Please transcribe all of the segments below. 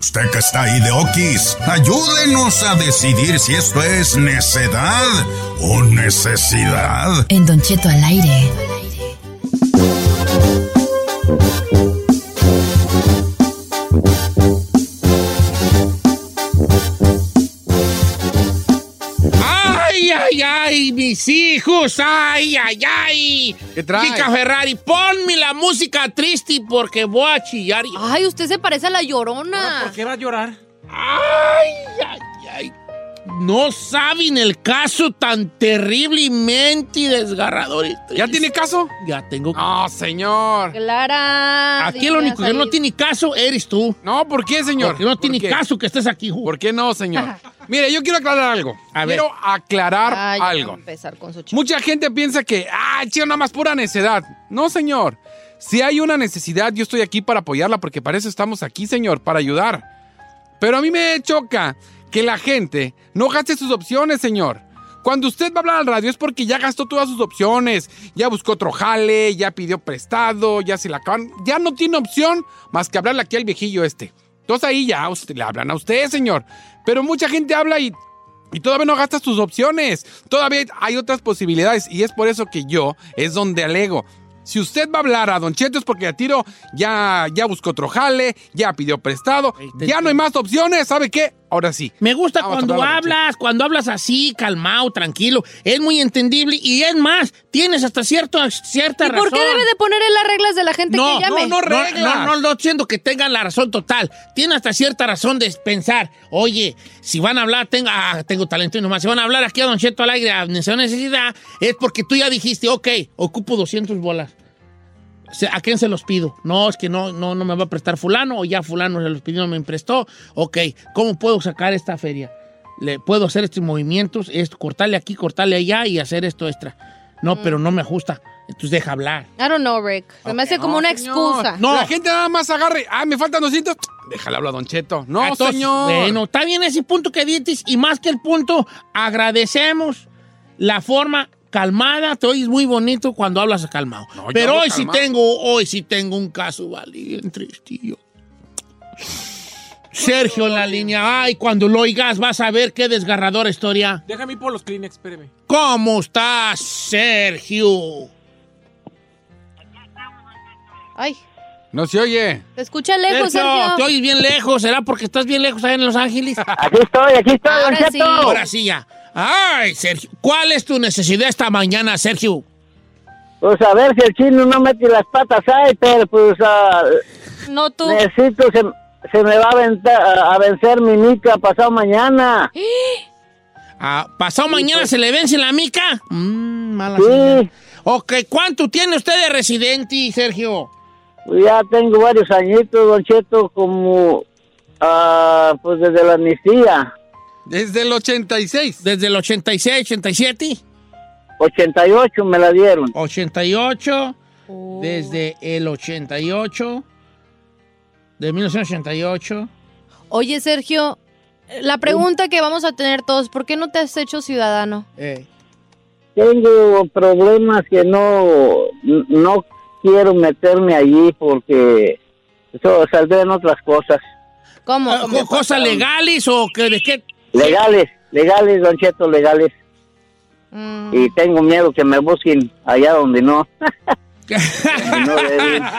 Usted que está ahí de Okis, ayúdenos a decidir si esto es necedad o necesidad. En Don Cheto al aire. Ay! ¡Mis hijos! ¡Ay, ay, ay! ¿Qué trae? Chica Ferrari, ponme la música triste porque voy a chillar. Ay, usted se parece a la llorona. ¿Por qué va a llorar? ¡Ay, ay, ay! No saben el caso tan terriblemente desgarrador. y ¿Ya tiene caso? Ya tengo. No, señor. Clara. Aquí el único que no tiene caso eres tú. No, ¿por qué, señor? Porque no ¿Por tiene qué? caso que estés aquí, Ju. ¿Por qué no, señor? Mire, yo quiero aclarar algo. A ver. quiero aclarar Ay, ya va a algo. empezar con su ch- Mucha gente piensa que, ah, chido, nada más pura necedad. No, señor. Si hay una necesidad, yo estoy aquí para apoyarla, porque para eso estamos aquí, señor, para ayudar. Pero a mí me choca que la gente no gaste sus opciones, señor. Cuando usted va a hablar al radio es porque ya gastó todas sus opciones, ya buscó otro jale, ya pidió prestado, ya se la acaban, ya no tiene opción más que hablarle aquí al viejillo este. Entonces ahí ya usted- le hablan a usted, señor. Pero mucha gente habla y y todavía no gasta sus opciones. Todavía hay otras posibilidades. Y es por eso que yo es donde alego. Si usted va a hablar a Don Cheto es porque a tiro ya, ya buscó otro jale, ya pidió prestado, ya no hay más opciones. ¿Sabe qué? Ahora sí. Me gusta Vamos cuando hablas, cuando hablas así, calmado, tranquilo. Es muy entendible y es más, tienes hasta cierto, cierta ¿Y razón. por qué debe de poner en las reglas de la gente no, que llame? no, no, No, reglas. no, no, no siento que tengan la razón total. Tiene hasta cierta razón de pensar, oye, si van a hablar, tengo, ah, tengo talento y nomás, si van a hablar aquí a Don Cheto al aire a necesidad, necesidad, es porque tú ya dijiste, ok, ocupo 200 bolas. ¿A quién se los pido? No, es que no, no, no me va a prestar fulano o ya fulano se los pidió, no me prestó. Ok, ¿cómo puedo sacar esta feria? Le puedo hacer estos movimientos, esto, cortarle aquí, cortarle allá y hacer esto extra. No, Mm. pero no me ajusta. Entonces deja hablar. I don't know, Rick. Se me hace como una señor. excusa. No. La gente nada más agarre. Ah, me faltan 200. Déjale hablar a Don Cheto. No, Entonces, señor. Bueno, está bien ese punto que dices y más que el punto, agradecemos la forma calmada. Te oyes muy bonito cuando hablas calmado. No, Pero hoy sí tengo, hoy sí tengo un caso valiente, tristillo. Sergio en la línea. Ay, cuando lo oigas vas a ver qué desgarradora historia. Déjame ir por los Kleenex, espéreme. ¿Cómo estás, Sergio? Ay, No se oye. te escucha lejos, Sergio, Sergio. te oyes bien lejos. ¿Será porque estás bien lejos allá en Los Ángeles? Aquí estoy, aquí estoy, Ahora sí. Ahora sí ya. Ay, Sergio. ¿Cuál es tu necesidad esta mañana, Sergio? Pues a ver si el chino no mete las patas ahí, pero pues ah, No tú. necesito, se, se me va a, vencer mi mica pasado mañana. Ah, ¿Pasado mañana se le vence la mica? Mmm, mala señal. Sí, Ok, ¿cuánto tiene usted de residente, Sergio? Ya tengo varios añitos, Don Cheto, como, ah, pues desde la amnistía, Desde el 86. Desde el 86, 87. 88 me la dieron. 88. Desde el 88. De 1988. Oye, Sergio, la pregunta que vamos a tener todos, ¿por qué no te has hecho ciudadano? Eh, Tengo problemas que no, no quiero meterme allí porque eso saldrán otras cosas. ¿Cómo? ah, co- ¿Cosas legales o que de qué? Legales, legales, Don Cheto, legales. Mm. Y tengo miedo que me busquen allá donde no. no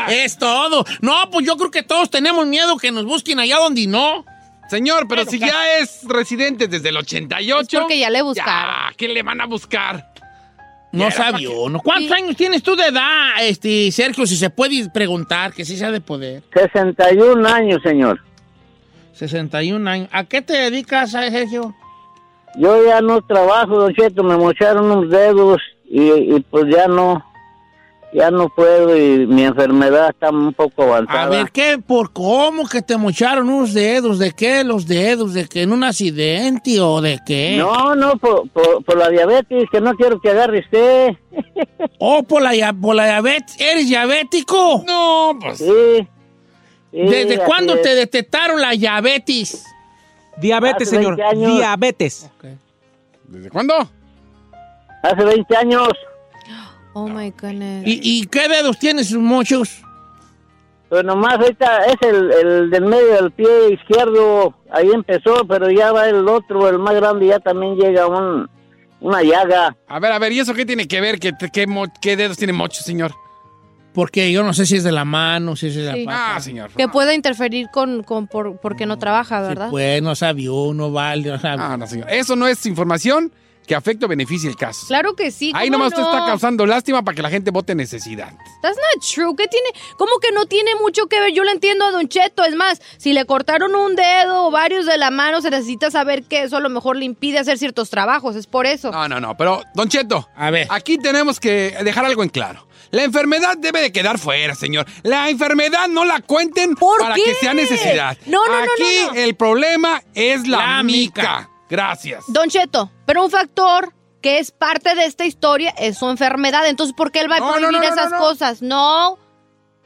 es todo. No, pues yo creo que todos tenemos miedo que nos busquen allá donde no. Señor, pero si ya es residente desde el 88. Es porque ya le buscaron. Ya, ¿qué le van a buscar? No pa' uno. ¿Cuántos Sí. años tienes tú de edad, este, Sergio? Si se puede preguntar, que sí sea de poder. 61 años, señor. 61 años. ¿A qué te dedicas, eh, Sergio? Yo ya no trabajo, Don Cheto, me mocharon unos dedos y, y pues ya no, ya no puedo y mi enfermedad está un poco avanzada. A ver, ¿qué? ¿Por cómo que te mocharon unos dedos? ¿De qué los dedos? ¿De que en un accidente o de qué? No, no, por, por, por la diabetes, que no quiero que agarre usted. ¿O por la, por la diabetes? ¿Eres diabético? No, pues. Sí. Sí, ¿Desde cuándo es. te detectaron la diabetes? Diabetes, Hace señor. 20 años. Diabetes. ¿Desde cuándo? Hace 20 años. Oh my goodness. ¿Y, y qué dedos tienes, muchos? Pero nomás ahorita es el, el del medio del pie izquierdo, ahí empezó, pero ya va el otro, el más grande, ya también llega un, una llaga. A ver, a ver, ¿y eso qué tiene que ver? ¿Qué, qué, dedos tiene Mocho, señor? Porque yo no sé si es de la mano, si es de la Sí. pata. Ah, señor. Que pueda interferir con, con por, porque no trabaja, ¿verdad? Pues no sabía uno, vale, no sabía. Ah, no, señor. Eso no es información que afecte o beneficie el caso. Claro que sí. Ahí ¿cómo nomás usted no? está causando lástima para que la gente vote necesidad. That's not true. ¿Qué tiene? ¿Cómo que no tiene mucho que ver? Yo lo entiendo a Don Cheto. Es más, si le cortaron un dedo o varios de la mano, se necesita saber que eso a lo mejor le impide hacer ciertos trabajos. Es por eso. No, no, no. Pero, Don Cheto, A ver. aquí tenemos que dejar algo en claro. La enfermedad debe de quedar fuera, señor. La enfermedad no la cuenten ¿Por para qué? que sea necesidad. No, no, no, Aquí no, no. el problema es la, La mica. mica. Gracias. Don Cheto, pero un factor que es parte de esta historia es su enfermedad. Entonces, ¿por qué él va a No, no, prohibir no, no, esas no, no. cosas? No.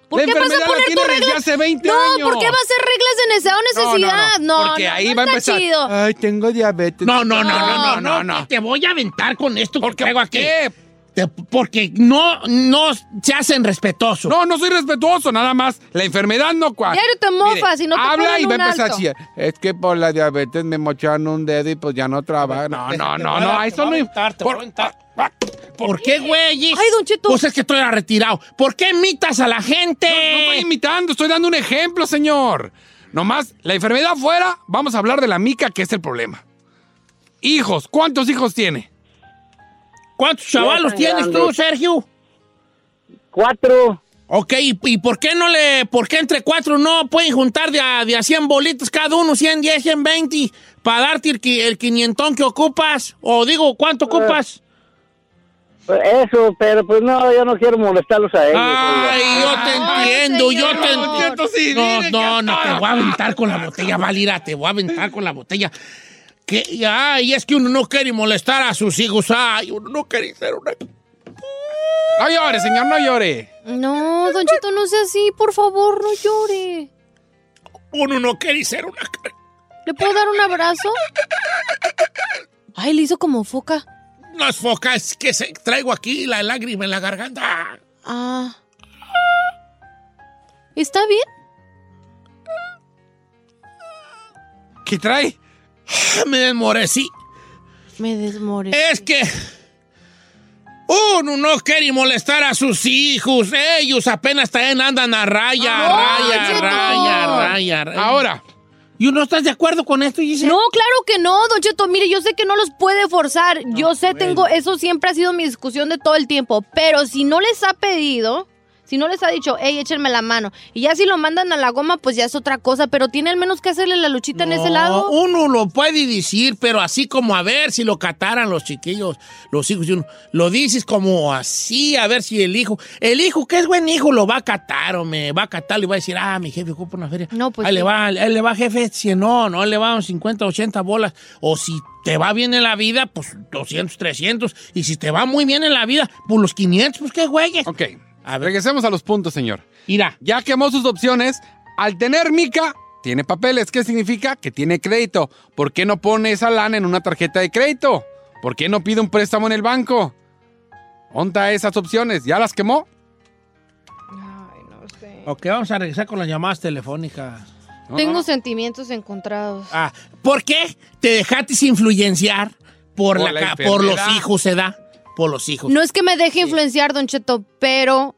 ¿Por La qué vas a enfermedad la poner desde reglas? hace 20 no, años. ¿por qué va a hacer reglas de necesidad o necesidad? No, Porque no, ahí no va a empezar. chido. Ay, tengo diabetes. No, no, no, no, no, no, no, no. que Te voy a aventar con esto que ¿Por qué? traigo aquí. ¿Qué? Porque no, no se hacen respetuosos. No, no soy respetuoso, nada más. La enfermedad no cuenta. Diario te mofas y no te Habla y va a empezar alto. así. Es que por la diabetes me mocharon un dedo y pues ya no trabaja. No, no, no, no. Eso a no. a por- aventar. ¿Por qué, güey? Ay, Don Cheto. Pues es que estoy retirado. ¿Por qué imitas a la gente? No, no estoy imitando, estoy dando un ejemplo, señor. Nomás, la enfermedad fuera, vamos a hablar de la mica, que es el problema. Hijos, ¿cuántos hijos tiene? ¿Cuántos chavalos tienes tú. Sergio? Cuatro. Ok, ¿y, y por qué no le, por qué entre cuatro no pueden juntar de a, de a 100 bolitos cada uno, 100, 10, 100, 20, para darte el, el quinientón que ocupas? O digo, ¿cuánto ocupas? Pues Eso, pero pues no, yo no quiero molestarlos a ellos. Ay, yo te Ay, entiendo, yo te entiendo. No, no, no, te voy a aventar con la botella, Valira, te voy a aventar con la botella. Que, ay, es que uno no quiere molestar a sus hijos, ay, uno no quiere ser una... No llore, señor, no llore. No, Don Cheto, no sea así, por favor, no llore. Uno no quiere ser una... ¿Le puedo dar un abrazo? Ay, le hizo como foca. No es foca, es que se, traigo aquí la lágrima en la garganta. Ah. ¿Está bien? ¿Qué trae? Me desmorecí. Me desmore. Es que uno no quiere molestar a sus hijos. Ellos apenas también andan a raya, Ah, raya, Cheto. raya, raya, raya. Ahora, ¿Y no estás de acuerdo con esto, Giselle? No, claro que no, Don Cheto. Mire, yo sé que no los puede forzar. yo sé, tengo, eso siempre ha sido mi discusión de todo el tiempo. Pero si no les ha pedido, Si no les ha dicho, hey, échenme la mano. Y ya si lo mandan a la goma, pues ya es otra cosa. Pero tiene al menos que hacerle la luchita en ese No, lado. Uno lo puede decir, pero así como a ver si lo cataran los chiquillos, los hijos de uno. Lo dices como así, a ver si el hijo, el hijo que es buen hijo lo va a catar o me va a catar, le va a decir, ah, mi jefe ocupa una feria. No, pues Ahí le va, él le va jefe 100, no, no, él le va 50, 80 bolas. O si te va bien en la vida, pues 200, 300. Y si te va muy bien en la vida, pues los 500, pues qué güeyes. Ok, a ver, regresemos a los puntos, señor. Mira, Ya quemó sus opciones. Al tener mica, tiene papeles. ¿Qué significa? Que tiene crédito. ¿Por qué no pone esa lana en una tarjeta de crédito? ¿Por qué no pide un préstamo en el banco? ¿Onta esas opciones? ¿Ya las quemó? Ay, no sé. ok, vamos a regresar con las llamadas telefónicas. No, Tengo no. sentimientos encontrados. Ah, ¿por qué te dejaste influenciar por, Por la, la por los hijos, se da? Por los hijos. No es que me deje influenciar, Don Cheto, pero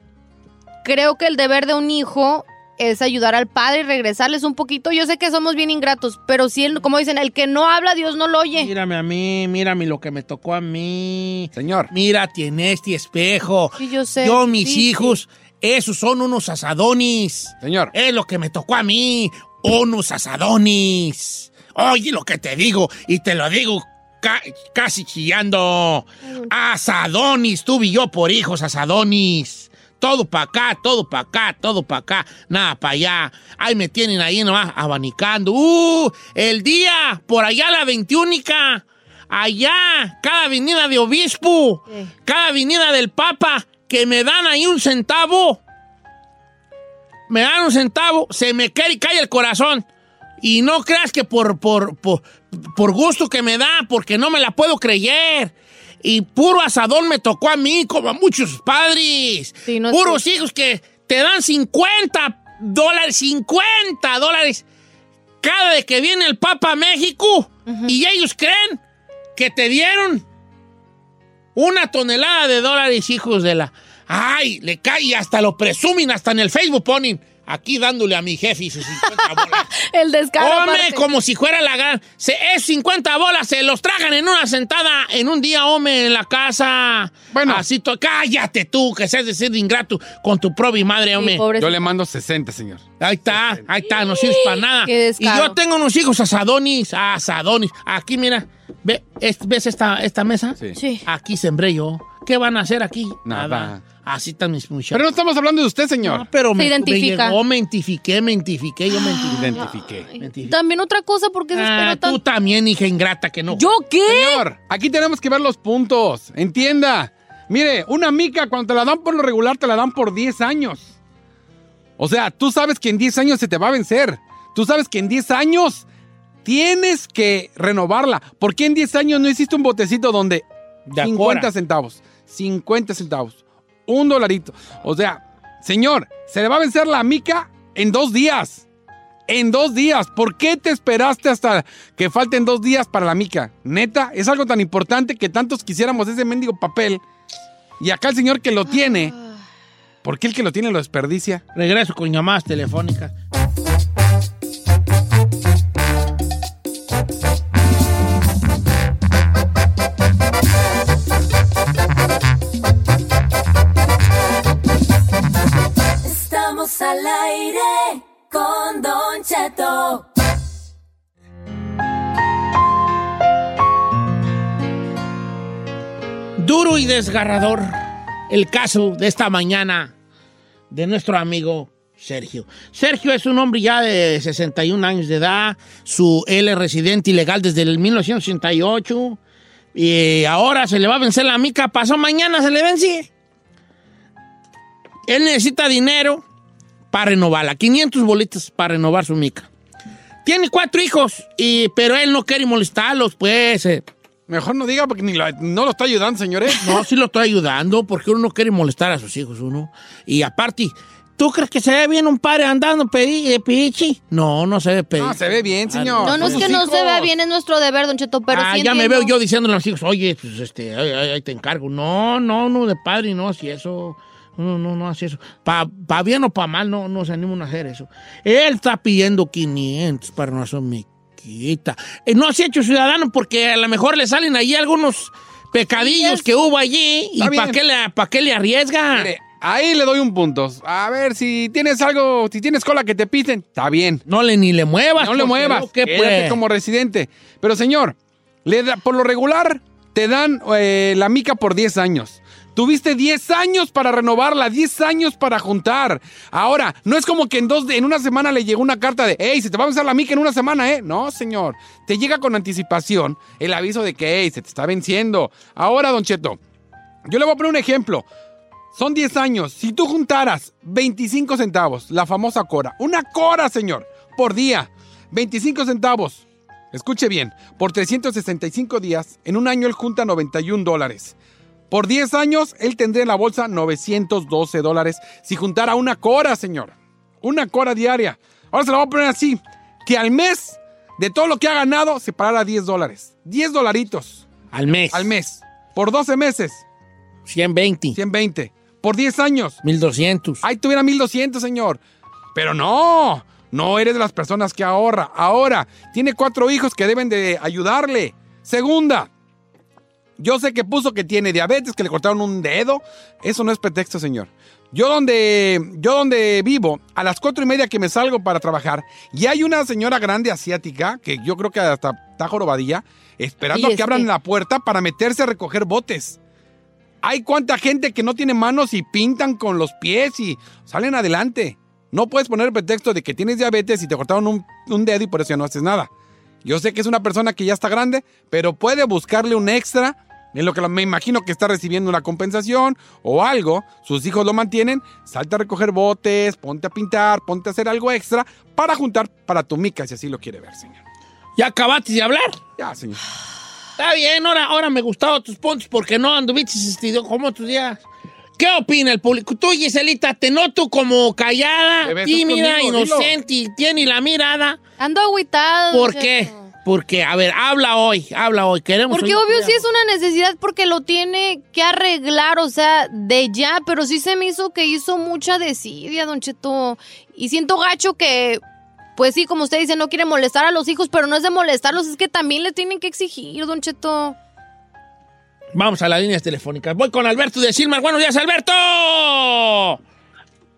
creo que el deber de un hijo es ayudar al padre y regresarles un poquito. Yo sé que somos bien ingratos, pero si él, como dicen, el que no habla, Dios no lo oye. Mírame a mí, mírame lo que me tocó a mí. Señor. Mírate en este espejo. Sí, yo sé. Yo, mis Sí, hijos, esos son unos asadonis. Señor. Es lo que me tocó a mí, unos asadonis. Oye, lo que te digo, y te lo digo ca- casi chillando. Asadonis, y yo por hijos, asadonis. Todo para acá, todo para acá, todo para acá, nada para allá. Ahí me tienen ahí nomás abanicando. ¡Uh! El día, por allá la veintiúnica. Allá, cada avenida de obispo, Sí. cada avenida del papa, que me dan ahí un centavo me dan un centavo, se me cae y cae el corazón. Y no creas que por, por, por, por gusto que me da, porque no me la puedo creer. Y puro asadón me tocó a mí, como a muchos padres. Sí, no Puros hijos que te dan 50 dólares, 50 dólares cada vez que viene el Papa a México. Y ellos creen que te dieron una tonelada de dólares, hijos de la... Ay, le cae y hasta lo presumen, hasta en el Facebook ponen aquí dándole a mi jefe y sus 50 bolas. El descaro. Hombre, aparte. como si fuera la gran... Se, es 50 bolas, se los tragan en una sentada, en un día, hombre, en la casa. Bueno. Así, to- cállate tú, que seas decir de ingrato con tu propia madre, hombre. Yo le mando 60, señor. Ahí está, ahí está, no sirves para nada. Qué Y yo tengo unos hijos asadonis, asadonis. Aquí, mira, ve, es- ¿ves esta, esta mesa? Sí. Sí. Aquí sembré yo. ¿Qué van a hacer aquí? Nada. Así están mis muchachos. Pero no estamos hablando de usted, señor. No, pero Se me, identifica. me llegó, me identifiqué, me identifiqué, yo me identifiqué. Identifiqué. Me identifiqué. También otra cosa, porque se Ah, espera tú tanto. también, hija ingrata, que no. ¿Yo qué? Señor, aquí tenemos que ver los puntos. Entienda. Mire, una mica cuando te la dan por lo regular te la dan por 10 años. O sea, tú sabes que en 10 años se te va a vencer. Tú sabes que en 10 años tienes que renovarla. ¿Por qué en 10 años no hiciste un botecito donde De 50 Acora. centavos? 50 centavos. Un dolarito. O sea, señor, se le va a vencer la mica en dos días. En dos días. ¿Por qué te esperaste hasta que falten dos días para la mica? Neta, es algo tan importante que tantos quisiéramos ese mendigo papel. Y acá el señor que lo tiene, ¿por qué el que lo tiene lo desperdicia? Regreso con llamadas telefónicas. Al aire con Don Cheto. Duro y desgarrador el caso de esta mañana de nuestro amigo Sergio. Sergio es un hombre ya de 61 años de edad, su, él es residente ilegal desde el 1988 y ahora se le va a vencer la mica, pasó mañana, se le vence. Él necesita dinero para renovarla, 500 bolitas para renovar su mica. Tiene cuatro hijos, y, pero él no quiere molestarlos, pues. eh. Mejor no diga porque ni lo- no lo está ayudando, señores. No, sí lo estoy ayudando porque uno no quiere molestar a sus hijos, uno. Y aparte, ¿tú crees que se ve bien un padre andando pedi- de pichi? No, no se ve pedi- No, se ve bien, señor. No, no es que no se vea bien, es nuestro deber, Don Cheto, pero ah, sí ya me veo yo diciéndole a los hijos, oye, pues este, ahí, ahí- ahí te encargo. No, no, no, de padre, no, si eso. No, no, no hace eso. Para pa bien o para mal, no, no se animan a hacer eso. Él está pidiendo 500 para no hacer. Eh, no se ha hecho ciudadano porque a lo mejor le salen allí algunos pecadillos que hubo allí. ¿Y para qué, le- pa' qué le arriesga? Mire, Ahí le doy un punto. A ver, si tienes algo, si tienes cola que te piten, está bien. No le ni le muevas. No le muevas. ¿qué, Quédate pues? como residente. Pero señor, le da- por lo regular te dan eh, la mica por 10 años. Tuviste 10 años para renovarla, 10 años para juntar. Ahora, no es como que en, dos, en una semana le llegó una carta de, hey, se te va a vencer la mica en una semana, ¿eh? No, señor. Te llega con anticipación el aviso de que, hey, se te está venciendo. Ahora, don Cheto, yo le voy a poner un ejemplo. Son 10 años. Si tú juntaras 25 centavos, la famosa cora, una cora, señor, por día, 25 centavos. Escuche bien, por 365 días, en un año él junta 91 dólares. Por 10 años, él tendría en la bolsa 912 dólares si juntara una cora, señor. Una cora diaria. Ahora se la voy a poner así, que al mes, de todo lo que ha ganado, se parara 10 dólares. 10 dolaritos. Al mes. Al mes. Por 12 meses. 120. 120. Por 10 años. 1200. Ahí tuviera 1200, señor. Pero no, no eres de las personas que ahorra. Ahora, tiene cuatro hijos que deben de ayudarle. Segunda, yo sé que puso que tiene diabetes, que le cortaron un dedo. Eso no es pretexto, señor. Yo donde, yo donde vivo, a las cuatro y media que me salgo para trabajar, y hay una señora grande asiática, que yo creo que hasta está jorobadilla, esperando a que abran la puerta para meterse a recoger botes. Hay cuánta gente que no tiene manos y pintan con los pies y salen adelante. No puedes poner el pretexto de que tienes diabetes y te cortaron un, un dedo y por eso ya no haces nada. Yo sé que es una persona que ya está grande, pero puede buscarle un extra en lo que me imagino que está recibiendo una compensación o algo. Sus hijos lo mantienen. Salte a recoger botes, ponte a pintar, ponte a hacer algo extra para juntar para tu mica, si así lo quiere ver, señor. ¿Ya acabaste de hablar? Ya, señor. Está bien, ahora, ahora me gustaban tus puntos porque no anduviste este, como tus días. ¿Qué opina el público? Tú, Giselita, te noto como callada, tímida, conmigo, dilo. inocente y tiene la mirada. Ando agüitado. ¿Por qué? Porque, a ver, habla hoy, habla hoy. Queremos Porque obvio sí es una necesidad porque lo tiene que arreglar, o sea, de ya, pero sí se me hizo que hizo mucha desidia, Don Cheto. Y siento gacho que, pues sí, como usted dice, no quiere molestar a los hijos, pero no es de molestarlos, es que también le tienen que exigir, Don Cheto. Vamos a las líneas telefónicas. Voy con Alberto de Silmar. Buenos días, Alberto.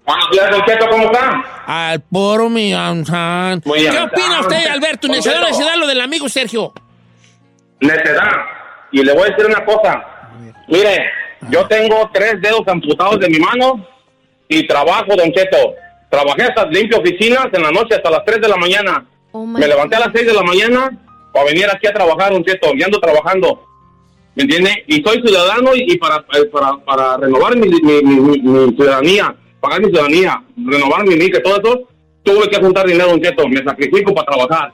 Buenos días, Don Cheto, ¿cómo están? Al poro mi ansan. Muy ¿Qué opina usted, Alberto? Necesidad, Cheto. necesidad lo del amigo Sergio. Necedad. Y le voy a decir una cosa. Mire, yo tengo tres dedos amputados de mi mano y trabajo, Don Cheto. Trabajé hasta limpio oficinas en la noche hasta las 3 de la mañana. Oh Me levanté a las 6 de la mañana para venir aquí a trabajar, Don Cheto. Y ando trabajando. ¿Me entiende? Y soy ciudadano y, y para, eh, para, para renovar mi, mi, mi- mi- mi ciudadanía, pagar mi ciudadanía, renovar mi NIC, todo eso, tuve que juntar dinero, Don Cheto. Me sacrifico para trabajar.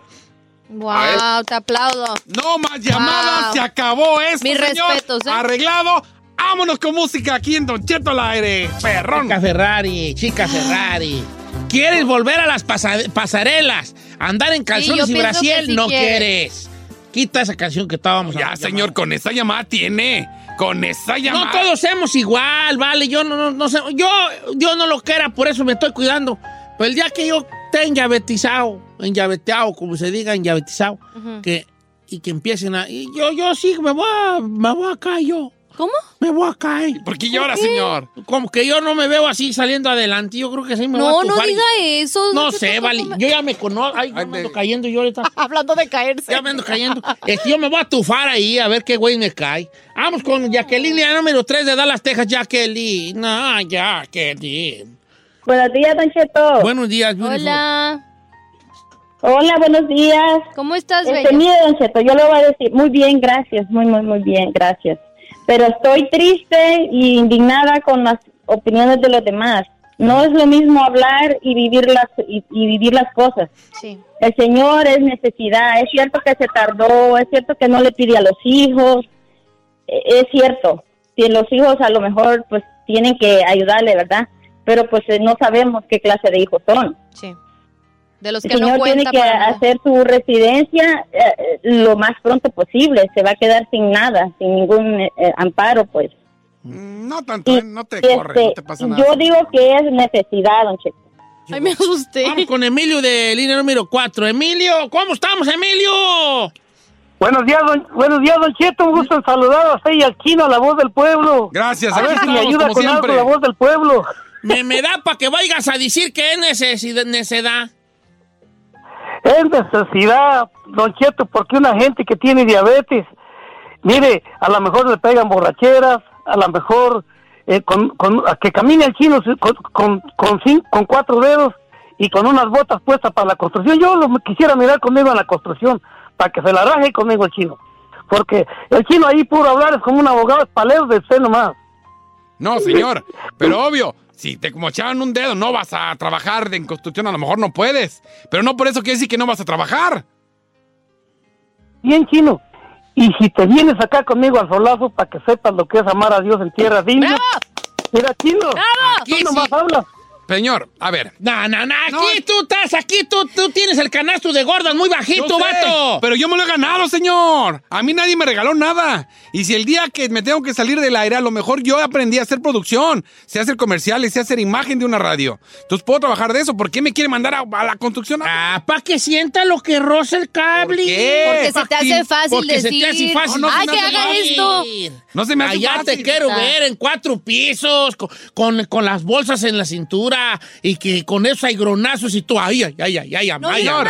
Wow, te aplaudo. No más llamadas, Wow. se acabó esto, Mis señor. respetos, ¿eh? Arreglado. Vámonos con música aquí en Don Cheto al aire. Perrón. Chica Ferrari, chica Ferrari. ¿Quieres volver a las pasa- pasarelas? ¿Andar en calzones y sí no quieres. quieres. Quita esa canción que estábamos Ya, señor, con esa llamada tiene. Con esa llamada. No todos somos igual, vale. Yo no, no, no sé. Yo, Dios no lo quiera, por eso me estoy cuidando. Pero el día que yo esté enllavetizado, enllaveteado, como se diga, enllavetizado, que, y que empiecen a. y yo, yo sí, me voy a, me voy a caer yo. ¿Cómo? Me voy a caer. ¿Por qué llora, señor? Como que yo no me veo así saliendo adelante. Yo creo que sí me voy a No, no diga eso. No sé, vale. Yo ya me conozco. Ay, yo me ando cayendo yo ahorita. Hablando de caerse. Ya me ando cayendo. Este, yo me voy a tufar ahí a ver qué güey me cae. Vamos con Jacqueline, la número 3 de Dallas, Texas. Jacqueline. No, Jacqueline. Buenos días, Don Cheto. Buenos días, beautiful. Hola. Hola, buenos días. ¿Cómo estás, Este, bella? mire, Don Cheto, yo le voy a decir, muy bien, gracias, muy, muy, muy bien, gracias. Pero estoy triste y indignada con las opiniones de los demás. No es lo mismo hablar y vivir las y, y vivir las cosas. Sí. El Señor es necesidad. Es cierto que se tardó, es cierto que no le pide a los hijos. Eh, Es cierto. Si los hijos a lo mejor pues tienen que ayudarle, ¿verdad? Pero pues eh, no sabemos qué clase de hijos son. Sí. De los El que no señor tiene que para hacer su residencia eh, lo más pronto posible. Se va a quedar sin nada, sin ningún eh, eh, amparo, pues. Mm, No tanto, Y, no te este, corre, no te pasa nada. Yo digo que es necesidad, don Cheto. Ay, me asusté. Vamos con Emilio de línea número 4. Emilio, ¿cómo estamos, Emilio? Buenos días, don, buenos días, don Cheto. Un gusto en saludar a usted y al chino, la voz del pueblo. Gracias, A ver si me ayuda con algo, siempre. la voz del pueblo. Me, me da para que vayas a decir que es necesidad. Es necesidad, don Cheto, porque una gente que tiene diabetes, mire, a lo mejor le pegan borracheras, a lo mejor eh, con, con- que camine el chino con, con, con, cin- con cuatro dedos y con unas botas puestas para la construcción. Yo lo quisiera mirar conmigo en la construcción, para que se la raje conmigo el chino. Porque el chino ahí puro hablar es como un abogado espalero de usted nomás. No, señor. Pero obvio, si te mochaban un dedo, no vas a trabajar en construcción, a lo mejor no puedes. Pero no por eso quiere decir que no vas a trabajar. Bien, chino. Y si te vienes acá conmigo al solazo para que sepas lo que es amar a Dios en tierra digna. Mira, chino. Aquí Tú nomás sí. hablas. Señor, a ver. No, no, no, aquí tú estás, aquí tú, tú tienes el canasto de gordas muy bajito, vato. Pero yo me lo he ganado, señor. A mí nadie me regaló nada. Y si el día que me tengo que salir del aire, a lo mejor yo aprendí a hacer producción, sé hacer comerciales, sé hacer imagen de una radio. Entonces puedo trabajar de eso. ¿Por qué me quiere mandar a, a la construcción? Ah, para que sienta lo que roza el cable. ¿Por qué? Porque se te hace fácil Porque se te decir, hace fácil. No, no se ay, que haga fácil. esto. No se me hace Allá fácil. te quiero ver en cuatro pisos, con, con, con las bolsas en la cintura y que con eso hay gronazos y tú, ay, ay, ay, ay, ay, No, ay, señor.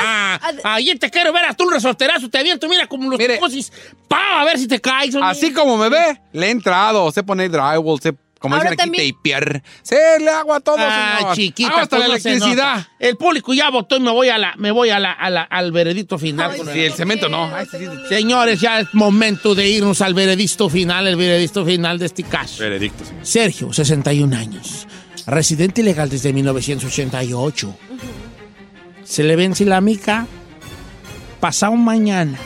ay, te quiero ver hasta un resorterazo, te aviento, mira como los cosis, pa, a ver si te caes. hombre. Así como me ve, le he entrado. Sé poner drywall, sé, como Ahora dicen aquí, también- tapear. Sé, le hago a todo, Ah, señor. chiquita, hasta pues la se electricidad. El público ya votó y me voy a la, me voy a la, a la- al veredicto final. con Sí, el cemento no. Ay, sí, sí, sí. Señores, ya es momento de irnos al veredicto final, el veredicto final de este caso. Veredicto, señor. Sergio, 61 años, residente ilegal desde 1988. Se le vence la mica pasado mañana.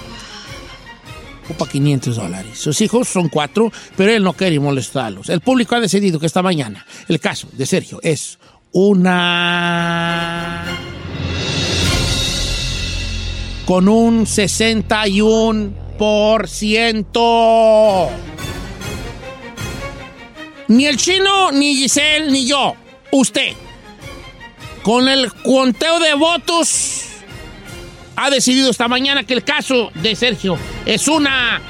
Ocupa 500 dólares. Sus hijos son cuatro, pero él no quiere molestarlos. El público ha decidido que esta mañana el caso de Sergio es una... Con un 61%. Ni el chino, ni Giselle, ni yo. Usted. Con el conteo de votos, ha decidido esta mañana que el caso de Sergio es una.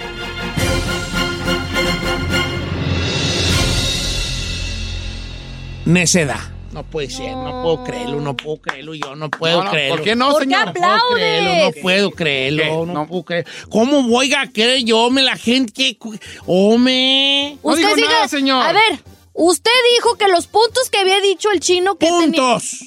necedad. No puede ser, no puedo creerlo, no puedo creerlo, yo no puedo No, no, creerlo. ¿por qué no, ¿Por qué señor? No puedo creerlo, no puedo creerlo, no, No. puedo creerlo. ¿Cómo voy a creer yo, me la gente que... Hombre... No digo nada, señor. A ver, usted dijo que los puntos que había dicho el chino que tenía. Puntos.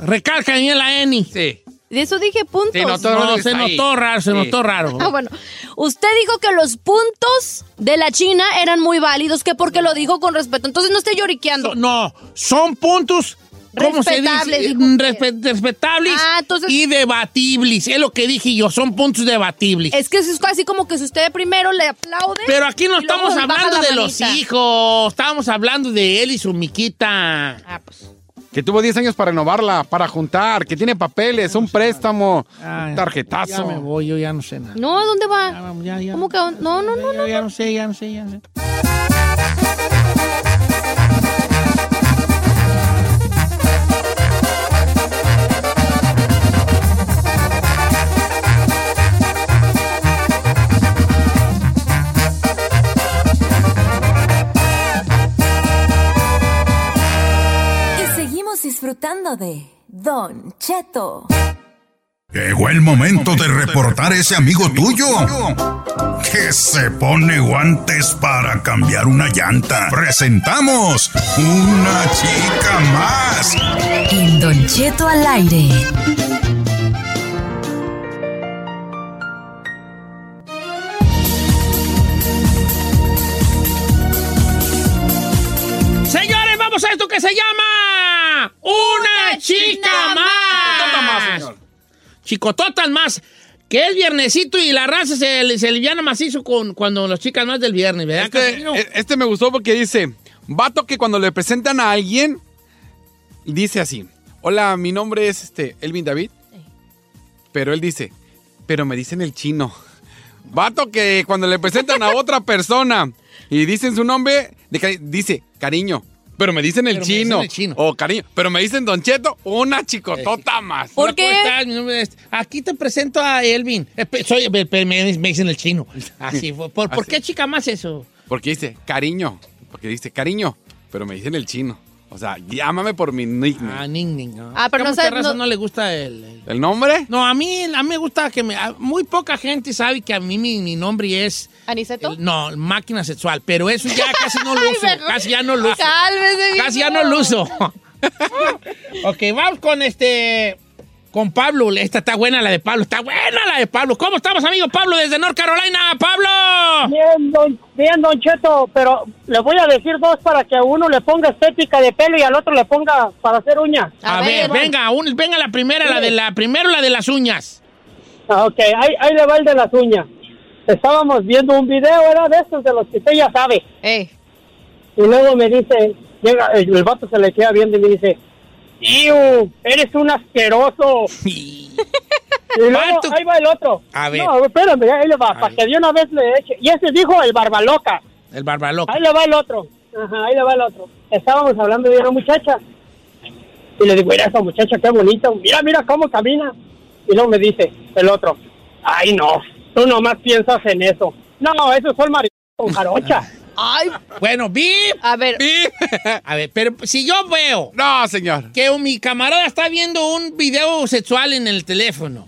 Recalca en la N. Sí. De eso dije puntos. Sí, no, todo- No, se notó raro, se Sí. notó raro. Ah, bueno. Usted dijo que los puntos de la China eran muy válidos, que porque lo dijo con respeto. Entonces no esté lloriqueando. No, son puntos. ¿Cómo se Respetables, dice? Respe- respetables Ah, entonces- y debatibles. Es lo que dije yo, son puntos debatibles. Es que es casi como que si usted primero le aplaude. Pero aquí no estamos hablando la de los hijos, estábamos hablando de él y su miquita. Ah, pues. Que tuvo 10 años para renovarla, para juntar, que tiene papeles, un préstamo, un tarjetazo. Ya me voy, yo ya no sé nada. No, ¿dónde Ya, va? vamos, ya, ya. ¿Cómo que? No, no, no, no. ya no sé, ya no sé, ya no sé. Disfrutando de Don Cheto. Llegó el momento de reportar ese amigo tuyo que se pone guantes para cambiar una llanta. Presentamos una chica más. En Don Cheto al aire. A esto que se llama Una chica más, más. Chicototas más. Que es viernesito y la raza se, se liviana macizo con, cuando las chicas más del viernes, ¿verdad? Este, Casimiro? e- este me gustó porque dice, vato que cuando le presentan a alguien, dice así, hola, mi nombre es este Elvin David, pero él dice, pero me dicen el chino. Vato que cuando le presentan a otra persona y dicen su nombre, dice, cariño, Pero me dicen el, Pero me dicen chino, el chino. O cariño. Pero me dicen Don Cheto, una chicotota más. Hola, ¿cómo estás? Mi nombre es- Aquí te presento a Elvin. Eh, Soy, pe- me, me dicen el chino. Así fue. ¿Por, por Así. qué chica más eso? Porque dice cariño. Porque dice cariño. Pero me dicen el chino. O sea, llámame por mi nickname. Ah, ning. ¿no? Ah, pero no mucha sabe- raza no- no le gusta el... el- ¿El nombre? No, a mí, a mí me gusta que me... muy poca gente sabe que a mí mi, mi nombre es... ¿Aniceto? el- no, máquina sexual. Pero eso ya casi no lo uso. casi ya no lo uso. Cálmese, Casi ya no lo uso. ok, vamos con este... Con Pablo. Esta está buena la de Pablo. Está buena la de Pablo. ¿Cómo estamos, amigo Pablo, desde North Carolina? ¡Pablo! Bien, don, bien, don Cheto, pero le voy a decir dos para que a uno le ponga estética de pelo y al otro le ponga para hacer uñas. A, ver, venga, un- venga la primera, la de la primero la de las uñas. Ah, ok, ahí, ahí le va el de las uñas. Estábamos viendo un video, era de estos de los que usted ya sabe. Y luego me dice, llega, el, el vato se le queda viendo y me dice, ¡Iu! ¡Eres un asqueroso! y luego ahí va el otro. A ver. No, espérame, ahí le va, para que de una vez le eche. Y ese dijo el barbaloca. El barbaloca. Ahí le va el otro. Ajá, ahí le va el otro. Estábamos hablando de una muchacha. Y le digo, mira esa muchacha, qué bonita. Mira, mira cómo camina. Y luego me dice el otro, ay no, tú nomás piensas en eso. No, eso fue el marido con jarocha. Ay. Bueno, Bip. A ver. A ver, pero si yo veo. No, señor. Que mi camarada está viendo un video sexual en el teléfono.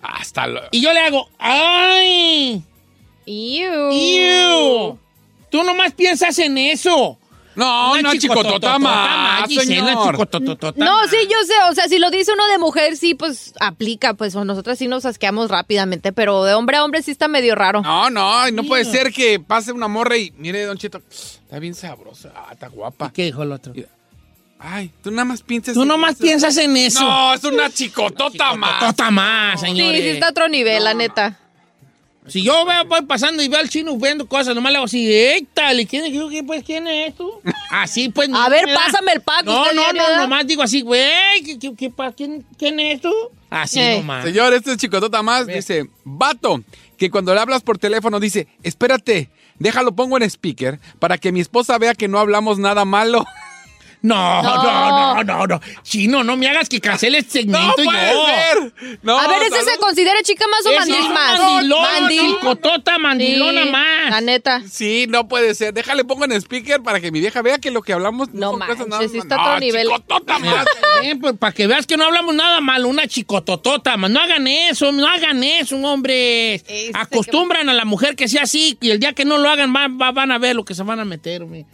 Hasta lo... Y yo le hago, ¡ay! ¡Iu! ¡Iu! Tú nomás piensas en eso. No, una chicotota más, Gisela, señor. chicototota No, más. sí, yo sé, o sea, si lo dice uno de mujer, sí, pues aplica, pues nosotras sí nos asqueamos rápidamente, pero de hombre a hombre sí está medio raro. No, no, no puede ser que pase una morra y mire, Don Cheto, está bien sabrosa, ah, está guapa. ¿Qué dijo el otro? Ay, tú nada más piensas Tú en nomás eso. piensas en eso. No, es una chicotota más. Chicotota más, Sí, señores. sí está a otro nivel, la neta. Si yo veo, voy pasando y veo al chino viendo cosas, nomás le hago así, ¡Éctale! ¿Quién es? ¿Qué, pues, ¿quién es tú? Así, pues. A ver, pásame el pack, No, no, no, nomás digo así, güey, ¿qué, qué, qué pa- quién, quién es tú? Así Eh. nomás. Señor, este es chicotota más. Dice, vato, que cuando le hablas por teléfono dice, espérate, déjalo pongo en speaker para que mi esposa vea que no hablamos nada malo. No, No. no, no, no, no. Chino, no me hagas que cancele este segmento ¡No puede yo. ser! No, a ver, ¿ese salud. se considera chica más o mandil es más? mandilón, mandil. chicotota, mandilona Sí, más. La neta. Sí, no puede ser. Déjale pongo en speaker para que mi vieja vea que lo que hablamos No manches, nada más- está a No, otro nivel. chicotota más. pues, para que veas que no hablamos nada malo, una chicototota, man. No hagan eso, no hagan eso, hombre. Este Acostumbran a la mujer que sea así y el día que no lo hagan va- va- van a ver lo que se van a meter, hombre.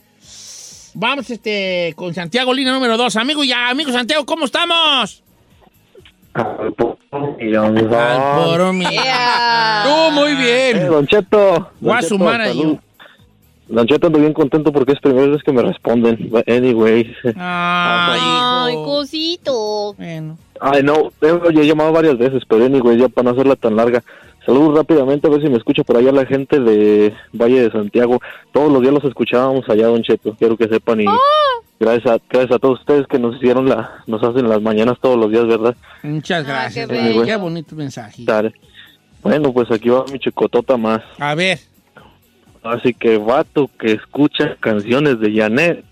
Vamos este, con Santiago, línea número dos. Amigo, ya, amigo Santiago, ¿cómo estamos? Al puro millón. Tú, muy bien. Eh, don Cheto. Voy a Don sumar Cheto, a salud. Don Cheto, ando bien contento porque es primera vez que me responden. But Anyway. Ay, Ay, cosito. Bueno. Ay, no, eh, oye, he llamado varias veces, pero anyway, ya para no hacerla tan larga. Saludos rápidamente, a ver si me escucha por allá la gente de Valle de Santiago. Todos los días los escuchábamos allá, Don Cheto. Quiero que sepan y gracias, a, gracias a todos ustedes que nos hicieron la, nos hacen las mañanas todos los días, ¿verdad? Muchas gracias. qué Qué, bonito mensaje. Dale. Bueno, pues aquí va mi chicotota más. A ver. Así que vato que escucha canciones de Janet.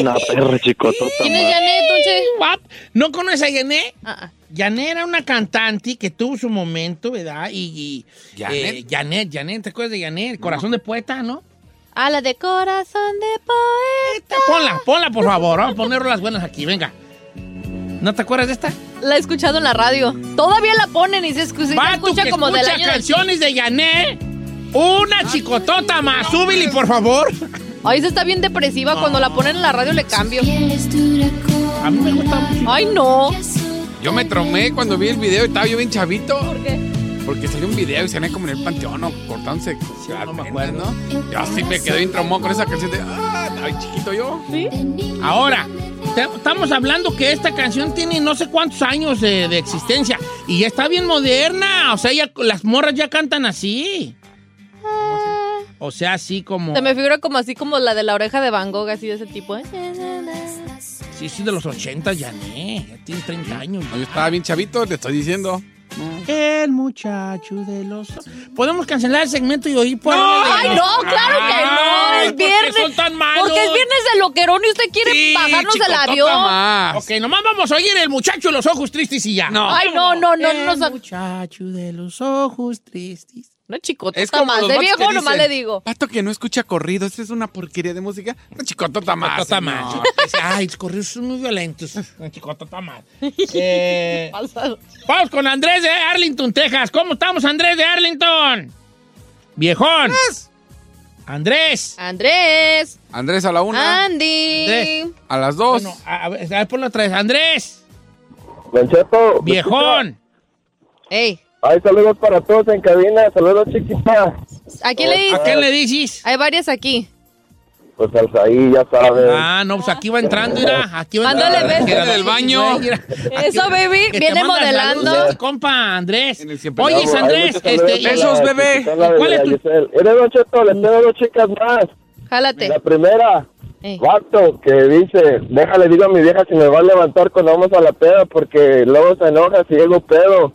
Una perra chicotota ¿Quién es más. Janet, Donche? What? ¿No conoces a Yané? Ah, ah. Yané era una cantante que tuvo su momento, ¿verdad? Y, y ¿Janet? eh, Janet, Janet, ¿te acuerdas de Janet? Corazón de poeta, ¿no? Ah, la de corazón de poeta. Ponla, ponla, por favor. Vamos a poner las buenas aquí, venga. ¿No te acuerdas de esta? La he escuchado en la radio. Todavía la ponen y se se escucha que como del escucha del- canciones de Yané. Una chicotota más. Súbele, por favor. Ay, esa está bien depresiva. Cuando la ponen en la radio le cambio. A mí me gusta mucho. Ay, no. Yo me tromé cuando vi el video y estaba yo bien chavito. ¿Por qué? Porque salió un video y salía como en el panteón o cortándose. no me acuerdo. ¿no? Yo así me quedé bien traumado con esa canción de. Ah, bien chiquito yo. Ahora, te- estamos hablando que esta canción tiene no sé cuántos años de, de existencia y ya está bien moderna. O sea, ya, las morras ya cantan así. O sea, así como... Se me figura como así como la de la oreja de Van Gogh, así de ese tipo. ¿eh? Sí, sí, de los 80 ya, ¿eh? Ya tiene 30 años. No, yo estaba bien chavito, te estoy diciendo. El muchacho de los... ¿Podemos cancelar el segmento y oír por... Ay, no, claro que no. Ay, Es ¿por qué viernes. son tan malos? Porque es viernes de loquerón y usted quiere Sí, bajarnos del avión. más. Ok, nomás vamos a oír el muchacho de los ojos tristes y ya. No. Ay, no, no, no, El no. no, muchacho de los ojos tristes. Una chicotota Es como más. De viejo nomás le digo. Pato que no escucha corrido, esta es una porquería de música. Una chicotota más. Chicotota más. Ay, los corridos son muy violentos. Una chicotota más. Eh, vamos con Andrés de Arlington, Texas. ¿Cómo estamos, Andrés de Arlington? Viejón. Andrés. Andrés. Andrés a la una, Andy. Andrés. a las dos. Bueno, a, a ver, a ver, ponlo otra vez. Andrés. Viejón. Ey, Hay saludos para todos en cabina. Saludos, chiquita. ¿a quién le ¿A dices? quién le dices? Hay varias aquí. Pues Alzaí, ya sabes. Ah, no, pues aquí va entrando, mira. Aquí va Mándale entrando. Mira, Del baño. mira. Eso, baby, viene modelando. saludos este compa, Andrés. Oye. Andrés, este, Besos, bebé. ¿Cuál es tu-. Eres Don Cheto, le tengo dos chicas más. Jálate. La primera, Ey. vato, que dice, déjale, digo a mi vieja si me va a levantar cuando vamos a la peda porque luego se enoja si llego pedo.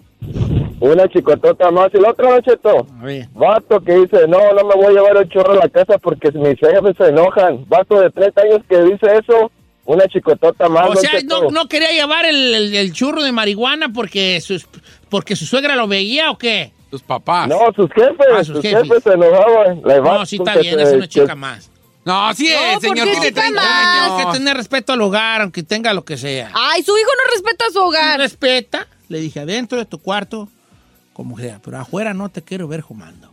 Una chicotota más. Y la otra, A ver. vato que dice, no, no me voy a llevar el chorro a la casa porque mis jefes se enojan. Vato de 30 años que dice eso, una chicotota más. O sea, no, no quería llevar el, el- el churro de marihuana porque, sus, porque su suegra lo veía o qué? Tus papás. No, sus jefes, Ah, sus sus, jefes. jefes. se enojaban. La No, sí está bien, se- es una que- chica más. No, sí No, es, señor. ¿por qué Tiene chica 30 más? Hay que años. tener respeto al hogar, aunque tenga lo que sea. Ay, su hijo no respeta su hogar. Respeta, le dije, adentro de tu cuarto, como sea, pero afuera no te quiero ver fumando.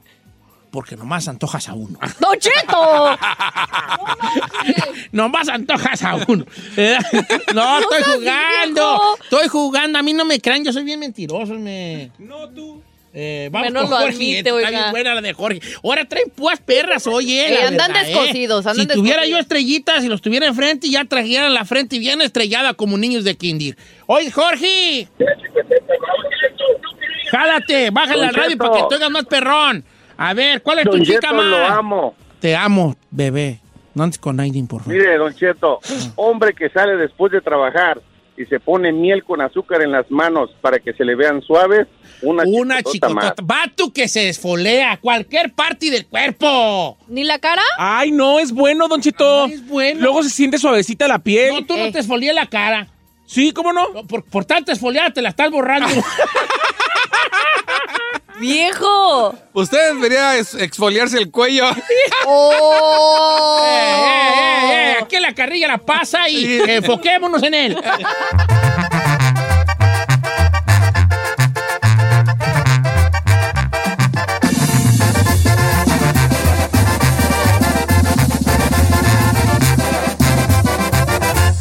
Porque nomás antojas a uno. ¡Don Cheto! nomás antojas a uno. No, estoy jugando. Estoy jugando. A mí no me crean, yo soy bien mentiroso. Me... No, tú. Eh, vamos Menos con lo Jorge. admite, está oiga. bien buena la de Jorge. Ahora traen púas perras, oye. Eh, andan verdad, descosidos, andan Si tuviera yo descosidos. estrellitas y los tuviera enfrente, ya trajeran la frente bien estrellada como niños de kinder. Oye, Jorge. Jálate, bájale Don al radio Cheto. para que te oigas más perrón. A ver, ¿cuál es tu Don chica Cheto, más? lo amo. Te amo, bebé. No andes con Aiden, por favor. Mire, Don Cheto, hombre que sale después de trabajar y se pone miel con azúcar en las manos para que se le vean suaves, una, Una chicotota más. chicotota. Vato que se desfolea cualquier parte del cuerpo. ¿Ni la cara? Ay, no, es bueno, Don Cheto. es bueno. Luego se siente suavecita la piel. No, tú no Eh. te esfolié la cara. Sí, ¿cómo no? No, Por, por tanto esfoliada te la estás borrando. ¡Viejo! Usted debería exfoliarse el cuello. ¡Oh! Eh, eh, eh, eh, Aquí la carrilla la pasa y enfoquémonos en él.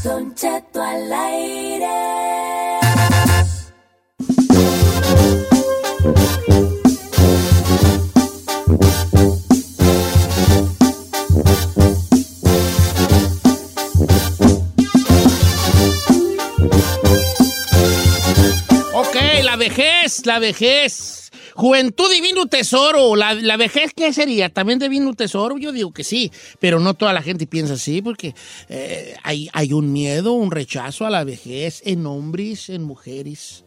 Don Cheto al aire. Vejez, la vejez. Juventud divino tesoro. La, la vejez, ¿qué sería? ¿También divino tesoro? Yo digo que sí, pero no toda la gente piensa así porque eh, hay, hay un miedo, un rechazo a la vejez en hombres, en mujeres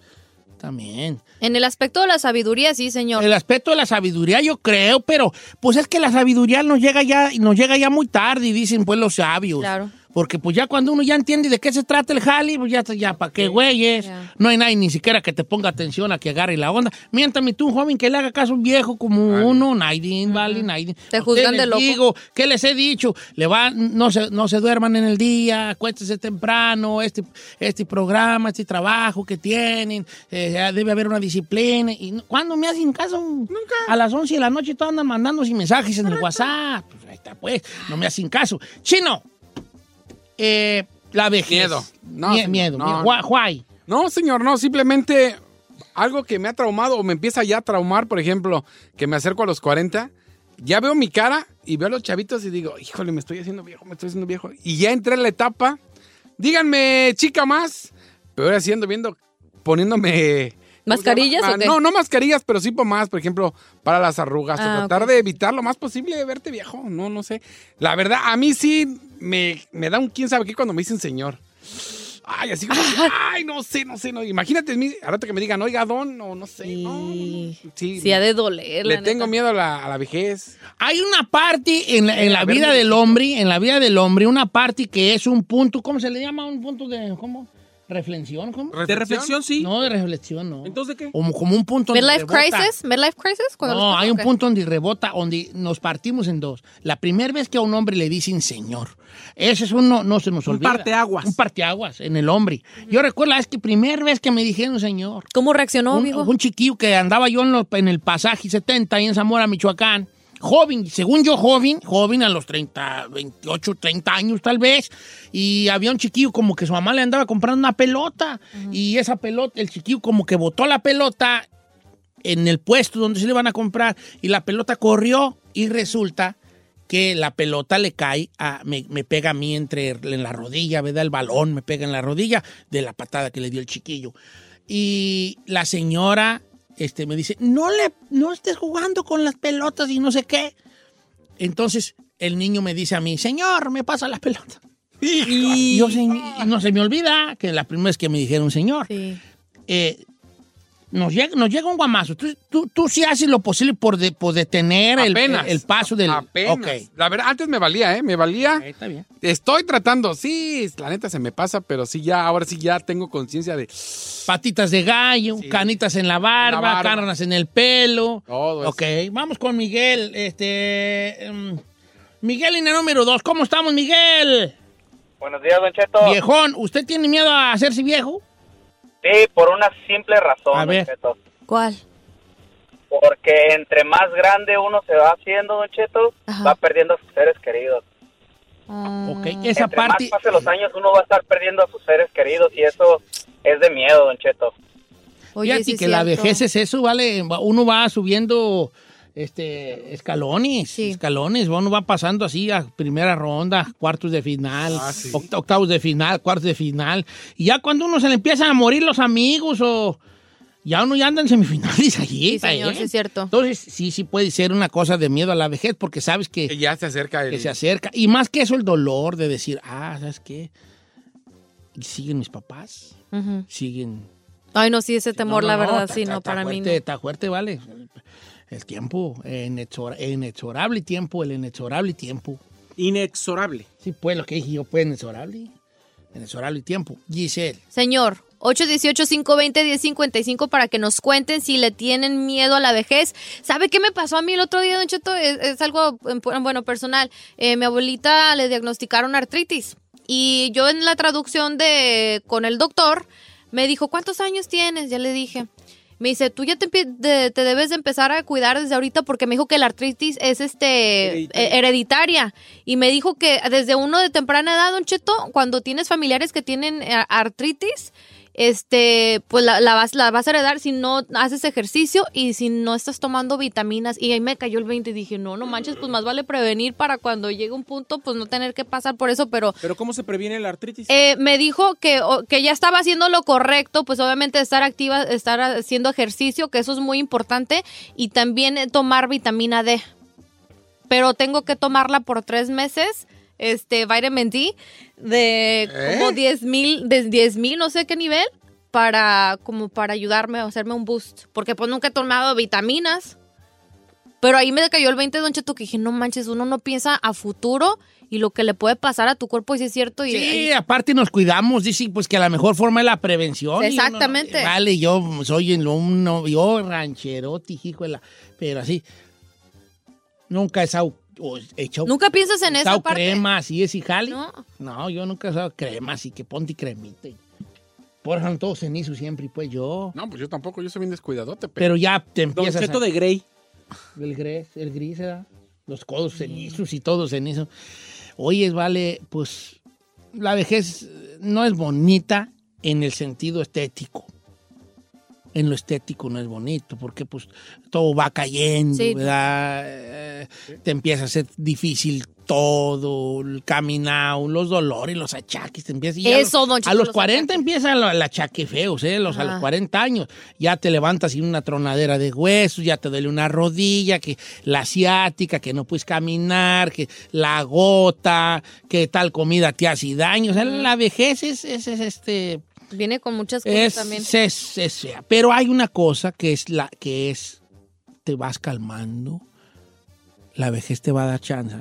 también. En el aspecto de la sabiduría, sí, señor. El aspecto de la sabiduría yo creo, pero pues es que la sabiduría nos llega ya, nos llega ya muy tarde, y dicen pues los sabios. Claro. Porque pues ya cuando uno ya entiende de qué se trata el jali, pues ya, ya ¿para qué güeyes? No hay nadie ni siquiera que te ponga atención a que agarre la onda. Miéntame tú, un joven que le haga caso a un viejo como uno, nadie, vale, nadie. Te juzgan de loco. digo, ¿qué les he dicho? Le va, no se, no se duerman en el día, acuéstense temprano, este, este programa, este trabajo que tienen, eh, ya debe haber una disciplina. ¿Y cuándo me hacen caso? Nunca. A las 11 de la noche todos andan mandando mensajes en el WhatsApp. Pues ahí está, pues, no me hacen caso. Chino, eh, la vejez. Miedo. No, Mie- señor, miedo. no. Why-? No, señor, no, simplemente algo que me ha traumado o me empieza ya a traumar, por ejemplo, que me acerco a los 40, ya veo mi cara y veo a los chavitos y digo, híjole, me estoy haciendo viejo, me estoy haciendo viejo. Y ya entré en la etapa, díganme, chica más, pero ahora sí ando viendo, poniéndome... ¿cómo se ¿Mascarillas llama? o qué? No, no mascarillas, pero sí más, por ejemplo, para las arrugas, o Ah, tratar de evitar lo más posible de verte viejo, no, no sé. La verdad, a mí sí me, me da un quién sabe qué cuando me dicen señor. Ay, así como, ay, no sé, no sé, no. Imagínate, mi- ahora que me digan, oiga, don, no, no sé, no. Sí, Sí, ha de doler. le tengo miedo a la, a la vejez. Hay una parte en la, en la A vida del hombre, en la vida del hombre, una parte que es un punto, ¿cómo se le llama? Un punto de, ¿cómo? ¿Reflexión? ¿Cómo? ¿De reflexión, sí? No, de reflexión, no. ¿Entonces de qué? Como, como un punto donde Midlife rebota. crisis, midlife crisis. Cuando No, hay un punto donde rebota, donde nos partimos en dos. La primera vez que a un hombre le dicen señor, ese es uno, no se nos Un olvida. parteaguas. Un parteaguas en el hombre. Yo recuerdo la vez que primera vez que me dijeron señor. ¿Cómo reaccionó, un, amigo? un chiquillo que andaba yo en, lo- en el pasaje 70 ahí en Zamora, Michoacán. Joven, según yo joven, joven a los 30, 28, 30 años tal vez. Y había un chiquillo como que su mamá le andaba comprando una pelota. Y esa pelota, el chiquillo como que botó la pelota en el puesto donde se le van a comprar. Y la pelota corrió y resulta que la pelota le cae, a, me, me pega a mí entre en la rodilla, ¿verdad? El balón me pega en la rodilla de la patada que le dio el chiquillo. Y la señora este, me dice, no, le, no estés jugando con las pelotas y no sé qué. Entonces el niño me dice a mí, señor, me pasa la pelota. Y yo, "Se- no se me olvida que la primera vez que me dijeron señor. Eh, nos, llega, nos llega un guamazo. Tú, tú, tú sí haces lo posible por, de- por detener el, Apenas. el paso del... Apenas. La verdad, antes me valía, ¿eh? Me valía. está bien. Estoy tratando, sí, la neta se me pasa, pero sí ya, ahora sí ya tengo conciencia de... Patitas de gallo, canitas en la barba, En la barba. canas en el pelo. Todo eso. Ok, vamos con Miguel. Este, em, Miguel en el número dos. ¿Cómo estamos, Miguel? Buenos días, Don Cheto. Viejón, ¿usted tiene miedo a hacerse viejo? Sí, por una simple razón, A ver. Cheto. ¿Cuál? Porque entre más grande uno se va haciendo, Don Cheto, va perdiendo a sus seres queridos. Ok, esa entre parte... más pase los años, uno va a estar perdiendo a sus seres queridos y eso es de miedo, Don Cheto. Fíjate que la vejez es eso, ¿vale? Va- Uno va subiendo este escalones, escalones, uno va pasando así a primera ronda, cuartos de final, oct- octavos de final, cuartos de final. Y ya cuando uno se le empiezan a morir los amigos o ya uno ya anda en semifinales allí. Sí, señor, bien. sí es cierto. Entonces, sí, sí puede ser una cosa de miedo a la vejez porque sabes que, Que ya se acerca el... que se acerca. Y más que eso, el dolor de decir, ah, ¿sabes qué? Siguen mis papás, siguen Ay, no, sí, ese temor, no, la no, verdad, está- sí, no, para mí no. fuerte, Está fuerte, vale. El tiempo, inexora- inexorable tiempo, el inexorable tiempo. Inexorable. Sí, pues lo que dije yo, pues inexorable. Inexorable tiempo. Giselle. Señor, 818-520-1055 para que nos cuenten si le tienen miedo a la vejez. ¿Sabe qué me pasó a mí el otro día, Don Cheto? Es, es algo, bueno, personal. Eh, mi abuelita le diagnosticaron artritis y yo en la traducción de con el doctor me dijo, ¿cuántos años tienes? Ya le dije. Me dice, tú ya te, de- te debes de empezar a cuidar desde ahorita porque me dijo que la artritis es este Hereditaria. hereditaria. Y me dijo que desde uno de temprana edad, Don Cheto, cuando tienes familiares que tienen eh, artritis, este, pues la, la vas, la vas a heredar si no haces ejercicio y si no estás tomando vitaminas. Y ahí me cayó el 20 y dije, no, no manches, pues más vale prevenir para cuando llegue un punto, pues no tener que pasar por eso, pero ¿Pero cómo se previene la artritis? eh, me dijo que, o- que ya estaba haciendo lo correcto, pues obviamente estar activa, estar haciendo ejercicio, que eso es muy importante, y también tomar vitamina D. Pero tengo que tomarla por tres meses, este, vitamin D, de como 10 mil, de 10 mil, no sé qué nivel, para, como para ayudarme a hacerme un boost. Porque pues nunca he tomado vitaminas. Pero ahí me cayó el 20 de Don Cheto que dije, no manches, uno no piensa a futuro y lo que le puede pasar a tu cuerpo, y si es cierto. Y, Sí, aparte nos cuidamos, dice pues que la mejor forma es la prevención. uno Exactamente. vale, yo soy en lo uno, yo rancherote, hijo de la, pero así, nunca usado, o he echado, Nunca piensas en he esa parte. crema así es y jale. No. No, yo nunca he usado crema, así que ponte cremita. y- Por eso todo cenizo siempre, pues yo. No, pues yo tampoco, yo soy bien descuidadote. Pero ya te Don empiezas Cheto a- de Grey. El gris, el gris, ¿verdad? Los codos cenizos y todo cenizo. Oye, vale, pues la vejez no es bonita en el sentido estético. En lo estético no es bonito, porque pues todo va cayendo, Sí. ¿verdad? Eh, Te empieza a ser difícil todo, el caminado, los dolores, los achaques. Te empieza, y a Eso, los- don A Cheto, los los 40 empieza el, el achaque feos, ¿eh? Los, a los Ajá. 40 años. Ya te levantas sin una tronadera de huesos, ya te duele una rodilla, que la asiática, que no puedes caminar, que la gota, que tal comida te hace daño. O sea, la vejez es, es- es, este Viene con muchas cosas es, también. es- es. Pero hay una cosa que es la que es te vas calmando. La vejez te va a dar chance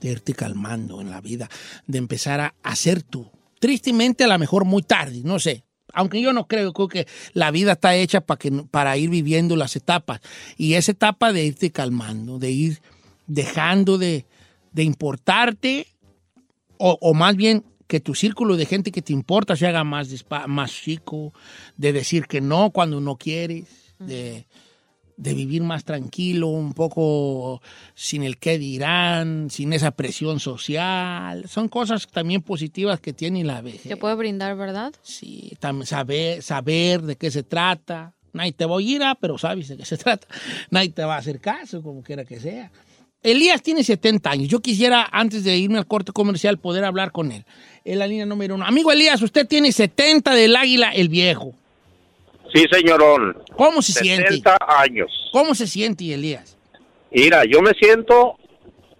de irte calmando en la vida, de empezar a hacer tú. Tristemente, a lo mejor muy tarde, no sé. Aunque yo no creo, creo que la vida está hecha para, que, para ir viviendo las etapas. Y esa etapa de irte calmando, de ir dejando de, de importarte, o, o más bien que tu círculo de gente que te importa se haga más, más chico, de decir que no cuando no quieres, de, de vivir más tranquilo, un poco sin el qué dirán, sin esa presión social. Son cosas también positivas que tiene la vejez. Te puede brindar, ¿verdad? Sí, tam- saber, saber de qué se trata. Nadie te va a oír, ah, pero sabes de qué se trata. Nadie te va a hacer caso, como quiera que sea. Elías tiene 70 años. Yo quisiera, antes de irme al corte comercial, poder hablar con él. En la línea número uno. Amigo Elías, usted tiene 70 del águila el viejo. Sí, señorón. ¿Cómo se siente? 70 años. ¿Cómo se siente, Elías? Mira, yo me siento,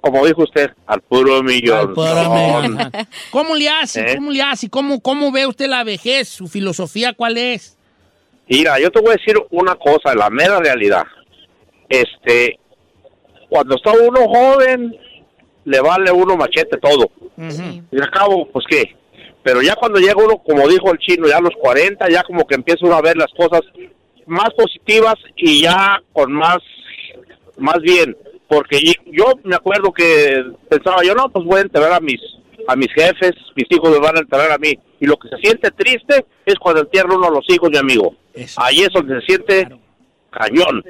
como dijo usted, al puro millón. Ajá. ¿Cómo le hace? ¿Eh? ¿Cómo le hace? ¿Cómo, ¿Cómo ve usted la vejez? ¿Su filosofía cuál es? Mira, yo te voy a decir una cosa, la mera realidad. Este, cuando está uno joven, le vale uno machete todo. Y al cabo, pues qué. Pero ya cuando llega uno, como dijo el chino, ya a los 40, ya como que empieza uno a ver las cosas más positivas y ya con más, más bien. Porque yo me acuerdo que pensaba yo, no, pues voy a enterrar a mis, a mis jefes, mis hijos me van a enterrar a mí. Y lo que se siente triste es cuando entierra uno a los hijos, mi amigo. Ahí es donde se siente cañón.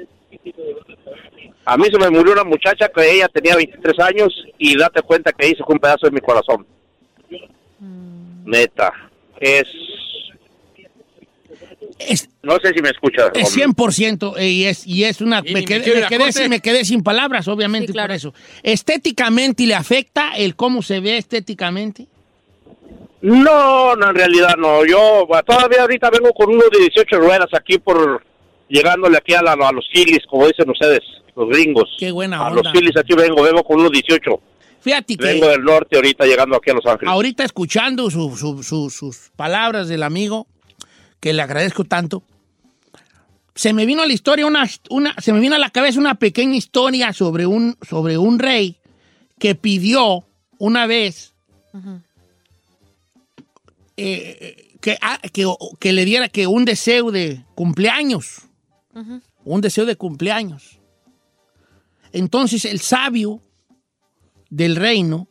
A mí se me murió una muchacha que ella tenía 23 años y date cuenta que ahí se fue un pedazo de mi corazón. Neta. Es... No sé si me escuchas. Es 100% eh, y es, y es una... Y Me quedé, me quedé sin, me quedé sin palabras, obviamente, por eso. ¿Estéticamente le afecta el cómo se ve estéticamente? No, no, en realidad no. Yo todavía ahorita vengo con uno de 18 ruedas aquí por... Llegándole aquí a, la- a los Phillies, como dicen ustedes, los gringos. Qué buena A onda. los Phillies aquí vengo, vengo con uno 18. Fíjate que Vengo del norte ahorita llegando aquí a Los Ángeles. ahorita escuchando su- su- su- sus palabras del amigo, que le agradezco tanto, se me vino a la historia una, una se me vino a la cabeza una pequeña historia sobre un, sobre un rey que pidió una vez eh, que, ah, que, que le diera que un deseo de cumpleaños, un deseo de cumpleaños. Entonces el sabio del reino,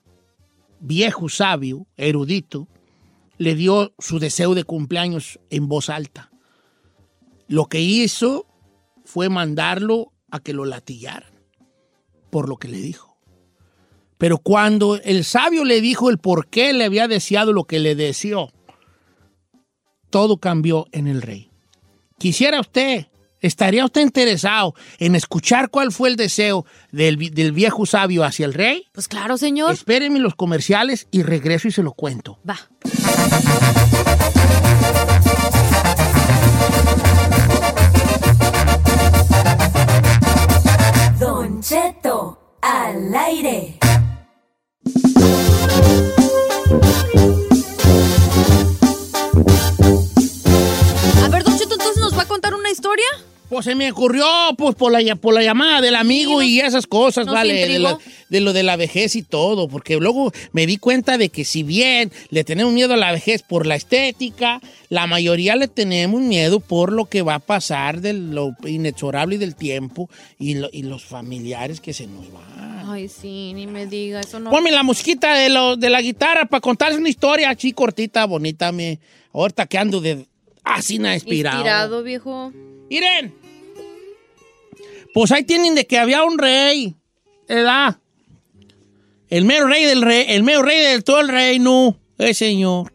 viejo sabio, erudito, le dio su deseo de cumpleaños en voz alta. Lo que hizo fue mandarlo a que lo latillaran por lo que le dijo. Pero cuando el sabio le dijo el por qué le había deseado lo que le deseó, todo cambió en el rey. Quisiera usted, estaría usted interesado en escuchar cuál fue el deseo del, vi- del viejo sabio hacia el rey? Pues claro, señor. Espérenme los comerciales y regreso y se lo cuento. Va. Don Cheto, al aire. A ver, Don Cheto, entonces nos va a contar una historia. Pues se me ocurrió pues por la, por la llamada del amigo y esas cosas, ¿vale? De, intrigó. la- de lo de la vejez y todo, porque luego me di cuenta de que si bien le tenemos miedo a la vejez por la estética, la mayoría le tenemos miedo por lo que va a pasar de lo inexorable del tiempo y, lo- y los familiares que se nos van. Ay, sí, ni me diga, eso no. Ponme la musiquita de, lo, de la guitarra para contarles una historia así cortita, bonita. Me, ahorita que ando de así na inspirado. Inspirado, viejo. Miren. Pues ahí tienen de que había un rey, ¿verdad? El mero rey del rey, el mero rey del todo el reino, el señor.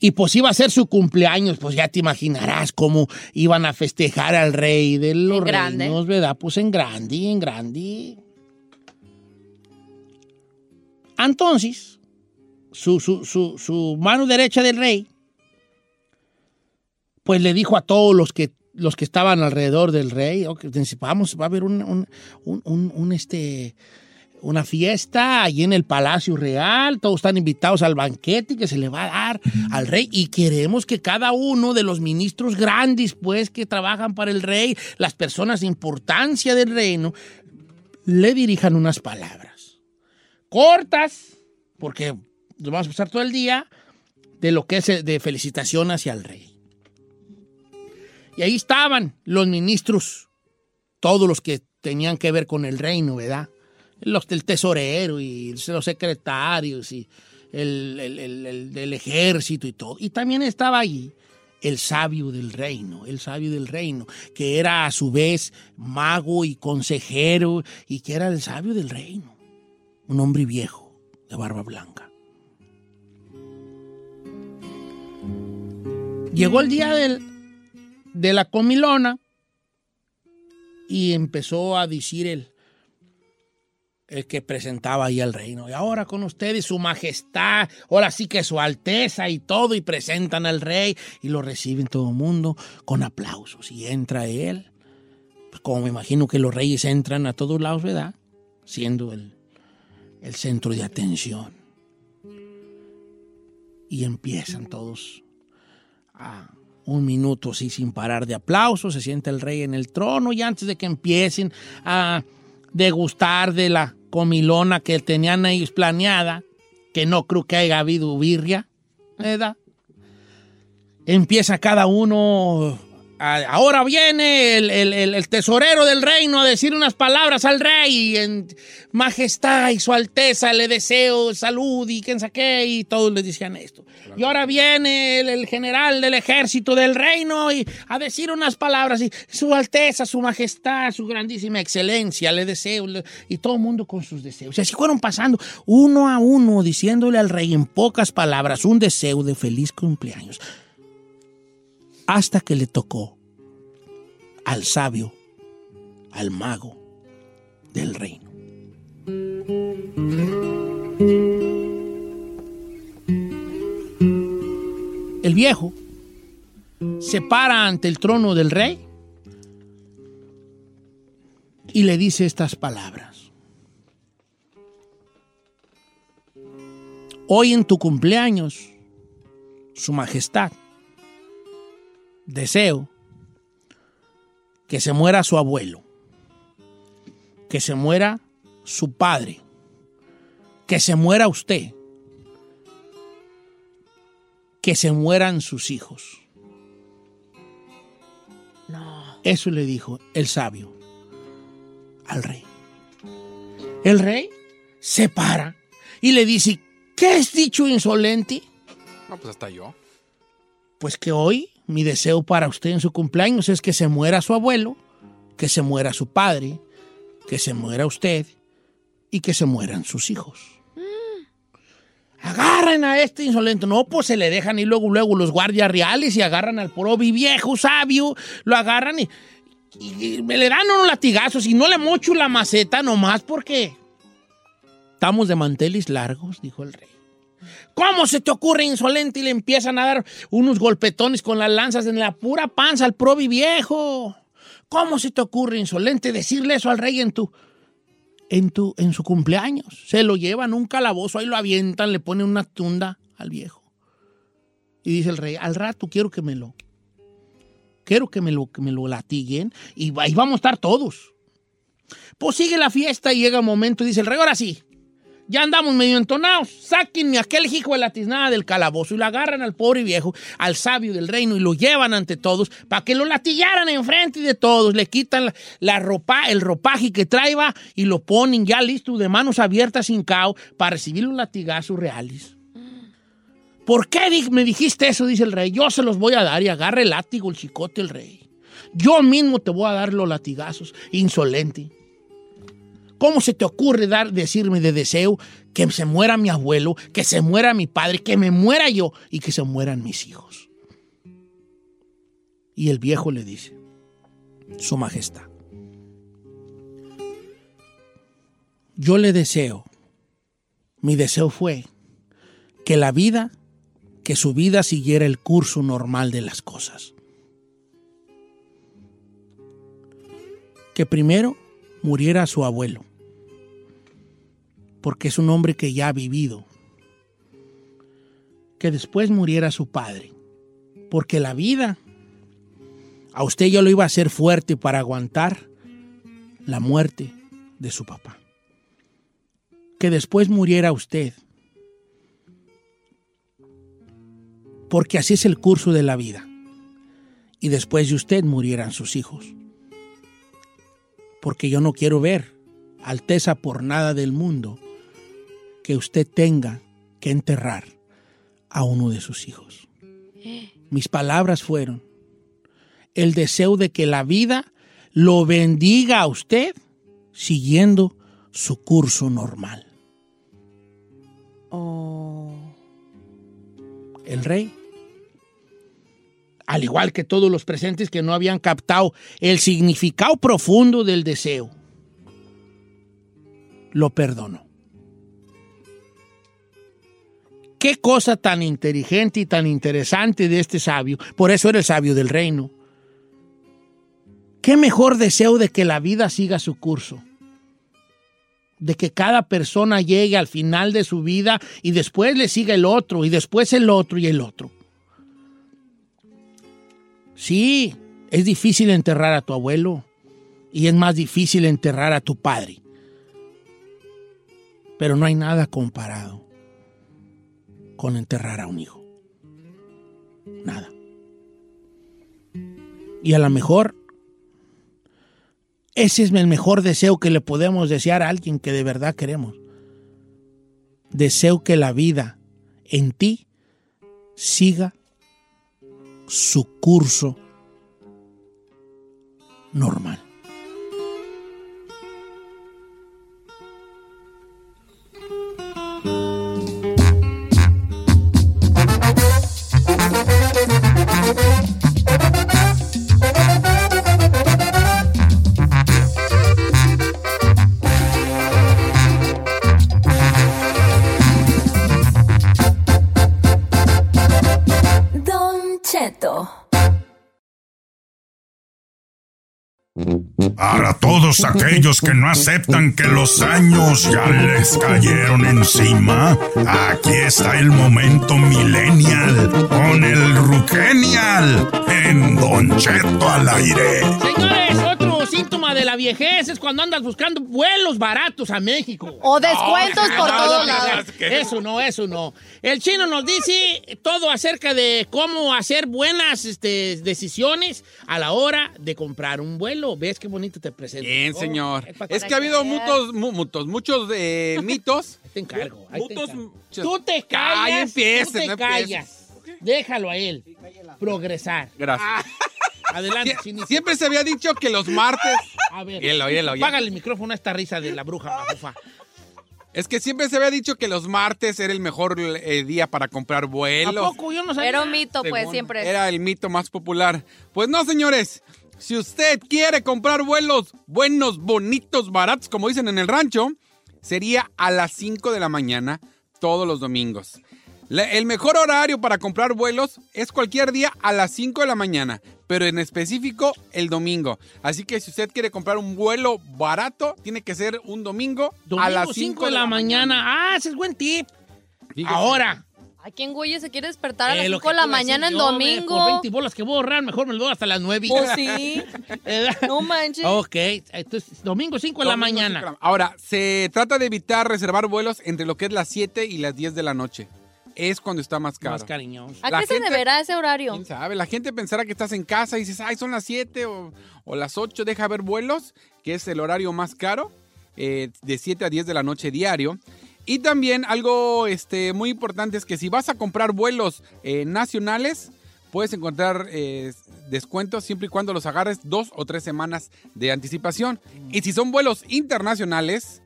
Y pues iba a ser su cumpleaños, pues ya te imaginarás cómo iban a festejar al rey de los grande. reinos, ¿verdad? Pues en grande, en grande. Entonces, su, su, su, su mano derecha del rey, pues le dijo a todos los que, los que estaban alrededor del rey, "Ok, vamos, va a haber un, un- un- un- un, este, una fiesta allí en el Palacio Real, todos están invitados al banquete que se le va a dar al rey y queremos que cada uno de los ministros grandes, pues, que trabajan para el rey, las personas de importancia del reino, le dirijan unas palabras cortas, porque nos vamos a pasar todo el día, de lo que es eh, de felicitación hacia el rey. Y ahí estaban los ministros, todos los que tenían que ver con el reino, ¿verdad? Los del tesorero y los secretarios y el, el- el- el del ejército y todo. Y también estaba allí el sabio del reino, el sabio del reino, que era a su vez mago y consejero y que era el sabio del reino. Un hombre viejo, de barba blanca. Llegó el día del, de la comilona y empezó a decir el, el que presentaba ahí al reino. Y ahora con ustedes su majestad, ahora sí que su alteza y todo, y presentan al rey y lo reciben todo el mundo con aplausos. Y entra él, pues como me imagino que los reyes entran a todos lados, ¿verdad? Siendo el, el centro de atención. Y empiezan todos a un minuto así sin parar de aplausos, se sienta el rey en el trono y antes de que empiecen a degustar de la comilona que tenían ellos planeada, que no creo que haya habido birria, ¿verdad? Empieza cada uno, ahora viene el, el- el- tesorero del reino a decir unas palabras al rey, en majestad y su alteza le deseo salud y quién saqué, y todos le decían esto. Y ahora viene el, general del ejército del reino y a decir unas palabras y su alteza, su majestad, su grandísima excelencia, le deseo, y todo el mundo con sus deseos. Y así fueron pasando uno a uno diciéndole al rey en pocas palabras un deseo de feliz cumpleaños. Hasta que le tocó al sabio, al mago del reino. El viejo se para ante el trono del rey y le dice estas palabras. Hoy en tu cumpleaños, Su Majestad, deseo que se muera su abuelo, que se muera su padre, que se muera usted, que se mueran sus hijos. Eso le dijo el sabio al rey. El rey se para y le dice, ¿qué has dicho insolente? No, pues hasta yo. Pues que hoy mi deseo para usted en su cumpleaños es que se muera su abuelo, que se muera su padre, que se muera usted y que se mueran sus hijos. Agarran a este insolente. No, pues se le dejan y luego, luego los guardias reales y agarran al probi viejo sabio, lo agarran y, y- le dan unos latigazos y no le mocho la maceta nomás porque estamos de manteles largos, dijo el rey. ¿Cómo se te ocurre insolente? Y le empiezan a dar unos golpetones con las lanzas en la pura panza al probi viejo. ¿Cómo se te ocurre insolente decirle eso al rey en tu, en su cumpleaños? Se lo llevan un calabozo, ahí lo avientan, le ponen una tunda al viejo. Y dice el rey, al rato quiero que me lo, quiero que me lo, que me lo latiguen y ahí vamos a estar todos. Pues sigue la fiesta y llega un momento y dice el rey, ahora sí, ya andamos medio entonados. Sáquenme aquel hijo de la tiznada del calabozo y lo agarran al pobre viejo, al sabio del reino y lo llevan ante todos para que lo latillaran enfrente de todos. Le quitan la, ropa, el ropaje que traía y lo ponen ya listo de manos abiertas sin cao para recibir los latigazos reales. ¿Por qué me dijiste eso? Dice el rey. Yo se los voy a dar y agarre el látigo, el chicote, el rey. Yo mismo te voy a dar los latigazos, insolente. ¿Cómo se te ocurre dar, decirme de deseo que se muera mi abuelo, que se muera mi padre, que me muera yo y que se mueran mis hijos? Y el viejo le dice, Su Majestad, yo le deseo Mi deseo fue que la vida, que su vida siguiera el curso normal de las cosas. Que primero muriera su abuelo, porque es un hombre que ya ha vivido. Que después muriera su padre, porque la vida a usted yo lo iba a hacer fuerte para aguantar la muerte de su papá. Que después muriera usted, porque así es el curso de la vida. Y después de usted murieran sus hijos. Porque yo no quiero ver, Alteza, por nada del mundo, que usted tenga que enterrar a uno de sus hijos. Mis palabras fueron el deseo de que la vida lo bendiga a usted siguiendo su curso normal. El rey, al igual que todos los presentes que no habían captado el significado profundo del deseo, lo perdonó. Qué cosa tan inteligente y tan interesante de este sabio. Por eso era el sabio del reino. Qué mejor deseo de que la vida siga su curso. De que cada persona llegue al final de su vida y después le siga el otro y después el otro y el otro. Sí, es difícil enterrar a tu abuelo y es más difícil enterrar a tu padre. Pero no hay nada comparado con enterrar a un hijo. Nada. Y a lo mejor ese es el mejor deseo que le podemos desear a alguien que de verdad queremos. Deseo que la vida en ti siga su curso normal. Cheto. Para todos aquellos que no aceptan que los años ya les cayeron encima, aquí está el momento millennial con el Ruquenial en Don Cheto al aire. Señores, síntoma de la viejez es cuando andas buscando vuelos baratos a México. O descuentos por todos no, lados. Eso no, eso no. El chino nos dice todo acerca de cómo hacer buenas este, decisiones a la hora de comprar un vuelo. ¿Ves qué bonito te presento? Bien, señor. es que ha habido muchos, mu- mutos, muchos eh, mitos. te encargo. ahí te Mutos- encargo. Tú te callas. Ay, empiecen, tú te no callas. Déjalo a él. Progresar. Gracias. Adelante, Sie- siempre se había dicho que los martes. A ver. Hielo, hielo, hielo. Págale el micrófono a esta risa de la bruja mafufa. Es que siempre se había dicho que los martes era el mejor eh, día para comprar vuelos. ¿A poco? Yo no sabía. Era un mito, pues, Según siempre. Era el mito más popular. Pues no, señores. Si usted quiere comprar vuelos buenos, bonitos, baratos, como dicen en el rancho, sería a las 5 de la mañana todos los domingos. La- el mejor horario para comprar vuelos es cualquier día a las 5 de la mañana, pero en específico el domingo. Así que si usted quiere comprar un vuelo barato, tiene que ser un domingo, Domingo a las 5 de la mañana. Ah, ese es buen tip. Ahora. ¿A quién, güey, se quiere despertar a las eh, lo 5 de que la mañana en decir yo, domingo? Por 20 bolas que voy a ahorrar, mejor me lo doy hasta las 9. Pues sí. No manches. Ok, entonces domingo 5 de la Domingo mañana. cinco de la- Ahora, se trata de evitar reservar vuelos entre lo que es las 7 y las 10 de la noche. Es cuando está más caro. Más cariñoso. ¿A La qué se deberá ese horario? ¿Quién sabe? La gente pensará que estás en casa y dices, ay, son las 7 o, o las 8, deja ver vuelos, que es el horario más caro, eh, de 7 a 10 de la noche diario. Y también algo este, muy importante es que si vas a comprar vuelos eh, nacionales, puedes encontrar eh, descuentos siempre y cuando los agarres dos o tres semanas de anticipación. Y si son vuelos internacionales,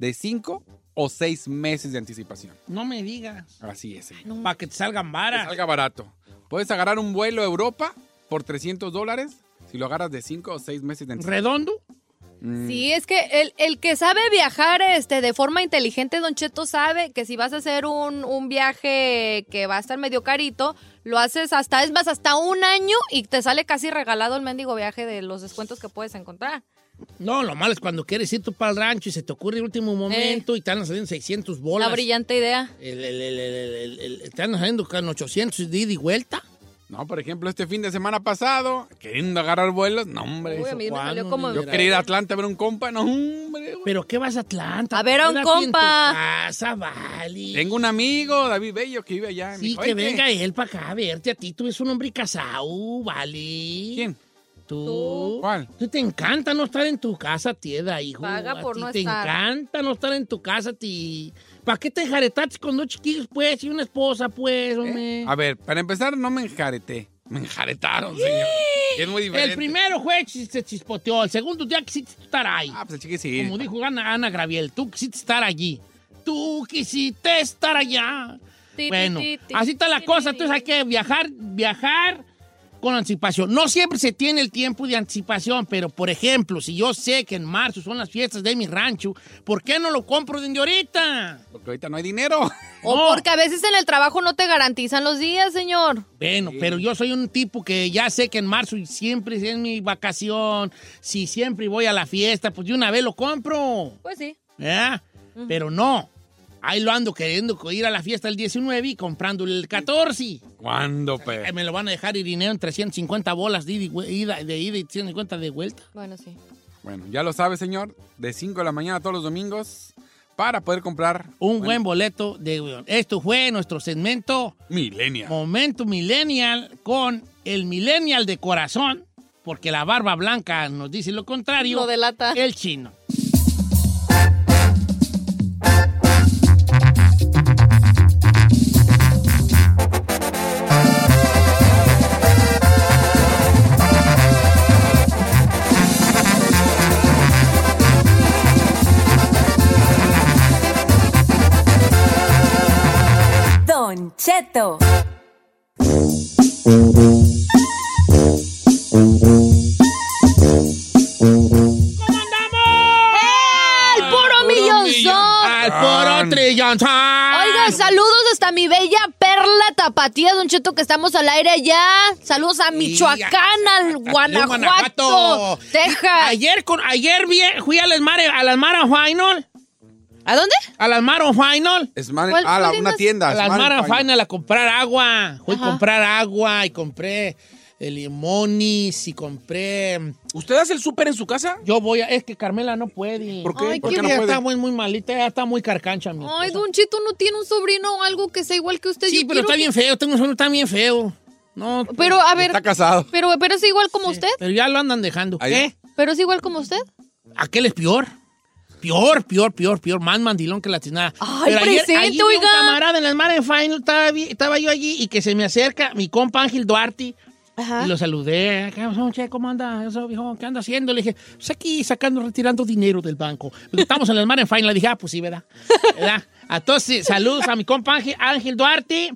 de 5 o 6 meses de anticipación. No me digas. Así es. Para que te salgan varas. Que salga barato. Puedes agarrar un vuelo a Europa por 300 dólares si lo agarras de 5 o 6 meses de anticipación. ¿Redondo? Sí, es que el, el que sabe viajar este, de forma inteligente, Don Cheto, sabe que si vas a hacer un, un viaje que va a estar medio carito, lo haces hasta, es más, hasta un año y te sale casi regalado el mendigo viaje de los descuentos que puedes encontrar. No, lo malo es cuando quieres ir tú para el rancho y se te ocurre el último momento y te andan saliendo 600 bolas. La brillante idea. El- el- el- el- el- el- te andan saliendo con 800 de ida y vuelta. No, por ejemplo, este fin de semana pasado, queriendo agarrar vuelos, no, hombre. Uy, a mí me salió como- Yo quería ir a Atlanta a ver un compa, no, hombre. güey. ¿Pero qué vas a Atlanta? A ver a un compa. casa, vale. Tengo un amigo, David Bello, que vive allá. Sí, que venga él para acá a verte a ti. Tú eres un hombre casado, vale. ¿Quién? Tú. ¿Cuál? Tú te encanta no estar en tu casa, tieda, hijo. Paga A por no te estar. encanta no estar en tu casa, ti. ¿Para qué te enjaretaste con dos chiquillos, pues? Y una esposa, pues, hombre. A ver, para empezar, no me enjareté. Me enjaretaron, señor. Es muy diferente. El primero fue se chispoteó. El segundo día quisiste estar ahí. Ah, pues el chiqui sí. Como dijo Ana, Ana Graviel, tú quisiste estar allí. Tú quisiste estar allá. Bueno, así está la cosa. Entonces hay que viajar, viajar con anticipación. No siempre se tiene el tiempo de anticipación, pero por ejemplo, si yo sé que en marzo son las fiestas de mi rancho, ¿por qué no lo compro desde ahorita? Porque ahorita no hay dinero. O No. porque a veces en el trabajo no te garantizan los días, señor. Bueno, pero yo soy un tipo que ya sé que en marzo siempre es mi vacación, si siempre voy a la fiesta, pues de una vez lo compro. Pues sí. ¿verdad? Pero no. Ahí lo ando queriendo ir a la fiesta el 19 y comprando el 14. ¿Cuándo, pe? Eh, Me lo van a dejar Irineo en 350 bolas de ida, y vue- ida- de ida y 150 de vuelta. Bueno, sí. Bueno, ya lo sabe, señor. De 5 de la mañana todos los domingos para poder comprar Un buen boleto de... Esto fue nuestro segmento Millennial. Momento Millennial con el Millennial de corazón, porque la barba blanca nos dice lo contrario. Lo delata. El chino. Cheto. ¡El puro millonzón! ¡Al puro trillonzón! Oiga, saludos hasta mi bella perla tapatía, Don Cheto, que estamos al aire allá. Saludos a Michoacán, al Guanajuato, Guanajuato. Texas. Ayer, con, ayer vi- fui a las Mare, a las Mara Final. ¿A dónde? A las Mara Final. ¿Cuál- ah, la- cuál una es? tienda. A las Smart Mara Final. Final a comprar agua. Fui Ajá. a comprar agua y compré el limonis y compré... ¿Usted hace el súper en su casa? Yo voy a... Es que Carmela no puede. ¿Por qué? Ay, ¿Por qué qué no Ella puede? está muy, muy malita, ya está muy carcancha. mi Ay, esposa. Don Cheto, ¿no tiene un sobrino o algo que sea igual que usted? Sí, Yo pero quiero está que- bien feo. Tengo un sueño está bien feo. No, Pero, a ver, Está casado. pero, pero es igual como usted. pero ya lo andan dejando. Ahí- ¿Qué? Pero es igual como usted. Aquel es peor. Peor, peor, peor, peor. Más mandilón que la tinada. Ay, Pero presente, ayer vi un oiga. camarada en las Mara Final, estaba, estaba yo allí y que se me acerca mi compa Ángel Duarte. Ajá. Y lo saludé. ¿Qué pasó, che? ¿Cómo anda? Eso, viejo, ¿Qué anda haciendo? Le dije, pues aquí sacando, retirando dinero del banco. Estamos en las Mara Final. Le dije, ah, pues sí, ¿verdad? ¿verdad? Entonces, saludos a mi compa Ángel, Ángel Duarte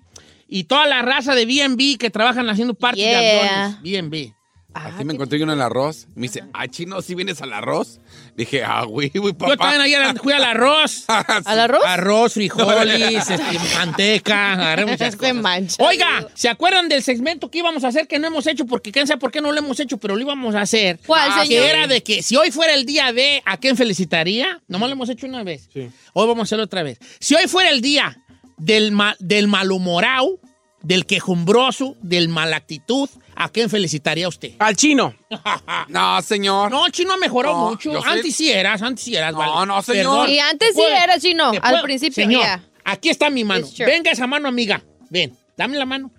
y toda la raza de B&B que trabajan haciendo partes Yeah. de aviones. B&B. Así me encontré yo en el arroz. Me dice, ah, chino, ¿sí vienes al arroz? Dije, ah, güey, güey, papá. Yo también ayer fui al arroz. ¿Al arroz? Arroz, frijoles, este, manteca, agarré muchas cosas. mancha. Oiga, ¿se acuerdan del segmento que íbamos a hacer que no hemos hecho? Porque quién sabe por qué no lo hemos hecho, pero lo íbamos a hacer. ¿Cuál, Ah, señor? Que era de que si hoy fuera el día de ¿a quién felicitaría? Nomás lo hemos hecho una vez. Hoy vamos a hacerlo otra vez. Si hoy fuera el día del, ma- del malhumorado, del quejumbroso, del mala actitud, ¿a quién felicitaría usted? Al chino. No, señor. No, Chino mejoró No, mucho. sé- Antes sí eras, antes sí eras. No, vale. no, señor. Perdón. Y antes sí era chino, ¿Te al principio, Señor, ya. aquí está mi mano. Venga esa mano, amiga. Ven, dame la mano.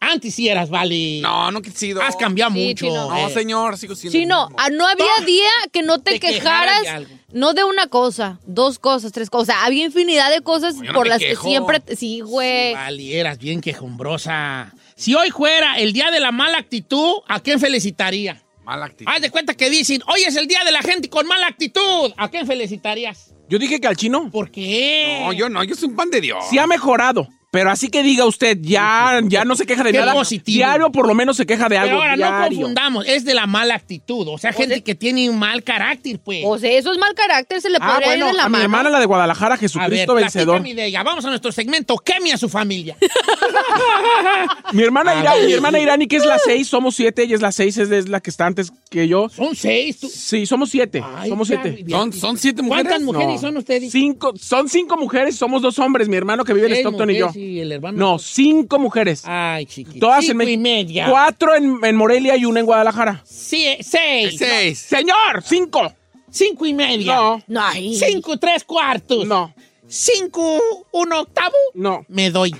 Antes sí eras, vale. No, no he sido. Has cambiado Sí, mucho. Chino. No, eh. señor, sigo siendo. Chino, ah, no había día que no te, Te quejaras quejaras, de algo. no de una cosa, dos cosas, tres cosas. O sea, había infinidad de cosas No, yo no por las quejo. que siempre... te- Sí, güey. Vale, eras bien quejumbrosa. Si hoy fuera el día de la mala actitud, ¿a quién felicitaría? Mala actitud. Haz de cuenta que dicen, hoy es el día de la gente con mala actitud. ¿A quién felicitarías? Yo dije que al chino. ¿Por qué? No, yo no, yo soy un pan de Dios. Sí ha mejorado. Pero así que diga usted, ya, ya no se queja de Qué nada. positivo. Diario por lo menos se queja de Pero algo. ahora no confundamos, es de la mala actitud. O sea, gente que tiene un mal carácter, pues. O sea, eso es mal carácter, se le Ah, podría bueno, ir de la a mi mano. hermana, la de Guadalajara, A ver, Jesucristo vencedor. de ella. Vamos a nuestro segmento, queme a su familia. Mi hermana, Irani, mi hermana Irani, que es la seis, somos siete, ella es la seis, es, es la que está antes que yo. ¿Son seis? Sí, somos siete, somos ya, siete. ya. ¿Son- son siete mujeres? ¿Cuántas mujeres son ustedes? Cinco, son cinco mujeres, somos dos hombres, mi hermano que vive en Stockton y yo. mujeres y el hermano. No, cinco mujeres. Ay, chiquito. Todas en Cinco y media. Cuatro en, en Morelia y una en Guadalajara. Sí, seis. Seis. Señor, cinco. Cinco y media. No. Cinco, tres cuartos. No. Cinco, un octavo. No. Me doy.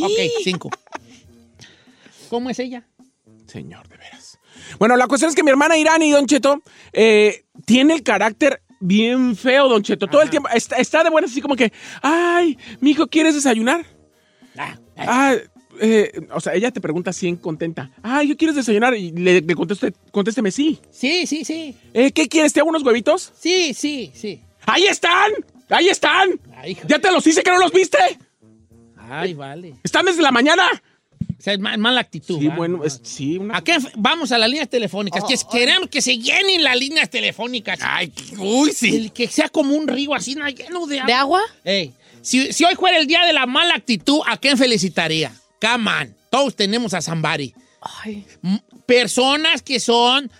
Ok, cinco. ¿Cómo es ella? Señor, de veras. Bueno, la cuestión es que mi hermana Irani, Don Cheto, eh, tiene el carácter bien feo, Don Cheto. Todo el tiempo está, está de buenas así como que, ay, mijo, ¿quieres desayunar? Ah, eh, o sea, ella te pregunta así en contenta. Ay, ¿yo quieres desayunar? Y le, le conteste, contésteme sí. Sí, sí, sí. Eh, ¿Qué quieres? ¿Te hago unos huevitos? Sí, sí, sí. ¡Ahí están! ¡Ahí están! ¡Ya te los hice que no los viste! Ay, vale. ¡Están desde la mañana! O sea, es ma- mala actitud. Sí, ¿va? bueno, es- sí. Una... ¿A qué f- vamos a las líneas telefónicas? que queremos que se llenen las líneas telefónicas. Ay, uy, sí. que sea como un río así, ¿no? lleno de agua. ¿De agua? Ey, si, si hoy fuera el día de la mala actitud, ¿a quién felicitaría? Come on. Todos tenemos a somebody. M- Personas que son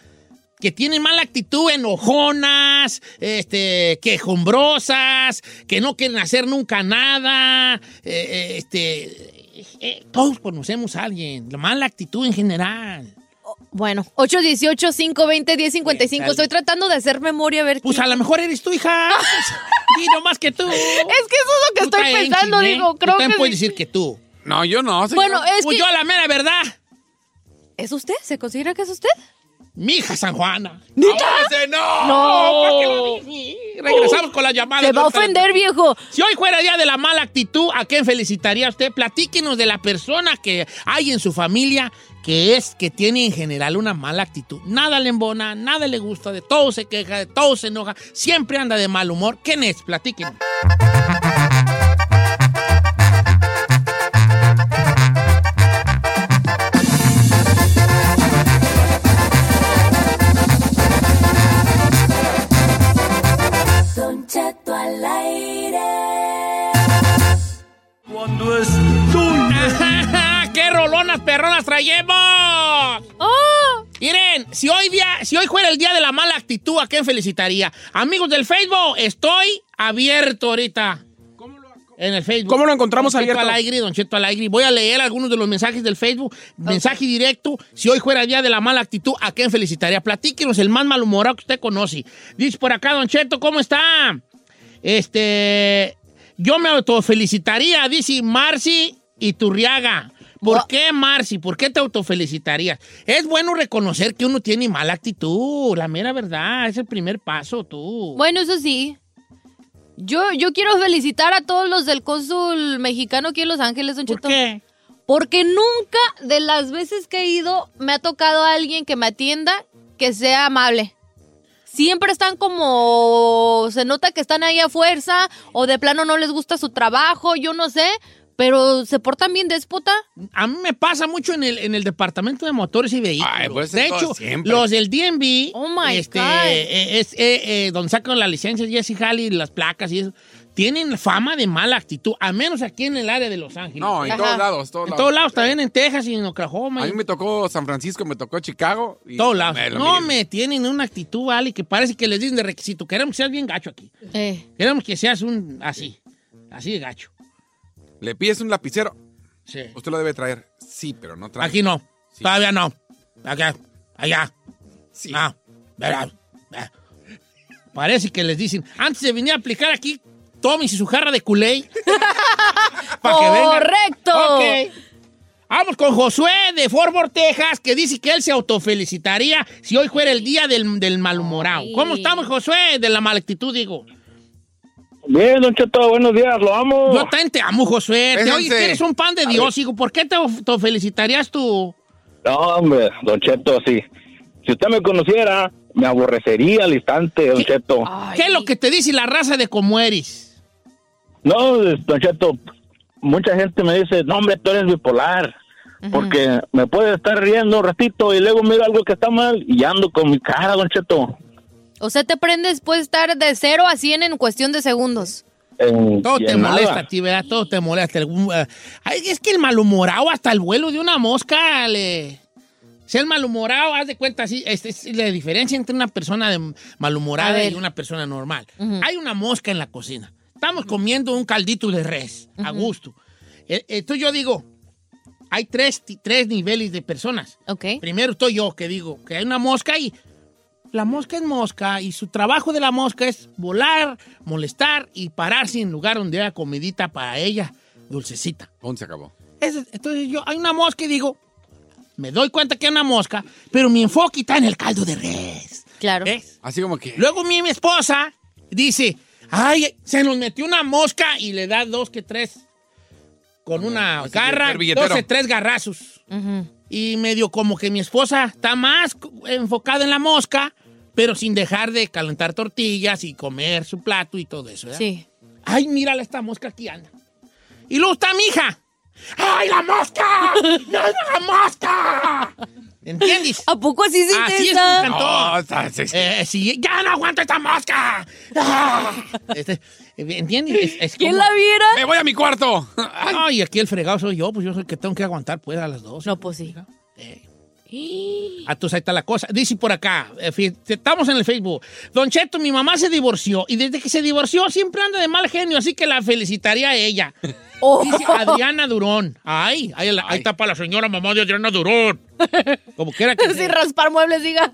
que tienen mala actitud, enojonas, este, quejumbrosas, que no quieren hacer nunca nada, eh, eh, este, eh, todos conocemos a alguien, la mala actitud en general. Bueno, 818-520-1055. Estoy tratando de hacer memoria a ver Pues quién- a lo mejor eres tu hija. Di más que tú. Es que eso es lo que Tú estoy pensando, digo, creo que puedes sí. decir que tú. No, yo no. señor. Bueno, es Pues que... yo la mera verdad. ¿Es usted? ¿Se considera que es usted? Mi hija San Juana. Sí, no. No. ¿Para qué lo dije? Regresamos con la llamada. Se va a ofender, viejo. Si hoy fuera día de la mala actitud, ¿a quién felicitaría usted? Platíquenos de la persona que hay en su familia que es, que tiene en general una mala actitud. Nada le embona, nada le gusta, de todo se queja, de todo se enoja, siempre anda de mal humor. ¿Quién es? Platíquenos. Al aire. Cuando es ¡Qué rolonas perronas traemos! ¡Oh! Miren, si hoy, día, si hoy fuera el día de la mala actitud, ¿a quién felicitaría? Amigos del Facebook, estoy abierto ahorita. En el Facebook. ¿Cómo lo encontramos Don Cheto abierto? al aire, Don Cheto al aire. Voy a leer algunos de los mensajes del Facebook. Mensaje directo. Si hoy fuera el día de la mala actitud, ¿a quién felicitaría? Platíquenos el más malhumorado que usted conoce. Dice por acá, Don Cheto, ¿cómo está? Este. Yo me autofelicitaría, dice Marci Iturriaga. ¿Por qué, Marci? ¿Por qué te autofelicitarías? Es bueno reconocer que uno tiene mala actitud, la mera verdad. Es el primer paso, tú. Bueno, eso sí. Yo, yo quiero felicitar a todos los del cónsul mexicano aquí en Los Ángeles, Don ¿Por Cheto. qué? Porque nunca de las veces que he ido me ha tocado a alguien que me atienda que sea amable. Siempre están como... Se nota que están ahí a fuerza o de plano no les gusta su trabajo, yo no sé. Pero se portan bien déspota. A mí me pasa mucho en el, en el departamento de motores y vehículos. Ay, pues de hecho, siempre. los del DMV, Oh my este, God. eh, es, eh, eh, donde sacan la licencia Jesse Halley, las placas y eso, tienen fama de mala actitud, a menos aquí en el área de Los Ángeles. No, en Ajá. todos lados, todos En lados. todos lados, también en Texas y en Oklahoma. A mí me tocó San Francisco, me tocó Chicago. Y todos lados. me No, me tienen una actitud, ¿vale? Que parece que les dicen de requisito. Queremos que seas bien gacho aquí. Eh. Queremos que seas un así, así de gacho. Le pides un lapicero. Sí. Usted lo debe traer. Sí, pero no trae. Aquí no. Todavía no. Acá. Allá. Sí. No. Verá. Verá. Parece que les dicen, antes de venir a aplicar aquí, tómese su jarra de culé. ¡Correcto! Ok. Vamos con Josué de Fort Worth, Texas, que dice que él se autofelicitaría si hoy fuera el día del, del malhumorado. ¿Cómo estamos, Josué? De la mala actitud, digo. Bien, Don Cheto, buenos días, lo amo. Yo también te amo, Josué. Te oye que eres un pan de Dios, hijo. ¿Por qué te autofelicitarías tú? No, hombre, Don Cheto, sí. Si usted me conociera, me aborrecería al instante, Don Cheto. ¿Qué es lo que te dice la raza de cómo eres? No, Don Cheto, mucha gente me dice, no, hombre, tú eres bipolar. Porque me puede estar riendo un ratito y luego miro algo que está mal y ando con mi cara, Don Cheto. O sea, te prendes, puede estar de 0 a 100 en cuestión de segundos. En- Todo te molesta a ti, ¿verdad? Todo te molesta. Eh, ay, es que el malhumorado, hasta el vuelo de una mosca, le... Si el malhumorado, haz de cuenta, así, es, es la diferencia entre una persona de malhumorada y una persona normal. Hay una mosca en la cocina. Estamos comiendo un caldito de res, a Ujú. gusto. Eh, Entonces yo digo, hay tres, tres niveles de personas. Ok. Primero estoy yo, que digo que hay una mosca y la mosca es mosca y su trabajo de la mosca es volar, molestar y pararse en lugar donde haya comidita para ella, dulcecita. ¿Dónde se acabó? Entonces yo, hay una mosca y digo, me doy cuenta que hay una mosca, pero mi enfoque está en el caldo de res. Claro. Así como que. Luego mi, mi esposa dice, ay, se nos metió una mosca y le da dos que tres con una así garra, que tres garrazos. Y medio como que mi esposa está más enfocada en la mosca, pero sin dejar de calentar tortillas y comer su plato y todo eso. ¿verdad? Sí. Ay, mírala esta mosca aquí anda. Y luego está mi hija. ¡Ay, la mosca! ¡No, la mosca! ¿Entiendes? ¿A poco así se Así es intenta? un cantón. Está- sí, sí. Eh, sí, ¡Ya no aguanto esta mosca! ¡Ah! Este, ¿Entiendes? Es- es ¿Quién como- la viera? ¡Me voy a mi cuarto! Ay, aquí el fregado soy yo, pues yo soy el que tengo que aguantar pues a las dos. No, pues sí. Ah, entonces ahí está la cosa. Dice por acá, eh, estamos en el Facebook. Don Cheto, mi mamá se divorció y desde que se divorció siempre anda de mal genio, así que la felicitaría a ella. Oh. Dice Adriana Durón. Ay, ahí, está para la señora mamá de Adriana Durón. Como quiera que Sin sea. raspar muebles, diga.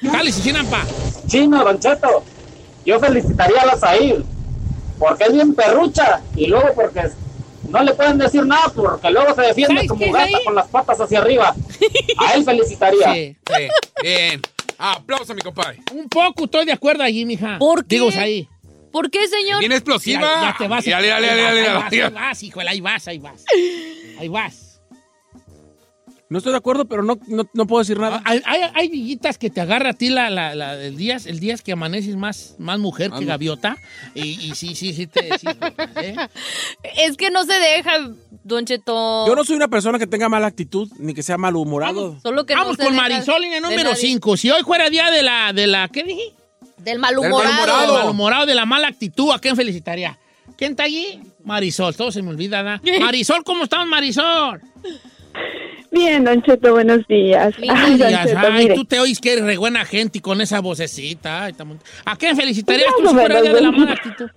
Dale, si pa. Chino, Don Cheto, yo felicitaría a la Zahir, porque es bien perrucha, y luego porque no le pueden decir nada, porque luego se defiende ¿Sabes como gata con las patas hacia arriba. A él felicitaría. Sí. Sí, bien. Aplauso, mi compadre. Un poco estoy de acuerdo allí, mija. ¿Por qué? Digo, ahí. ¿Por qué, señor? Bien explosiva. Ya, ya te vas. Dale, dale, dale, ahí vas, ahí vas, híjole, ahí vas, ahí vas. Ahí vas. No estoy de acuerdo, pero no, no, no puedo decir nada. Hay, hay, hay villitas que te agarra a ti la, la, la- el día, el día que amaneces más, más mujer que gaviota. Y, y sí, sí, sí te... sí, ¿eh? Es que no se deja, Don Cheto. Yo no soy una persona que tenga mala actitud, ni que sea malhumorado. Solo que Vamos no con Marisol en el número nadie. 5. Si hoy fuera día de la, de la, ¿qué dije? Del malhumorado. malhumorado. Del malhumorado, de la mala actitud, ¿a quién felicitaría? ¿Quién está allí? Marisol, todo se me olvida, ¿verdad? Marisol, ¿cómo estamos, Marisol? Bien, Don Cheto, buenos días. Don Ya, Cheto, ay, tú te oyes que eres re buena gente y con esa vocecita. ¿A quién felicitarías tú si fuera de la actitud?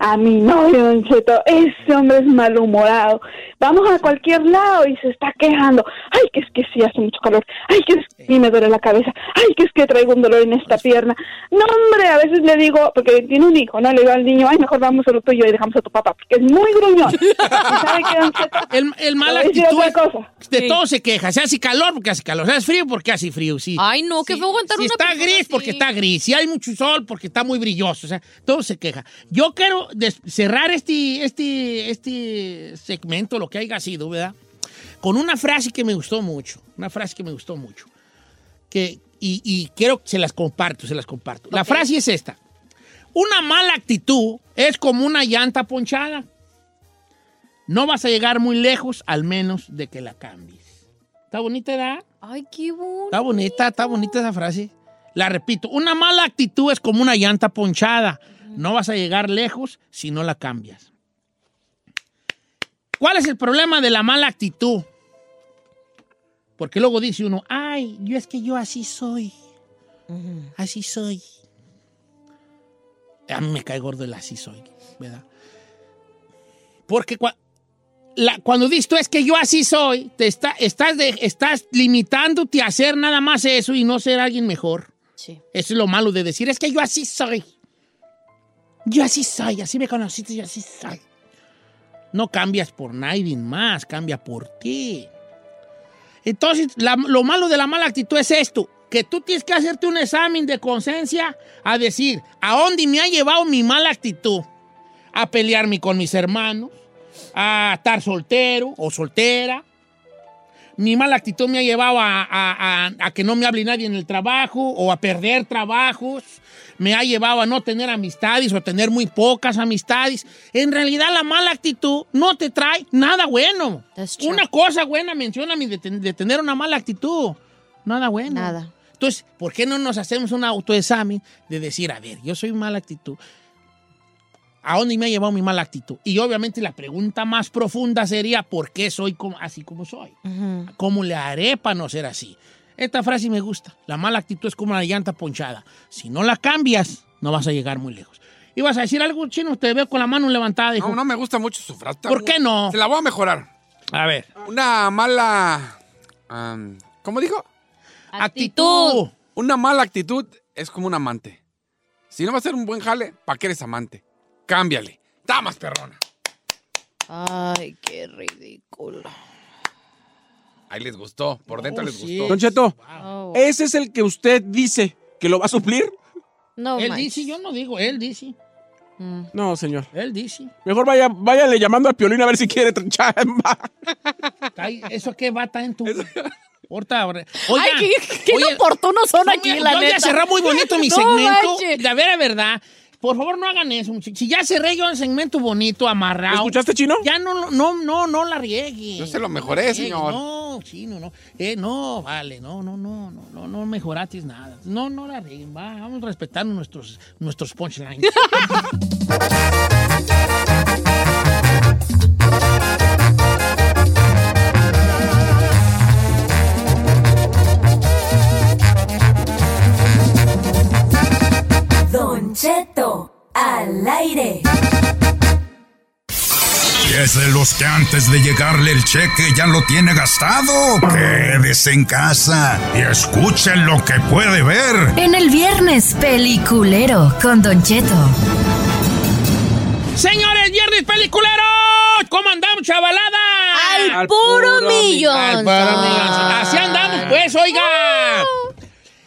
A mi novio, Don Cheto, ese hombre es malhumorado. Vamos a cualquier lado y se está quejando. Ay, que es que sí hace mucho calor. Ay, que es que sí me duele la cabeza. Ay, que es que traigo un dolor en esta pierna. No, hombre, a veces le digo, porque tiene un hijo, ¿no? Le digo al niño, ay, mejor vamos a lo tuyo y dejamos a tu papá, porque es muy gruñón. ¿Y sabe qué, Don Cheto? El, el decir actitud cosa. de Sí. todo se queja. Se hace calor porque hace calor. Se hace frío porque hace frío, sí. Ay, no, qué Sí, feo aguantar si una está gris así. porque está gris. Si hay mucho sol porque está muy brilloso. O sea, todo se queja. Yo quiero des- cerrar este, este, este segmento, lo que haya sido, ¿verdad? Con una frase que me gustó mucho. Una frase que me gustó mucho. Que, y, y quiero que se las comparto, se las comparto. La frase es esta. Una mala actitud es como una llanta ponchada. No vas a llegar muy lejos, al menos de que la cambies. ¿Está bonita, edad? Ay, qué bonito. Está bonita, está bonita esa frase. La repito, una mala actitud es como una llanta ponchada. No vas a llegar lejos si no la cambias. ¿Cuál es el problema de la mala actitud? Porque luego dice uno, ay, yo es que yo así soy. Así soy. A mí me cae gordo el así soy, ¿verdad? Porque cua- la- cuando dices tú es que yo así soy, te está, estás, de- estás limitándote a hacer nada más eso y no ser alguien mejor. Sí. Eso es lo malo de decir, es que yo así soy. Yo así soy, así me conociste, yo así soy. No cambias por nadie más, cambia por ti. Entonces, la- lo malo de la mala actitud es esto, que tú tienes que hacerte un examen de conciencia a decir, ¿a dónde me ha llevado mi mala actitud? A pelearme con mis hermanos, a estar soltero o soltera. mi mala actitud me ha llevado a, que no me hable nadie en el trabajo o a perder trabajos. Me ha llevado a no tener amistades o a tener muy pocas amistades. En realidad la mala actitud no te trae nada bueno. Una cosa buena menciona de, ten- de tener una mala actitud. Nada bueno. Nada. Entonces, ¿por qué no nos hacemos un autoexamen de decir, a ver, yo soy mala actitud? ¿A dónde me ha llevado mi mala actitud? Y obviamente la pregunta más profunda sería, ¿por qué soy como- así como soy? ¿Cómo le haré para no ser así? Esta frase me gusta. La mala actitud es como una llanta ponchada. Si no la cambias, no vas a llegar muy lejos. ¿Ibas a decir algo, chino? Te veo con la mano levantada, hijo. No, no me gusta mucho su frase. ¿Por qué no? Se la voy a mejorar. A ver. Una mala... ¿Cómo dijo? Actitud. Una mala actitud es como un amante. Si no va a ser un buen jale, ¿para qué eres amante? Cámbiale. Damas, perrona. Ay, qué ridículo. Ahí les gustó. Por dentro Oh, les gustó. Don Cheto, ¿ese es el que usted dice que lo va a suplir? No, él manches. dice, yo no digo, él dice. No, señor. Él dice. Mejor vaya, váyale llamando al piolín a ver si quiere chamba. ¿Eso qué va en tu...? Porta, Oiga, Ay, qué, qué inoportunos son aquí, la yo neta. ya cerré muy bonito mi No segmento. manches. La vera verdad. Por favor, no hagan eso. muchachos. Si ya cerré yo el segmento bonito, amarrado. ¿Escuchaste, Chino? Ya no, no, no, no la riegue. Yo se lo mejoré, No riegue. señor. No, chino, no. Eh, no, vale, no, no, no, no, no, no mejoratis nada. No, no la rieguen, va. Vamos respetando nuestros, nuestros punchlines. Cheto, al aire. Y es de los que antes de llegarle el cheque ya lo tiene gastado. Quédese en casa y escuchen lo que puede ver. En el viernes peliculero con Don Cheto. Señores, viernes peliculero. ¿Cómo andamos, chavalada? Al puro millón. Al puro millón. Así andamos, pues, oiga.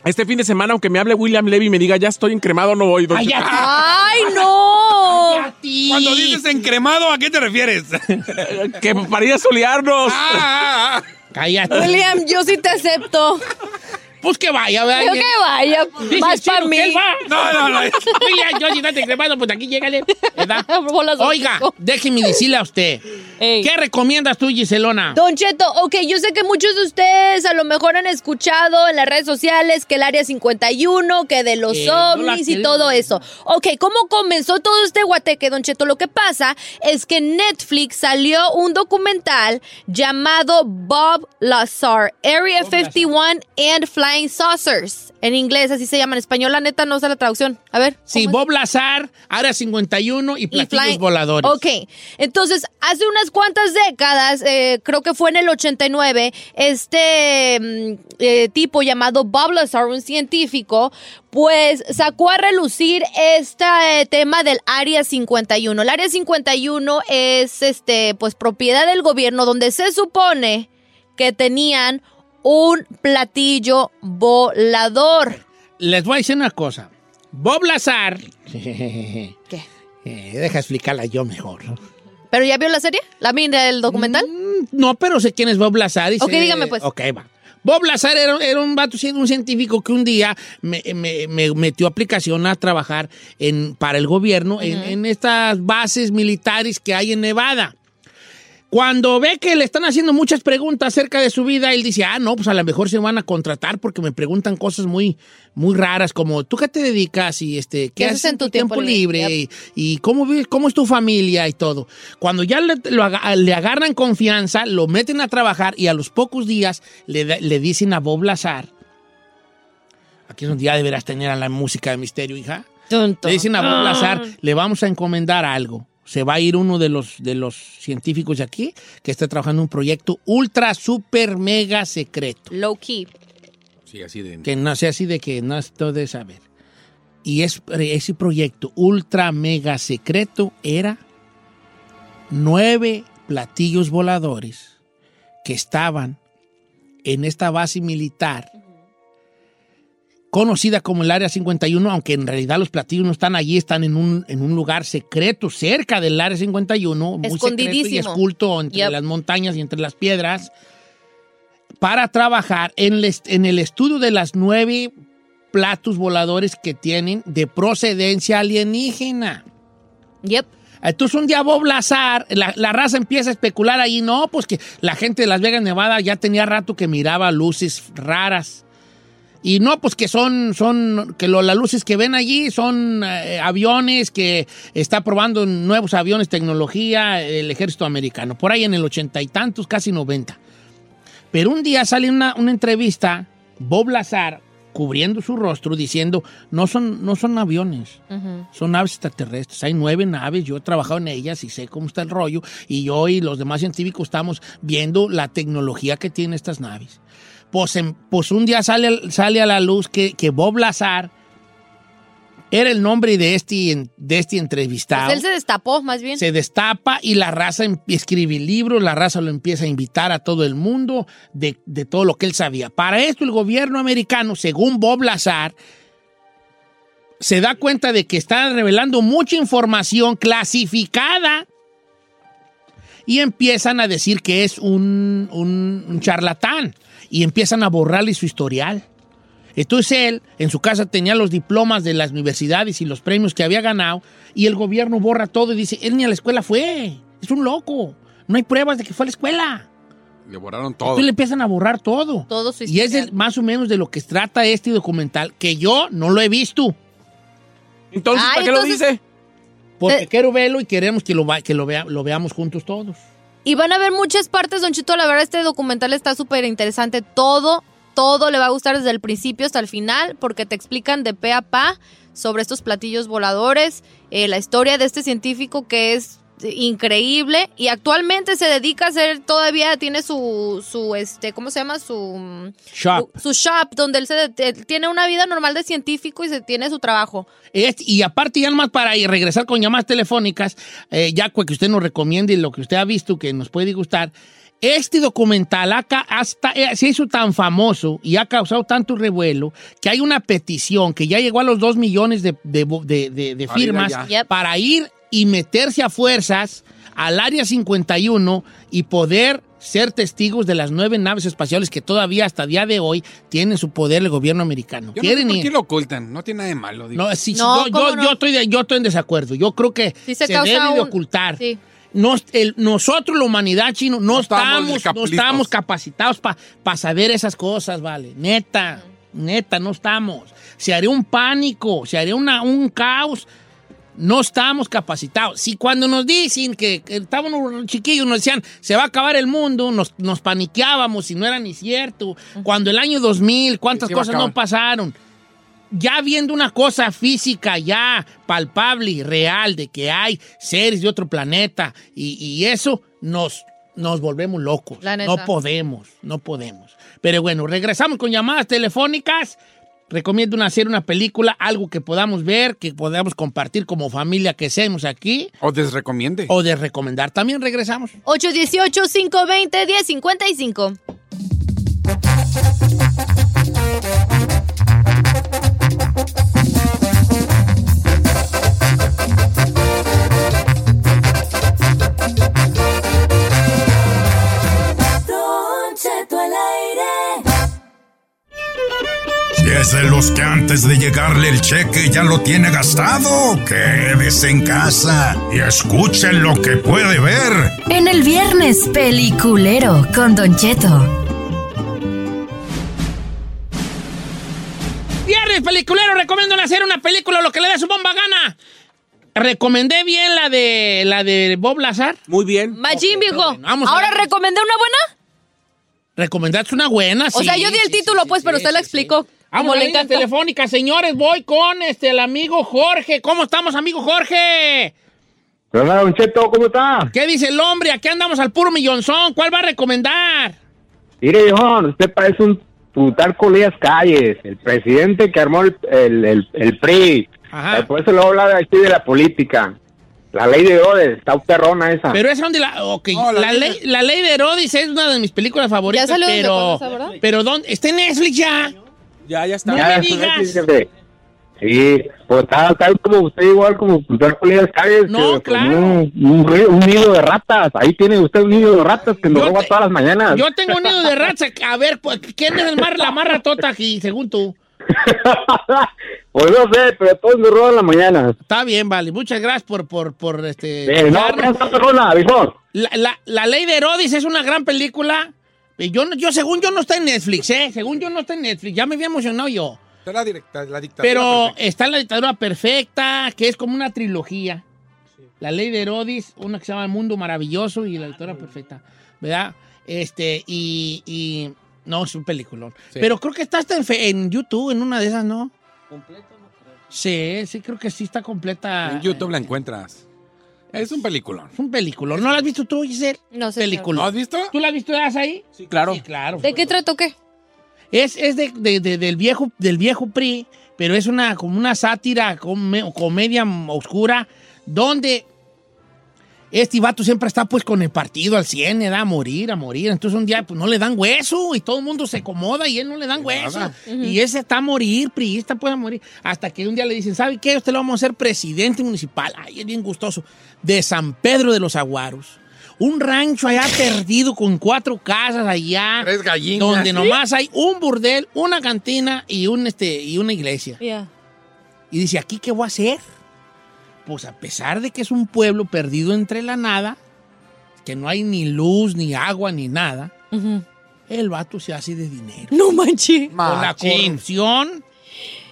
Este fin de semana, aunque me hable William Levy y me diga ya estoy encremado, no voy. Ay. ¡Ay, no! Cuando dices encremado, ¿a qué te refieres? que para ir a solearnos. Ah, Cállate. William, yo sí te acepto. Pues que vaya, vaya. Yo que vaya, Dice más para mí. va. No, no, no. William, yo si no te cremado, pues aquí llégale. ¿verdad? Oiga, déjeme decirle a usted. Ey. ¿Qué recomiendas tú, Giselona? Don Cheto, ok, yo sé que muchos de ustedes a lo mejor han escuchado en las redes sociales que el Área 51, que de los Eh, no ovnis y todo eso. Ok, ¿cómo comenzó todo este guateque, Don Cheto? Lo que pasa es que en Netflix salió un documental llamado Bob Lazar, Area 51 and Flying Saucers. En inglés, así se llama. En español, la neta, no sé la traducción. A ver. Sí. Bob Lazar, Área 51 y y platillos flying- voladores. Ok, entonces hace unas cuantas décadas, eh, creo que fue en el 89, este mm, eh, tipo llamado Bob Lazar, un científico, pues sacó a relucir este eh, tema del Área 51. El Área 51 es este, pues propiedad del gobierno donde se supone que tenían un platillo volador. Les voy a decir una cosa. Bob Lazar. ¿Qué? Eh, deja explicarla yo mejor. ¿Pero ya vio la serie? ¿La mira el documental? No, pero sé quién es Bob Lazar. y Ok, sé- dígame, pues. Ok, va. Bob Lazar era, era un vato, un científico que un día me, me- me metió aplicación a trabajar en, para el gobierno en, en estas bases militares que hay en Nevada. Cuando ve que le están haciendo muchas preguntas acerca de su vida, él dice, ah, no, pues a lo mejor se van a contratar porque me preguntan cosas muy, muy raras como, ¿tú qué te dedicas? Y este, ¿qué, haces en tu tiempo, libre? Y, y cómo, vives- cómo es tu familia y todo. Cuando ya le, lo aga- le agarran confianza, lo meten a trabajar y a los pocos días le, le dicen a Bob Lazar, aquí es donde ya deberás tener a la música de misterio, hija. Le dicen a Bob Lazar, le vamos a encomendar algo. Se va a ir uno de los, de los científicos de aquí que está trabajando en un proyecto ultra, super, mega secreto. Low key. Sí, así de... Que no sea así de que no es todo de saber. Y es, ese proyecto ultra, mega secreto era nueve platillos voladores que estaban en esta base militar conocida como el Área 51, aunque en realidad los platillos no están allí, están en un, en un lugar secreto cerca del Área 51, muy secreto y oculto entre Yep. las montañas y entre las piedras. para trabajar en, el en el estudio de las nueve platos voladores que tienen de procedencia alienígena. Yep. Entonces un día Bob Lazar, la, la raza empieza a especular ahí, no, pues que la gente de Las Vegas, Nevada ya tenía rato que miraba luces raras. Y no, pues que son, son, que lo- las luces que ven allí son eh, aviones, que está probando nuevos aviones, tecnología, el ejército americano, por ahí en el ochenta y tantos, casi noventa. Pero un día sale una, una entrevista, Bob Lazar, cubriendo su rostro, diciendo, no son, no son aviones, son naves extraterrestres. Hay nueve naves, yo he trabajado en ellas y sé cómo está el rollo. Y yo y los demás científicos estamos viendo la tecnología que tienen estas naves. Pues, en- pues un día sale, sale a la luz que, que Bob Lazar era el nombre de este, de este entrevistado Pues él se destapó, más bien. se destapa y la raza em- escribe libros, la raza lo empieza a invitar a todo el mundo de, de todo lo que él sabía. Para esto el gobierno americano, según Bob Lazar, se da cuenta de que está revelando mucha información clasificada y empiezan a decir que es un, un- un charlatán y empiezan a borrarle su historial. Entonces él en su casa tenía los diplomas de las universidades y los premios que había ganado y el gobierno borra todo y dice, él ni a la escuela fue, es un loco, no hay pruebas de que fue a la escuela. Le borraron todo. Entonces le empiezan a borrar todo. Todo su Y es de- más o menos de lo que trata este documental, que yo no lo he visto. Entonces, Ay, ¿para qué lo dice? Porque quiero verlo y queremos que lo, va- que lo, vea- lo veamos juntos todos. Y van a ver muchas partes, Don Chito. La verdad, este documental está súper interesante. Todo, todo le va a gustar desde el principio hasta el final, porque te explican de pe a pa sobre estos platillos voladores, eh, la historia de este científico que es increíble y actualmente se dedica a hacer todavía tiene su su este cómo se llama su Shop. su shop donde él se de- tiene una vida normal de científico y se tiene su trabajo y aparte, ya nomás para ir- regresar con llamadas telefónicas, eh, ya que usted nos recomiende lo que usted ha visto que nos puede gustar. Este documental acá hasta eh, se hizo tan famoso y ha causado tanto revuelo que hay una petición que ya llegó a los dos millones de, de- de- de- de Para ir firmas para ir y meterse a fuerzas al área 51 y poder ser testigos de las nueve naves espaciales que todavía hasta día de hoy tienen su poder el gobierno americano. Yo no sé ¿Quieren por ir? qué lo ocultan. No tiene nada de malo. digo. No, sí, No, yo, ¿cómo yo- no? yo estoy de- yo estoy en desacuerdo. Yo creo que Sí se, debe de ocultar. sí. Nos- el- nosotros, la humanidad chino, no, No estamos estamos, no estamos capacitados para saber esas cosas, ¿vale? Neta, neta, no estamos. Se haría un pánico, se haría una, un caos. No estamos capacitados. Si cuando nos dicen que, que estábamos chiquillos, nos decían, se va a acabar el mundo, nos, nos paniqueábamos y no era ni cierto. Cuando el año 2000, cuántas Sí, cosas no pasaron ya viendo una cosa física ya palpable y real de que hay seres de otro planeta y, y eso nos, nos volvemos locos. No podemos, no podemos. Pero bueno, regresamos con llamadas telefónicas. Recomiendo una hacer una película, algo que podamos ver, que podamos compartir como familia que seamos aquí, O desrecomiende. o de recomendar. También regresamos. 818-520-1055. Si es de los que antes de llegarle el cheque ya lo tiene gastado, quédese en casa y escuchen lo que puede ver. En el viernes peliculero con Don Cheto. Viernes peliculero, recomiendo hacer una película, lo que le dé su bomba gana. Recomendé bien la de la de Bob Lazar. Muy bien. Machín, viejo. vamos Ahora recomendé una buena. Recomendaste una buena, o sea, yo di el sí, título, sí, pues, sí, pero usted sí, la sí. explicó. Vamos a la telefónica, señores. Voy con este el amigo Jorge. ¿Cómo estamos, amigo Jorge? Hola, Don Cheto, ¿cómo está? ¿Qué dice el hombre? Aquí andamos al puro millonzón. ¿Cuál va a recomendar? Mire, viejón, usted parece un putarco Elías Calles, el presidente que armó el, el, el, el PRI. Ajá. Por eso luego habla aquí de la política. La ley de Herodes, está perrona esa. Pero esa donde la. Ok, No, la la, ley la ley de Herodes es una de mis películas favoritas. Ya salió pero. cuándo esa, ¿verdad? Pero ¿dónde? Está en Netflix ya. Ya, ya está. No me. Sí, pues tal, tal como usted, igual como dar colegas calles. No, que, pues, claro. Un, un río- un nido de ratas. Ahí tiene usted un nido de ratas que nos roba todas las mañanas. Yo tengo un nido de ratas. A ver, pues, ¿quién es el mar, la más ratota aquí, según tú? Pues no sé, pero todos me roban las mañanas. Está bien, vale. Muchas gracias por, por, por este. Eh, no, darnos- no, no, no, avisón. La, la, la ley de Herodes es una gran película. Yo, no- yo, según yo, no está en Netflix, ¿eh? Según yo, no está en Netflix. Ya me había emocionado yo. Está la, directa- la dictadura. Pero perfecta. está la dictadura perfecta, que es como una trilogía. La ley de Herodes, una que se llama El Mundo Maravilloso y la dictadura perfecta. ¿Verdad? Este, y. y- no, es un peliculón. Sí. Pero creo que está hasta en, en YouTube, en una de esas, ¿no? Sí, sí, creo que sí está completa. En YouTube la encuentras. Es un peliculón. Es un peliculón. ¿No la has visto tú, Giselle? No sé. Película. ¿No has visto? ¿Tú la has visto ahí? Sí, claro. Sí, claro. ¿De qué trató qué? Es, es de, de- de- del, viejo, del viejo PRI, pero es una, como una sátira, come- comedia oscura, donde este vato siempre está pues con el partido al 100, le da a morir, a morir. Entonces un día pues no le dan hueso y todo el mundo se acomoda y él no le dan hueso. Y ese está a morir, priista puede morir. Hasta que un día le dicen, ¿sabe qué? Usted lo vamos a hacer presidente municipal. Ay, es bien gustoso. De San Pedro de los Aguaros. Un rancho allá perdido con cuatro casas allá. Tres gallinas. Donde ¿Sí? nomás hay un burdel, una cantina y, un, este, y una iglesia. Ya. Y dice, ¿aquí qué voy a hacer? Pues a pesar de que es un pueblo perdido entre la nada, que no hay ni luz, ni agua, ni nada, el vato se hace de dinero. No manches. Con la corrupción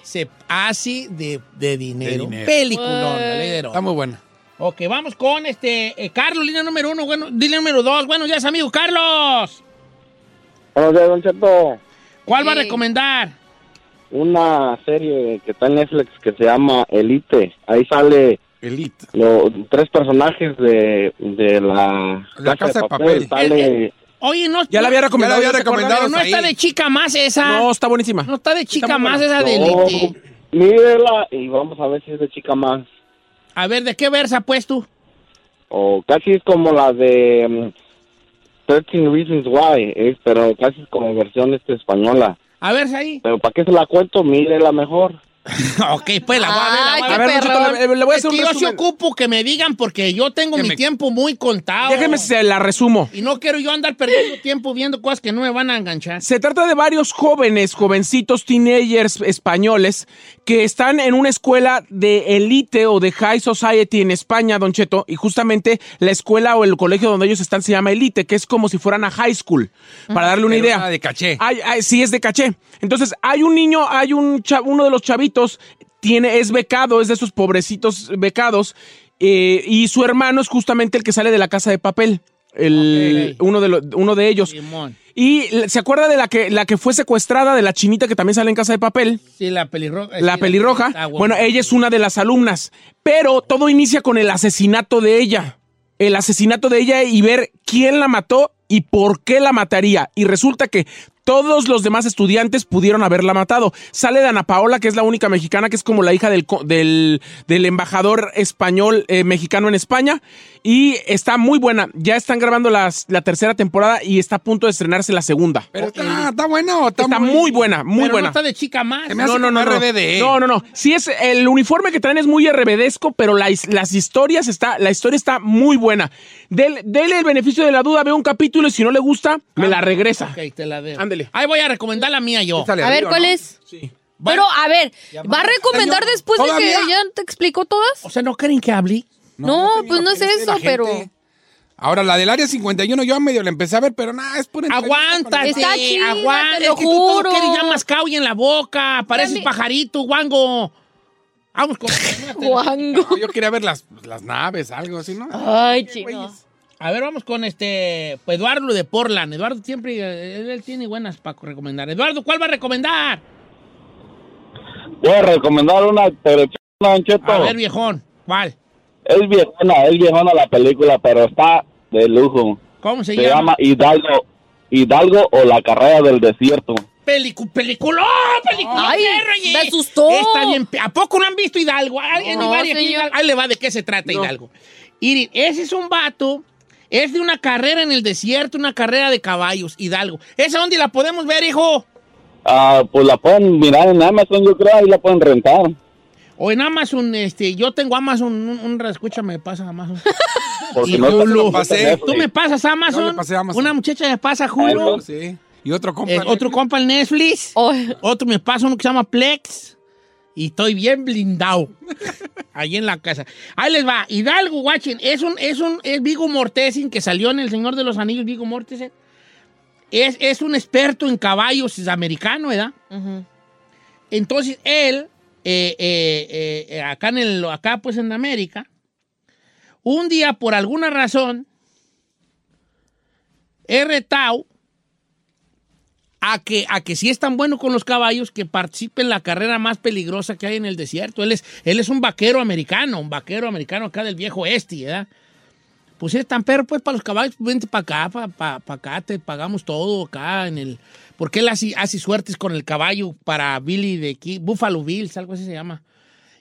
se hace de, de dinero. dinero. Peliculón, de. Está muy buena. Ok, vamos con este eh, Carlos, línea número uno, bueno, línea número dos. Buenos días, amigo Carlos. Buenos días, Don Cheto. ¿Cuál va a recomendar? Una serie que está en Netflix que se llama Elite. Ahí sale Elite. los tres personajes de, de la, La Casa de Papel. Sale, Oye, no. Ya la había recomendado. No está de chica más esa. No, está buenísima. No está de chica Está más buena. esa de No. Elite. mírela y vamos a ver si es de chica más. A ver, ¿de qué versa pues tú? O casi es como la de mm, 13 Reasons Why, eh, pero casi es como versión este española. A ver, ahí. Pero ¿para qué se la cuento? Mírela mejor. ok, pues la voy a ver, la voy a A ver, ver. Don Cheto, perrón. le, le voy a Es hacer que un yo sí ocupo que me digan porque yo tengo Que mi me- tiempo muy contado. Déjeme se la resumo. Y no quiero yo andar perdiendo tiempo viendo cosas que no me van a enganchar. Se trata de varios jóvenes, jovencitos, teenagers españoles que están en una escuela de elite o de high society en España, Don Cheto, y justamente la escuela o el colegio donde ellos están se llama elite, que es como si fueran a high school, para darle una Pero idea. una de caché. Hay- hay- sí, es de caché. Entonces, hay un niño, hay un uno de los chavitos, tiene, es becado, es de esos pobrecitos becados, eh, y su hermano es justamente el que sale de la casa de papel. El, uno, de lo- uno de ellos. Simón. Y se acuerda de la que, la que fue secuestrada, de la chinita que también sale en Casa de Papel, Sí, la pelirroja. la sí, pelirroja. está Bueno, ella es una de las alumnas. Pero todo inicia con el asesinato de ella. El asesinato de ella y ver quién la mató y por qué la mataría. Y resulta que todos los demás estudiantes pudieron haberla matado. Sale Dana Paola, que es la única mexicana, que es como la hija del, co- del, del embajador español eh, mexicano en España. Y está muy buena. Ya están grabando las- la tercera temporada y está a punto de estrenarse la segunda. Pero está, está buena o está, Está muy buena, muy Pero buena. no está de chica más. Hace como RBD. No, no, no. Sí es el uniforme que traen es muy RBDesco, pero la las historias está, la historia está muy buena. Del- dele el beneficio de la duda, ve un capítulo y si no le gusta, me la regresa. Ok, te la debo. Ahí voy a recomendar la mía yo. A ver, arriba, ¿cuál ¿no? es? Sí. Pero, a ver, ¿va a recomendar Señor, después de que ya te explicó todas? O sea, ¿no creen que hable? No, pues no es ¿qué dice la eso, pero... Ahora, la del área 51, yo a medio la empecé a ver, pero nada, es pura Aguántate, Está chida, aguanta. te lo es que tú todo juro. quieres ya mascado y en la boca. Pareces Dame- pajarito, guango. Vamos con... Guango. Yo quería ver las, las naves, algo así, ¿no? Ay, chino. A ver, vamos con este pues, Eduardo de Portland. Eduardo siempre, eh, él, él tiene buenas para recomendar. Eduardo, ¿cuál va a recomendar? Voy a recomendar una, pero Don Cheto. A ver, viejón, ¿cuál? Es viejona, es viejona la película, pero está de lujo. ¿Cómo se, Se llama? llama Hidalgo, Hidalgo o la carrera del desierto. Pelicu película, película. Ay, me asustó. Está bien. ¿A poco no han visto Hidalgo? ¿Alguien No? Ahí le va de qué se trata Hidalgo. Miren, ese es un vato, es de una carrera en el desierto, una carrera de caballos, Hidalgo. ¿Esa dónde la podemos ver, hijo? Ah, pues la pueden mirar en Amazon, yo creo, ahí la pueden rentar. O en Amazon, este, yo tengo Amazon, un, un escucha me pasa Amazon. Porque Y no te Hulu. lo pasé. Tú me pasas Amazon, Yo le pasé Amazon. una muchacha me pasa Hulu, Sí. Y otro compa. eh, otro compa el Netflix, otro me pasa uno que se llama Plex y estoy bien blindado ahí en la casa. Ahí les va, Hidalgo, watching, es un, es un, es Vigo Mortensen que salió en El Señor de los Anillos, Vigo Mortensen. Es, es un experto en caballos, es americano, ¿verdad? Entonces él, eh, eh, eh, acá, en el, acá pues en América, un día por alguna razón, he retado a que, a que si es tan bueno con los caballos que participe en la carrera más peligrosa que hay en el desierto. Él es, él es un vaquero americano, un vaquero americano acá del viejo este, ¿verdad? Pues es tan perro, pues, para los caballos, pues, vente para acá, para acá, te pagamos todo acá en el... Porque él hace, hace suertes con el caballo para Billy de aquí, Buffalo Bills, algo así se llama.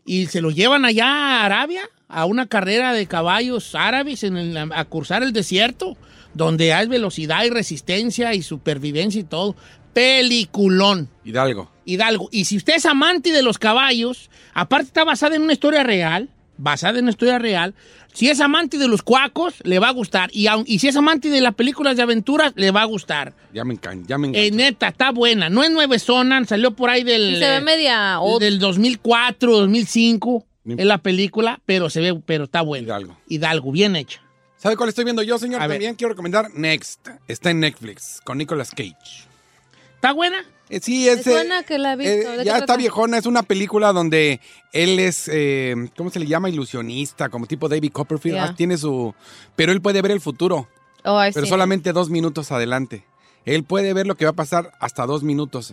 Y se lo llevan allá a Arabia, a una carrera de caballos árabes en el- a cruzar el desierto, donde hay velocidad y resistencia y supervivencia y todo. Peliculón. Hidalgo. Hidalgo. Y si usted es amante de los caballos, aparte está basada en una historia real, basada en una historia real, si es amante de los cuacos, le va a gustar. Y, aun- y si es amante de las películas de aventuras, le va a gustar. Ya me encanta. Ya me encanta. Eh, neta, está buena. No es nueve zona, salió por ahí del... Y se ve eh, media old. del 2004, 2005, es la película, pero se ve, pero está buena. Hidalgo. Hidalgo, bien hecha. ¿Sabe cuál estoy viendo yo, señor? A ver. También quiero recomendar Next. Está en Netflix con Nicolas Cage. ¿Está buena? Eh, sí, es. Me eh, suena que la he visto. eh, ¿De qué ya está trata? viejona, es una película donde él es, eh, ¿cómo se le llama? Ilusionista, como tipo David Copperfield. Ah, tiene su... Pero él puede ver el futuro, Oh, I pero see. solamente dos minutos adelante. Él puede ver lo que va a pasar hasta dos minutos.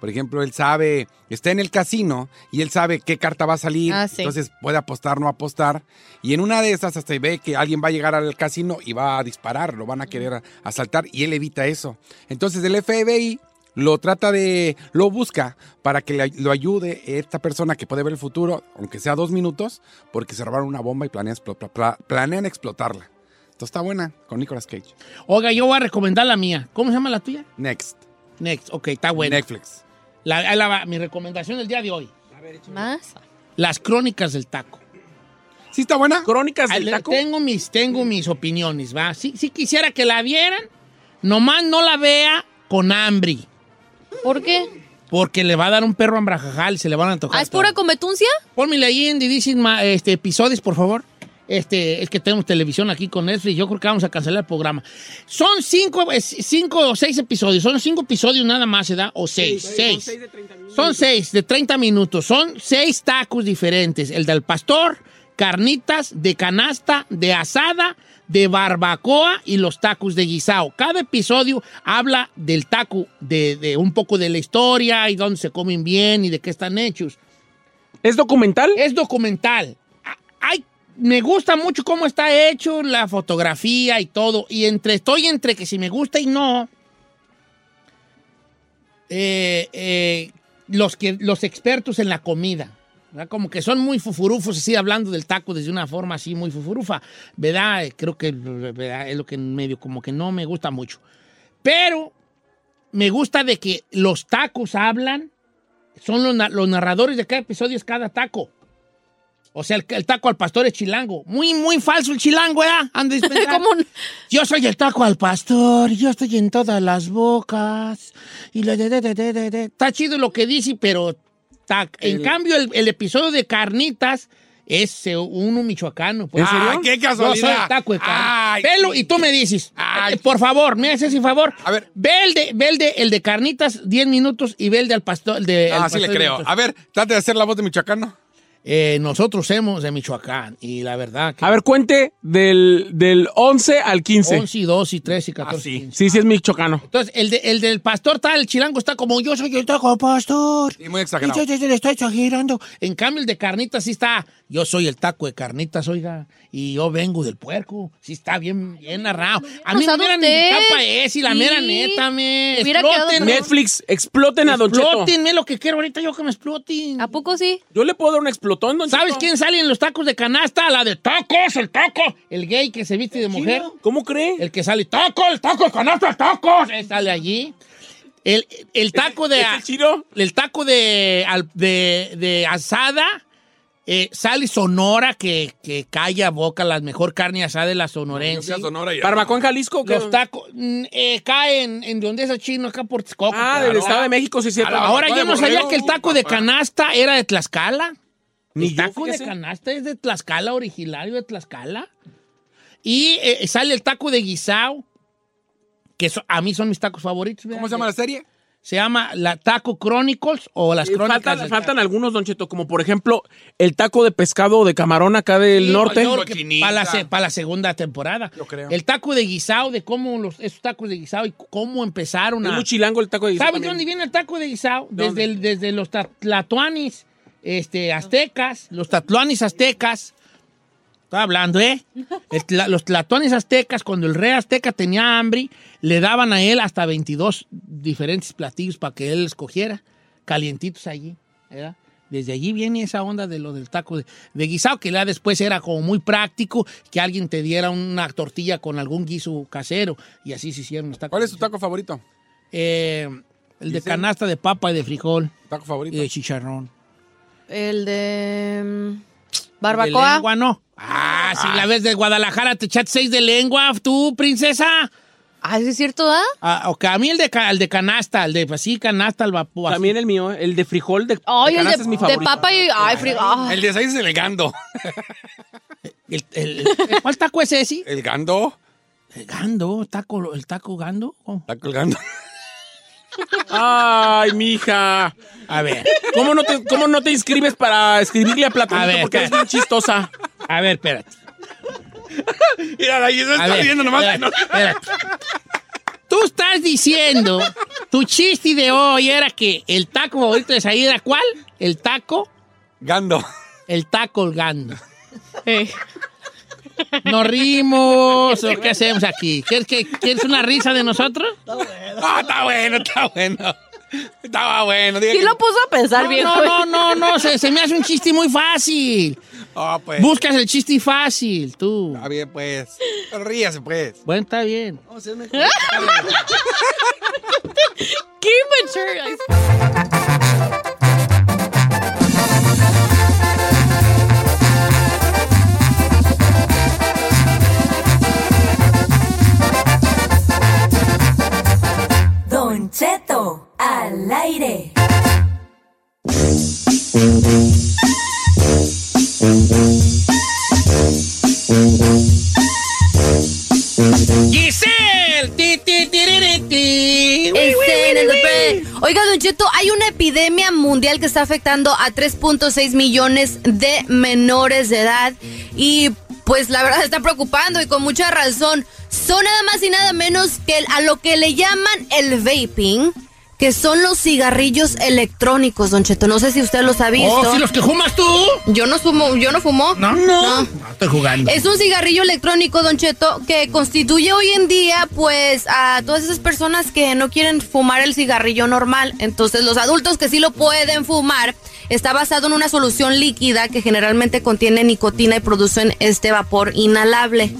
Por ejemplo, él sabe, está en el casino y él sabe qué carta va a salir, Ah, sí. entonces puede apostar, no apostar. Y en una de esas hasta ve que alguien va a llegar al casino y va a disparar, lo van a querer asaltar y él evita eso. Entonces el FBI lo trata de, lo busca para que le- lo ayude esta persona que puede ver el futuro, aunque sea dos minutos, porque se robaron una bomba y planean, explo- pla- planean explotarla. Entonces está buena con Nicolas Cage. Oiga, yo voy a recomendar la mía. ¿Cómo se llama la tuya? Next. Next, ok, está buena. Netflix. La- mi recomendación del día de hoy. ¿Más? Las crónicas del taco. ¿Sí está buena? Crónicas del taco. Tengo mis, tengo mis opiniones, ¿va? Sí, sí quisiera que la vieran, nomás no la vea con hambre, ¿Por qué? porque le va a dar un perro ambrajajal y se le van a antojar. ¿Ah, es pura cometuncia? Pónmele ahí en ma- este, episodios, por favor. Este, es que tenemos televisión aquí con Netflix. Yo creo que vamos a cancelar el programa. Son cinco, cinco o seis episodios. Son cinco episodios nada más, ¿verdad? O seis. Seis. Son seis de 30 minutos. Son seis tacos diferentes. El del pastor, carnitas, de canasta, de asada, de barbacoa y los tacos de guisao. Cada episodio habla del taco, de, de un poco de la historia y dónde se comen bien y de qué están hechos. ¿Es documental? Es documental. A- Ay, me gusta mucho cómo está hecho, la fotografía y todo. Y entre, estoy entre que si me gusta y no. eh, eh, los, que, los expertos en la comida. Como que son muy fufurufos, así hablando del taco desde una forma así muy fufurufa. ¿Verdad? Eh, Creo que es lo que medio como que no me gusta mucho. Pero me gusta de que los tacos hablan, son los, los narradores de cada episodio, es cada taco. O sea, el, el taco al pastor es chilango. Muy, muy falso el chilango, ¿eh? De pensar. Yo soy el taco al pastor, yo estoy en todas las bocas. Y la de, de, de, de, de, de. Está chido lo que dice, pero ta- en El- cambio el, el episodio de carnitas es eh, uno michoacano. pues. ¿En serio? ¡Ay, qué casualidad! Yo soy el taco de Velo y tú me dices, eh, por favor, me haces ese favor. A ver. Ve el de, ve el de, el de carnitas 10 minutos y ve el de al pastor. el de, Ah, sí le creo. minutos. A ver, trate de hacer la voz de michoacano. Eh, nosotros somos de Michoacán y la verdad que A ver, cuente del, del 11 al 15. 11 y 12 y 13 y 14. y 15. Sí, sí es michoacano. Entonces, el, de- el del pastor tal, el chilango está como yo soy el taco pastor. Y muy exagerado. Y yo, yo- yo le estoy exagerando. En cambio, el de carnitas sí está. Yo soy el taco de carnitas, oiga. Y yo vengo del puerco. Sí está bien, bien narrado. A mí me sabe hubieran invitado para y la Sí. mera neta, me. Explótenme. Netflix, exploten a Don Cheto. Explótenme lo que quiero ahorita yo que me exploten. ¿A poco sí? Yo le puedo dar un explotón, Don ¿Sabes Cheto. quién sale en los tacos de canasta? La de tacos, el taco. El gay que se viste de mujer. ¿Cómo cree? El que sale, taco, el taco de canasta, tacos. Él sale allí. El, el taco de. ¿Es el chino? El taco de, al- de, de asada Eh, sale Sonora, que, que calla boca, la mejor carne asada de la sonorense. Barbacoa en Jalisco. ¿qué? Los tacos, mm, eh, cae en, en donde es el chino, acá por Texcoco. Ah, del Estado de México, sí, cierto. Ahora yo no sabía que el taco de canasta era de Tlaxcala. Ni el yo, taco de canasta es de Tlaxcala, originario de Tlaxcala. Y eh, sale el taco de guisao, que so- a mí son mis tacos favoritos. ¿Cómo se llama la serie? Se llama la Taco Chronicles o las Eh, crónicas faltan, del faltan algunos, Don Cheto, como por ejemplo el taco de pescado de camarón acá del Sí, norte. yo Para la, se- para la segunda temporada. creo. El taco de guisao, de cómo los, esos tacos de guisao y cómo empezaron Es a... muy chilango el taco de guisao ¿Sabes de dónde viene el taco de guisao? ¿De Desde, el- desde los tlatoanis este, aztecas, los tlatoanis aztecas. Estoy hablando, ¿eh? El los tlatoanis aztecas, cuando el rey azteca tenía hambre, le daban a él hasta 22 diferentes platillos para que él escogiera, calientitos allí, ¿verdad? Desde allí viene esa onda de lo del taco de, de guisado, que ya después era como muy práctico que alguien te diera una tortilla con algún guiso casero, y así se hicieron los tacos. ¿Cuál es tu taco favorito? Eh, el de canasta de papa y de frijol. ¿Taco favorito? Y de chicharrón. El de. Mm, De Barbacoa. lengua no. Ah, si la ves de Guadalajara, te echaste seis de lengua, tú, princesa. Ah, ¿es cierto, ah? Ah, ok, a mí el de, el de canasta, el de así, canasta, el vapor. También el mío, el de frijol de, Ay, de el de, es mi de favorito. papa y. Ay, fri- ah. El de seis es el gando. El, el- ¿Cuál taco es ese? ¿El gando? El gando, taco, el taco gando. ¿Cómo? Taco el gando. Ay, mija. A ver. ¿Cómo no te, cómo no te inscribes para escribirle a Platonito? A ver, porque eres espera. bien chistosa. A ver, espérate. Mira, la Giselle A está ver, viendo nomás. que espérate, no- espérate. Tú estás diciendo, tu chiste de hoy era que el taco favorito de Said era ¿cuál? El taco, Gando. el taco el gando. ¿Nos rimos o qué hacemos aquí? ¿Quieres, que, ¿Quieres una risa de nosotros? Ah, está bueno, está bueno. Estaba bueno. diga Sí que- lo puso a pensar No, bien. no, no, no, no, se, se me hace un chiste muy fácil. Ah, pues. Buscas el chiste fácil, tú. Está bien, pues. Ríase, pues. Bueno, está bien. Qué immature. Don Cheto al aire. Giselle. Ti, ti, Oiga, Don Cheto, hay una epidemia mundial que está afectando a 3.6 millones de menores de edad y pues la verdad está preocupando y con mucha razón. Son nada más y nada menos que el- a lo que le llaman el vaping, que son los cigarrillos electrónicos, Don Cheto. No sé si usted los ha visto. Oh, ¿sí los que fumas tú? Yo no fumo, yo no fumo. No, no. No, estoy jugando. Es un cigarrillo electrónico, Don Cheto, que constituye hoy en día, pues, a todas esas personas que no quieren fumar el cigarrillo normal. Entonces, los adultos que sí lo pueden fumar, está basado en una solución líquida que generalmente contiene nicotina y producen este vapor inhalable.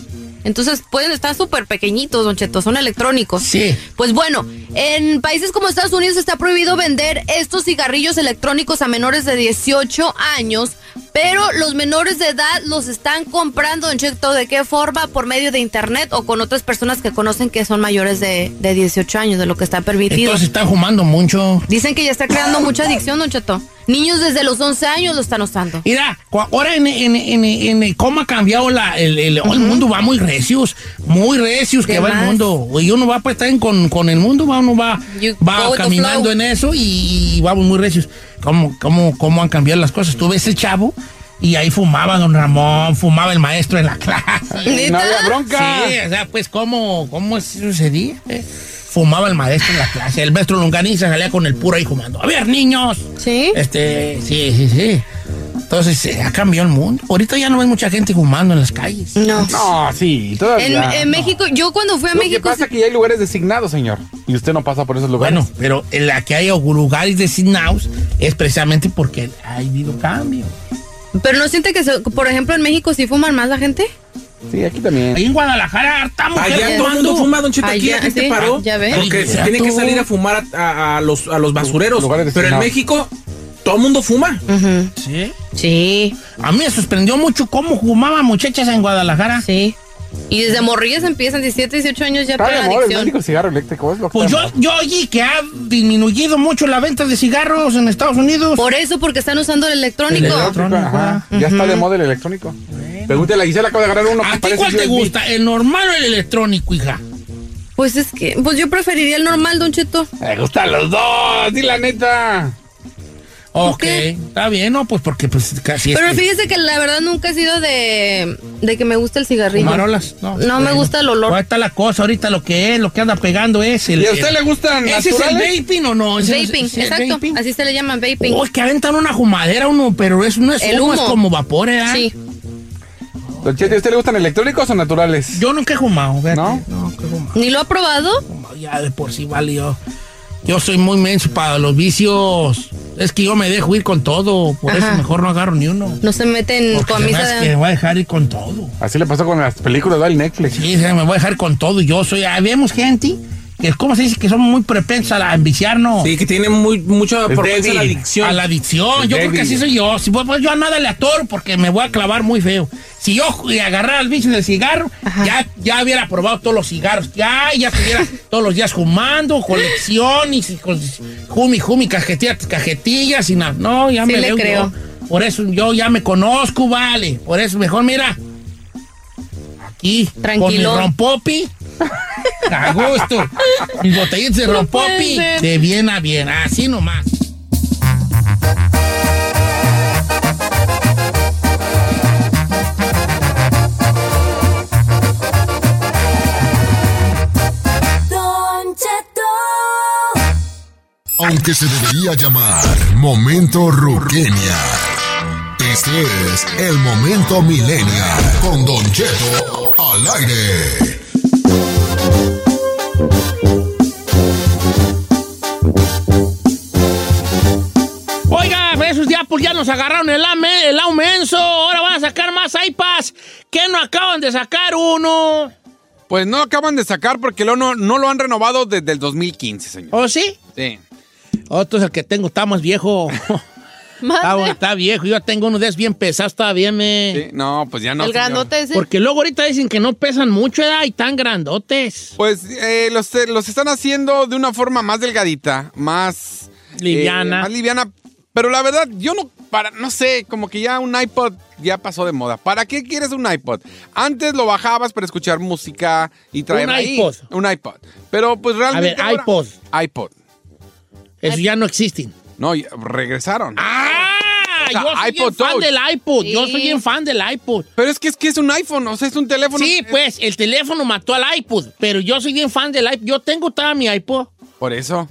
Entonces pueden estar súper pequeñitos, Don Cheto, son electrónicos. Sí. Pues bueno, en países como Estados Unidos está prohibido vender estos cigarrillos electrónicos a menores de 18 años, pero los menores de edad los están comprando, Don Cheto, ¿de qué forma? Por medio de internet o con otras personas que conocen que son mayores de, de 18 años, de lo que está permitido. Entonces están fumando mucho. Dicen que ya está creando mucha adicción, Don Cheto. Niños desde los 11 años lo están usando. Mira, ahora en, en- en- en- cómo ha cambiado la, el, el- el mundo, va muy recios, muy recios que va el mundo. Y uno va pues también con, con el mundo, va, uno va, You va caminando en eso y, y vamos muy recios. ¿Cómo, cómo, ¿Cómo han cambiado las cosas? Tú ves el chavo y ahí fumaba don Ramón, fumaba el maestro en la clase. ¿Neta? No había bronca. Sí, o sea, pues cómo, cómo sucedía. eh? Fumaba el maestro en la clase. El maestro Longaniza salía con el puro ahí fumando. A ver, niños. ¿Sí? Este, sí, sí, sí. Entonces, se ha cambiado el mundo. Ahorita ya no ves mucha gente fumando en las calles. No. No, sí, En, México, yo cuando fui a Lo que México... pasa es que ya hay lugares designados, señor. Y usted no pasa por esos lugares. Bueno, pero en la que hay lugares designados es precisamente porque ha habido cambio. Pero no siente que, se- por ejemplo, en México sí fuman más la gente. Sí, aquí también. Ahí en Guadalajara, estamos Allá todo el mundo fuma, Don Cheto. Aquí la gente sí, paró ya ves. porque se tiene que salir a fumar a, a- a los, a los basureros. Pero en. México todo el mundo fuma. Sí. Sí. A mí me sorprendió mucho cómo fumaban muchachas en Guadalajara. Sí. Y desde morrillas empiezan, 17, 18 años ya moda el adicción. mendigo cigarro eléctrico, es lo que Pues yo, yo oí que ha disminuido mucho la venta de cigarros en Estados Unidos. Por eso, porque están usando el electrónico. El electrónico, ajá. Ya está de moda el electrónico. Pregúntale a Gisela, acaba de agarrar uno ¿A ti cuál te gusta? ¿El normal o el electrónico, hija? Pues es que, pues yo preferiría el normal, Don Cheto. Me gustan los dos, di la neta. Ok, está bien, ¿no? Pues porque pues casi Pero es que- fíjese que la verdad nunca he sido de, de que me gusta el cigarrillo. Fumarolas, no. No, me Bueno. gusta el olor. Ahí está la cosa, ahorita lo que es, lo que anda pegando es el... ¿Y a usted el- le gustan ¿Ese es el vaping o no? ¿Ese es- Vaping, el exacto. vaping? Así se le llaman vaping. Oh, es que aventan una jumadera uno, pero es, no es El humo, es como vapor, ¿eh? Sí. ¿a usted le gustan electrónicos o naturales? Yo nunca he fumado, fíjate. ¿No? No, nunca he fumado. ¿Ni lo ha probado? Ya de por sí vale yo. Soy muy menso para los vicios. Es que yo me dejo ir con todo. Por Ajá. eso mejor no agarro ni uno. No se meten con camisa hace que me voy a dejar ir con todo. Así le pasó con las películas del Netflix. Sí, se me voy a dejar con todo. Yo soy. ah, Vemos gente que, ¿cómo se dice? Que somos muy propensos a la- a enviciarnos. Sí, que tiene muy, mucha propensa a la adicción. A la adicción. Es Yo creo que así soy yo. Si, pues, pues, yo a nada le atoro porque me voy a clavar muy feo. Si yo agarrara el vicio del cigarro, ya, ya hubiera probado todos los cigarros. Ya, ya estuviera todos los días fumando, colección y con jumi, jumi, cajetillas, cajetillas y nada. No, ya Sí me le yo. creo. Por eso yo ya me conozco, vale. Por eso mejor, mira. Aquí, Tranquilo. con mi rompopi. A gusto. Mis botellitas de No ser. De bien a bien. Así nomás. Don Cheto. Aunque se debería llamar Momento Ruquenia. Este es el Momento Millennial con Don Cheto al aire. Nos agarraron el, ame- el aumenso. Ahora van a sacar más iPads. ¿Qué no acaban de sacar uno? Pues no acaban de sacar porque lo no, no lo han renovado desde el 2015, señor. ¿Oh, sí? Sí. Otro es el que tengo, está más viejo. está, está viejo. Yo tengo uno de esos bien pesados todavía, me. Sí, No, pues ya no. el señor. grandote ese. Porque luego ahorita dicen que no pesan mucho, ¿verdad? Y tan grandotes. Pues eh, los, los están haciendo de una forma más delgadita, más Liviana. eh, más liviana. Pero la verdad, yo no, para, no sé, como que ya un iPod ya pasó de moda. ¿Para qué quieres un iPod? Antes lo bajabas para escuchar música y traer Un ahí iPod. un iPod. Pero pues A realmente ver, ahora- iPod. iPod. Eso ya no existen. No, ya regresaron. ¡Ah! O sea, yo soy iPod bien fan Touch. del iPod. Yo soy bien fan del iPod. Pero es que es que es un iPhone, o sea, es un teléfono. Sí, pues, el teléfono mató al iPod. Pero yo soy bien fan del iPod. Yo tengo toda mi iPod. Por eso.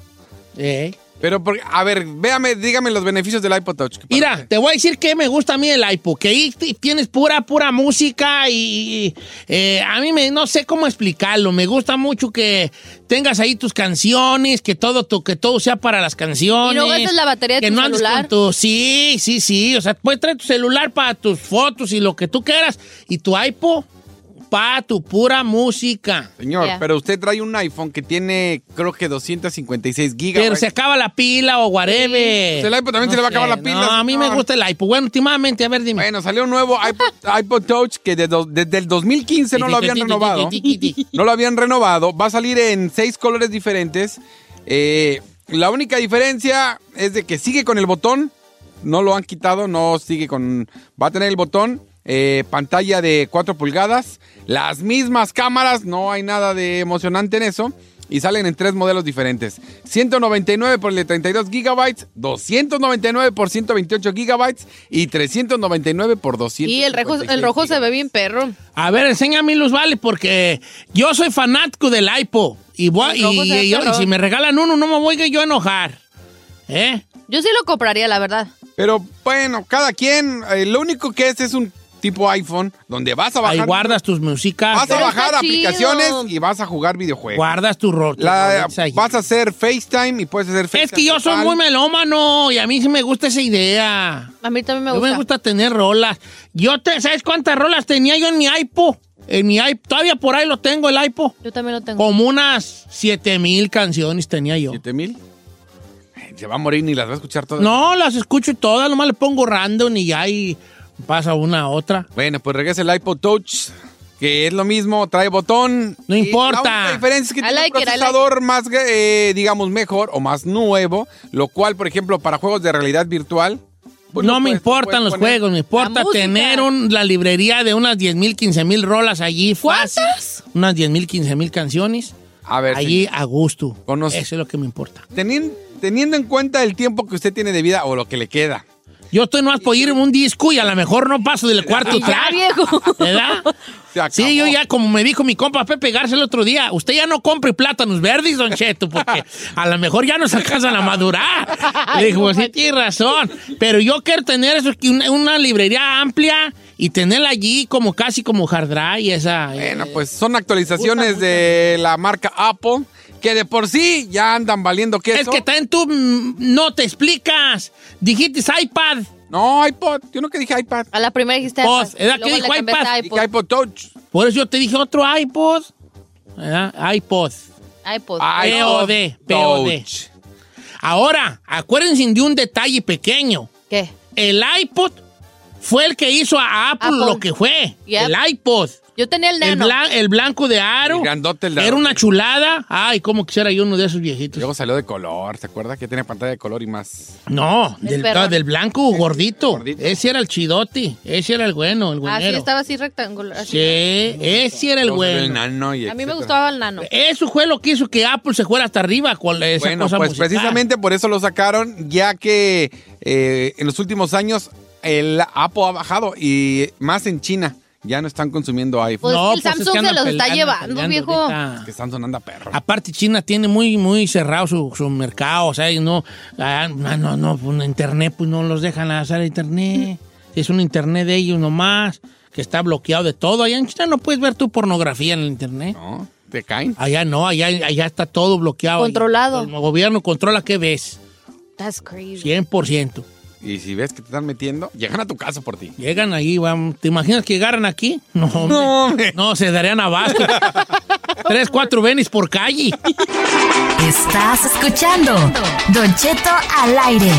Eh. Pero, por- a ver, véame, dígame los beneficios del iPod Touch. Mira, te voy a decir que me gusta a mí el iPod, que ahí tienes pura, pura música y eh, a mí me, no sé cómo explicarlo, me gusta mucho que tengas ahí tus canciones, que todo, tu- que todo sea para las canciones. Y no gastes la batería de que tu no andes celular. con tu- sí, sí, sí, o sea, puedes traer tu celular para tus fotos y lo que tú quieras y tu iPod para tu pura música. Señor, Yeah. pero usted trae un iPhone que tiene, creo que 256 Pero gigabytes. se acaba la pila o whatever. El iPod también se le va a acabar la pila, No, a mí me gusta el iPod. Bueno, últimamente, a ver, dime. Bueno, salió un nuevo iPod, iPod Touch que de do- desde el 2015 no lo habían renovado. No lo habían renovado. Va a salir en seis colores diferentes. Eh, la única diferencia es de que sigue con el botón. No lo han quitado, no sigue con... Va a tener el botón. eh, pantalla de 4 pulgadas. Las mismas cámaras, no hay nada de emocionante en eso. Y salen en tres modelos diferentes. 199 por el de 32 gigabytes, 299 por 128 gigabytes y 399 por 200. Y el rojo, el rojo se ve bien perro. A ver, enséñame luz, vale, porque yo soy fanático del iPod. Y, voy, y, yo- si me regalan uno, no me voy a yo a enojar. ¿Eh? Yo sí lo compraría, la verdad. Pero bueno, cada quien, eh, lo único que es es un tipo iPhone donde vas a bajar. Ahí guardas tus músicas. Vas a bajar chido. aplicaciones y vas a jugar videojuegos. Guardas tu rol. Vas a hacer FaceTime y puedes hacer FaceTime. Es que yo soy muy melómano y a mí sí me gusta esa idea. A mí también me Yo gusta. me gusta tener rolas. Yo te, ¿sabes cuántas rolas tenía yo en mi iPod? En mi iPod, todavía por ahí lo tengo el iPod. Yo también lo tengo. Como unas 7 mil canciones tenía yo. ¿Siete mil? se va a morir ni las va a escuchar todas. No, las escucho todas, nomás le pongo random y ya y pasa una a otra. Bueno, pues regresa el iPod Touch, que es lo mismo, trae botón. No importa. La única diferencia es que I tiene like un it, like más, eh, digamos, mejor o más nuevo, lo cual, por ejemplo, para juegos de realidad virtual. pues no me puedes- importan los poner. juegos, me importa tener un- la librería de unas 10 mil, 15 mil rolas allí. fácil. ¿Cuántas? Unas 10 mil, 15 mil canciones. A ver, allí a gusto. Conoce- Eso es lo que me importa. Tenien- teniendo en cuenta el tiempo que usted tiene de vida o lo que le queda. Yo estoy nomás por ir en un disco y a lo mejor no paso del cuarto track. viejo. ¿Verdad? Sí, yo ya, como me dijo mi compa Pepe Garza el otro día, usted ya no compre plátanos verdes, don Cheto, porque a lo mejor ya no se alcanzan a madurar. Le dijo, pues sí, tiene razón. Pero yo quiero tener eso, una, una librería amplia y tenerla allí como casi como hard drive, esa. eh, Bueno, pues son actualizaciones de la marca Apple que de por sí ya andan valiendo queso. es que también tú no te explicas. Dijiste iPad. No, iPod. Yo no que dije iPad. A la primera dijiste Pod, iPod, ¿era que dijo iPad? Dije iPod Touch. Por eso yo te dije otro iPod. ¿Verdad? iPod. iPod. POD, POD. Ahora, acuérdense de un detalle pequeño. ¿Qué? El iPod fue el que hizo a Apple, Apple. lo que fue. Yep. El iPod. Yo tenía el El, nano. blan- el blanco de aro. El grandote, el de Era una chulada. Ay, cómo quisiera yo uno de esos viejitos. Luego salió de color, ¿se acuerda? Que tiene pantalla de color y más. No, El del, perro. del blanco gordito. Gordito. Ese era el chidote. Ese era el bueno, el Ah, sí, buenero. estaba así rectangular. así. Sí, ese era el Luego salió bueno. el nano y A mí me etcétera. gustaba el nano. Eso fue lo que hizo que Apple se fuera hasta arriba con esa Bueno, cosa pues musical. precisamente por eso lo sacaron, ya que eh, en los últimos años el Apple ha bajado y más en China. Ya no están consumiendo iPhone. Pues No, el pues es Samsung que se los está llevando, peleando viejo. ahorita. Que Samsung anda perro. Aparte, China tiene muy, muy cerrado su, su mercado, o sea, y no, ah, no, no, no, pues, internet, pues no los dejan hacer internet. Es un internet de ellos nomás, que está bloqueado de todo. Allá en China no puedes ver tu pornografía en el internet. No, te caen. Allá no, allá, allá está todo bloqueado. Controlado. El gobierno controla qué ves, That's crazy. 100%. Y si ves que te están metiendo, llegan a tu casa por ti. Llegan ahí, vamos. ¿te imaginas que llegaran aquí? No, hombre. No, hombre. No, se darían abasto. Tres, cuatro venis por calle. Estás escuchando Don Cheto al aire.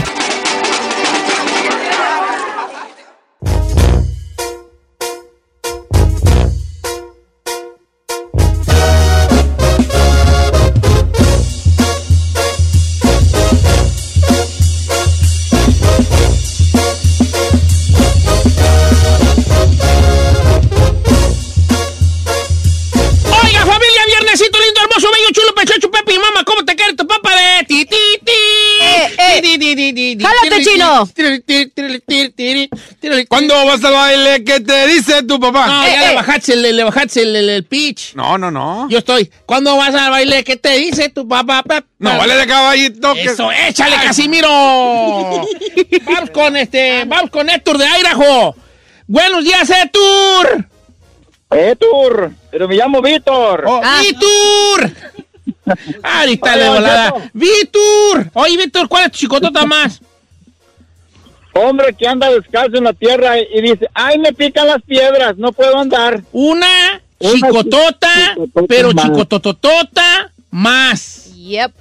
¿Cuándo vas al baile? ¿Qué te dice tu papá? No, Eh, ya eh. le bajaste, el, le bajaste el, el- el pitch. No, no, no. Yo estoy. ¿Cuándo vas al baile? ¿Qué te dice tu papá? No, vale de caballito. que- Eso, échale, Casimiro. vamos con este, vamos con Héctor de Airajo. Buenos días, Héctor. Héctor, pero me llamo Víctor. Oh, Ah. ¡Víctor! Ahorita de volada. ¡Víctor! Oye, Víctor, ¿cuál es tu chicotota más? Hombre que anda descalzo en la tierra y dice, ay, me pican las piedras, no puedo andar. Una Una chicotota, chicotota pero más. chicototota más. Yep.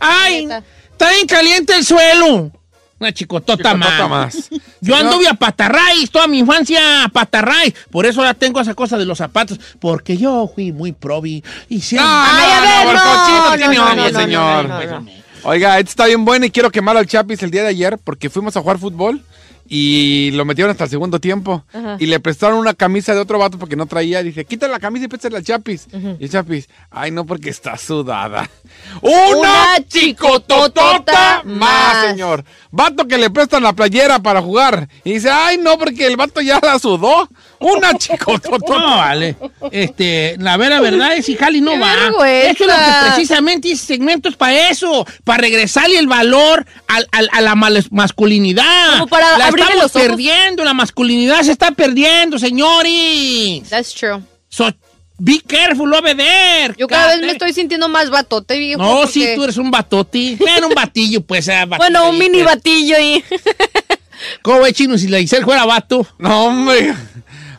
¡Ay! Está bien caliente el suelo. Una chicotota, Chicotota más. más. Yo anduve a patarrays toda mi infancia a patarrays. Por eso ahora tengo esa cosa de los zapatos. Porque yo fui muy probi. Y siempre... Ay, a ver, no, el no, cochino no, tiene no, hambre, no, no, señor. no, no, no. Oiga, esto está bien bueno y quiero quemar al Chapis el día de ayer porque fuimos a jugar fútbol y lo metieron hasta el segundo tiempo. Ajá. Y le prestaron una camisa de otro vato porque no traía. Dice, quita la camisa y pétsela al Chapis. Y el Chapis, ay, no, porque está sudada. ¡Una, Una chicototota más. señor! Vato que le prestan la playera para jugar. Y dice, ay, no, porque el vato ya la sudó. ¡Una chicototota! No, vale. Este, la vera verdad es que Jali no ¡Qué va. vergüenza! Eso es lo que precisamente ese segmento es para eso, para regresarle el valor al- al- a la masculinidad. Como para la estamos los ojos. perdiendo, la masculinidad se está perdiendo, señores. That's true. So, be careful there. Yo cada vez me estoy sintiendo más batote, viejo. No, porque- sí, tú eres un batoti. Bueno, un batillo, pues. batillo Bueno, un mini batillo ahí. ¿Cómo ve, chino? Si la Giselle fuera vato. No, hombre.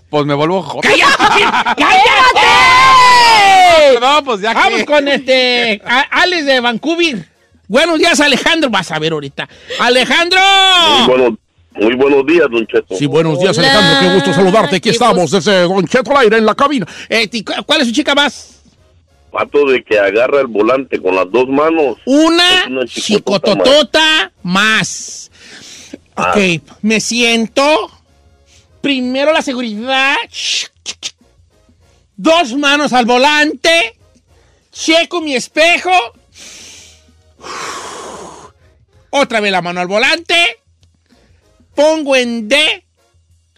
Pues me vuelvo joven. ¡Cállate! ¡Cállate! No, pues ya Vamos que... con este. Alex de Vancouver. Buenos días, Alejandro. Vas a ver ahorita. ¡Alejandro! Muy buenos, muy buenos días, Don Cheto. Sí, buenos días, Alejandro. Qué gusto saludarte. Aquí estamos desde Don Cheto al aire en la cabina. Eh, ¿Cuál es su chica más? Pato de que agarra el volante con las dos manos. Una una más. chicototota más. Ah. Ok, me siento. Primero la seguridad. Dos manos al volante. Checo mi espejo. Otra vez la mano al volante. Pongo en D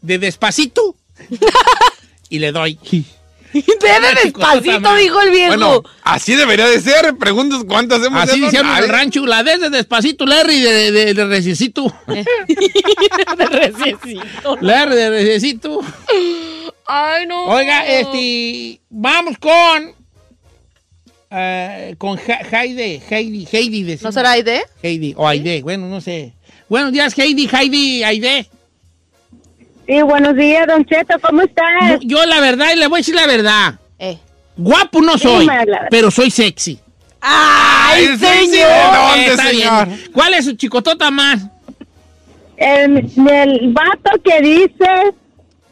de despacito. y le doy. Debe despacito, dijo el viejo. Bueno, así debería de ser. Preguntas cuántas hemos Así decíamos en el rancho, la de despacito, la R de, de, de reciecito. de reciecito. La R de reciecito. Ay, no. Oiga, este, vamos con, eh, con Heidi, Heidi, Heidi. decimos. ¿No será Aide? Heidi, o Aide, bueno, no sé. Buenos días, Heidi, Heidi, Aide. Sí, buenos días, Don Cheto, ¿cómo estás? Yo la verdad, y le voy a decir la verdad. Eh. Guapo no soy, pero soy sexy. ¡Ay, Ay, sexy, señor! ¿de dónde, Está bien. señor? ¿Cuál es su chicotota más? El, el vato que dice,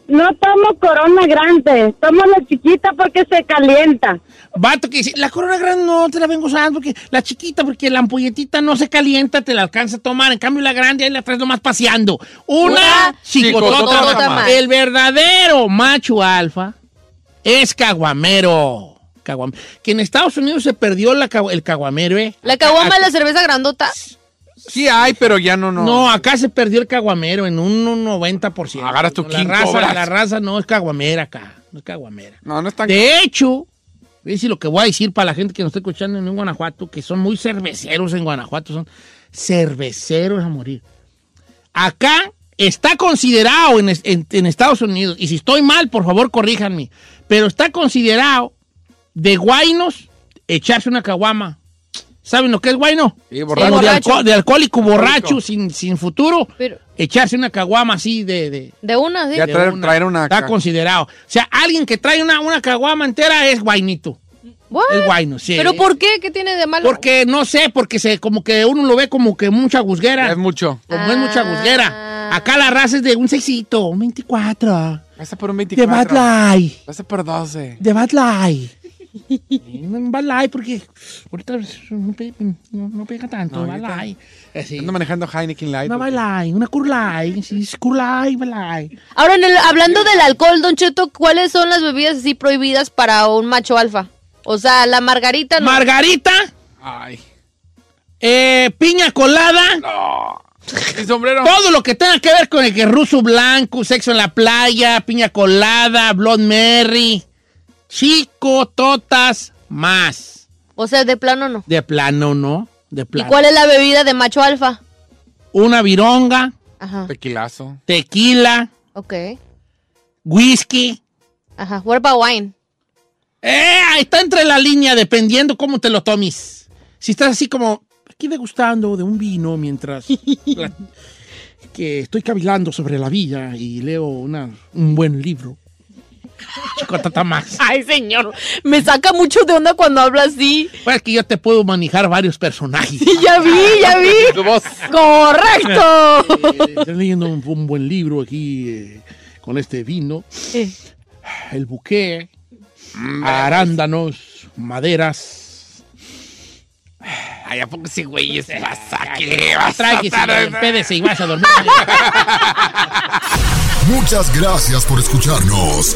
no tomo corona grande, tomo la chiquita porque se calienta. Vato que dice, la corona grande no te la vengo usando porque la chiquita, porque la ampolletita no se calienta, te la alcanza a tomar. En cambio, la grande ahí la traes nomás paseando. Una, Una chicotota, chicotota más. El verdadero macho alfa es caguamero. Caguam- Que en Estados Unidos se perdió la el caguamero, ¿eh? ¿La caguama es la cerveza grandota? Sí hay, pero ya no, no. No, acá se perdió el caguamero en un, un 90%. Agarras tu la raza, la raza no es caguamera acá. No es caguamera. No, no es tan... De hecho, voy a decir lo que voy a decir para la gente que nos está escuchando en Guanajuato, que son muy cerveceros en Guanajuato, son cerveceros a morir. Acá está considerado en, es- en- en Estados Unidos, y si estoy mal, por favor, corríjanme, pero está considerado de guainos echarse una caguama. ¿Saben lo que es guaino? Sí, borracho. de, alco- de alcohólico borracho, sin, sin futuro, Pero- echarse una caguama así de... de- De una, sí. Ya de traer- traer una Está considerado. O sea, alguien que trae una, una caguama entera es guainito. What? Es guayno, sí. ¿Pero por qué? ¿Qué tiene de malo? Porque, no sé, porque se, como que uno lo ve como que mucha gusguera. Es mucho. Como es mucha Ah. gusguera. Acá la raza es de un sexito, un 24. Vas a por un De 24. Bad Light. Vas a por 12. De Bad Light. Un Bad Light porque ahorita no, pe- no- no pega tanto. No. Así. Ando manejando Heineken Light. Una Bad Light, una Light. Sí, es Bad Light. Ahora, en el- hablando del alcohol, Don Cheto, ¿cuáles son las bebidas así prohibidas para un macho alfa? O sea, la margarita no. Margarita, Ay. eh, piña colada. Y sombrero. Todo lo que tenga que ver con el que ruso blanco, sexo en la playa, piña colada, Blood Mary, chico, totas, más. o sea, de plano no. De plano, ¿no? De ¿Y plano. cuál es la bebida de macho alfa? Una vironga, Ajá. Tequilazo. tequila, Ok. whisky. Ajá. What about wine? Eh, está entre la línea, dependiendo cómo te lo tomes. Si estás así como aquí degustando de un vino mientras la- que estoy cavilando sobre la vida y leo una- un buen libro. Chicotata más. Ay, señor. Me saca mucho de onda cuando habla así. Pues que yo te puedo manejar varios personajes. Sí, ya vi, ya vi. Tu voz. Correcto. Eh, estoy leyendo un, un buen libro aquí eh, con este vino. Eh. El buque, arándanos, maderas. Ay, ¿a poco ese güey es vas a qué? Vas a Tráguese, estar- pédese y vas a dormir. Muchas gracias por escucharnos.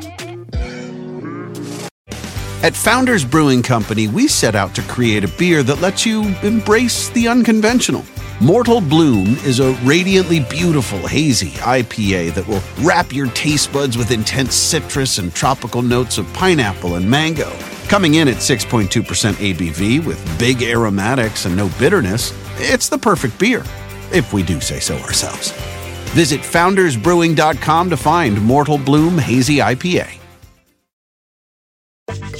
At Founders Brewing Company, we set out to create a beer that lets you embrace the unconventional. Mortal Bloom is a radiantly beautiful, hazy IPA that will wrap your taste buds with intense citrus and tropical notes of pineapple and mango. Coming in at 6.2% ABV with big aromatics and no bitterness, it's the perfect beer, if we do say so ourselves. Visit foundersbrewing.com to find Mortal Bloom Hazy IPA.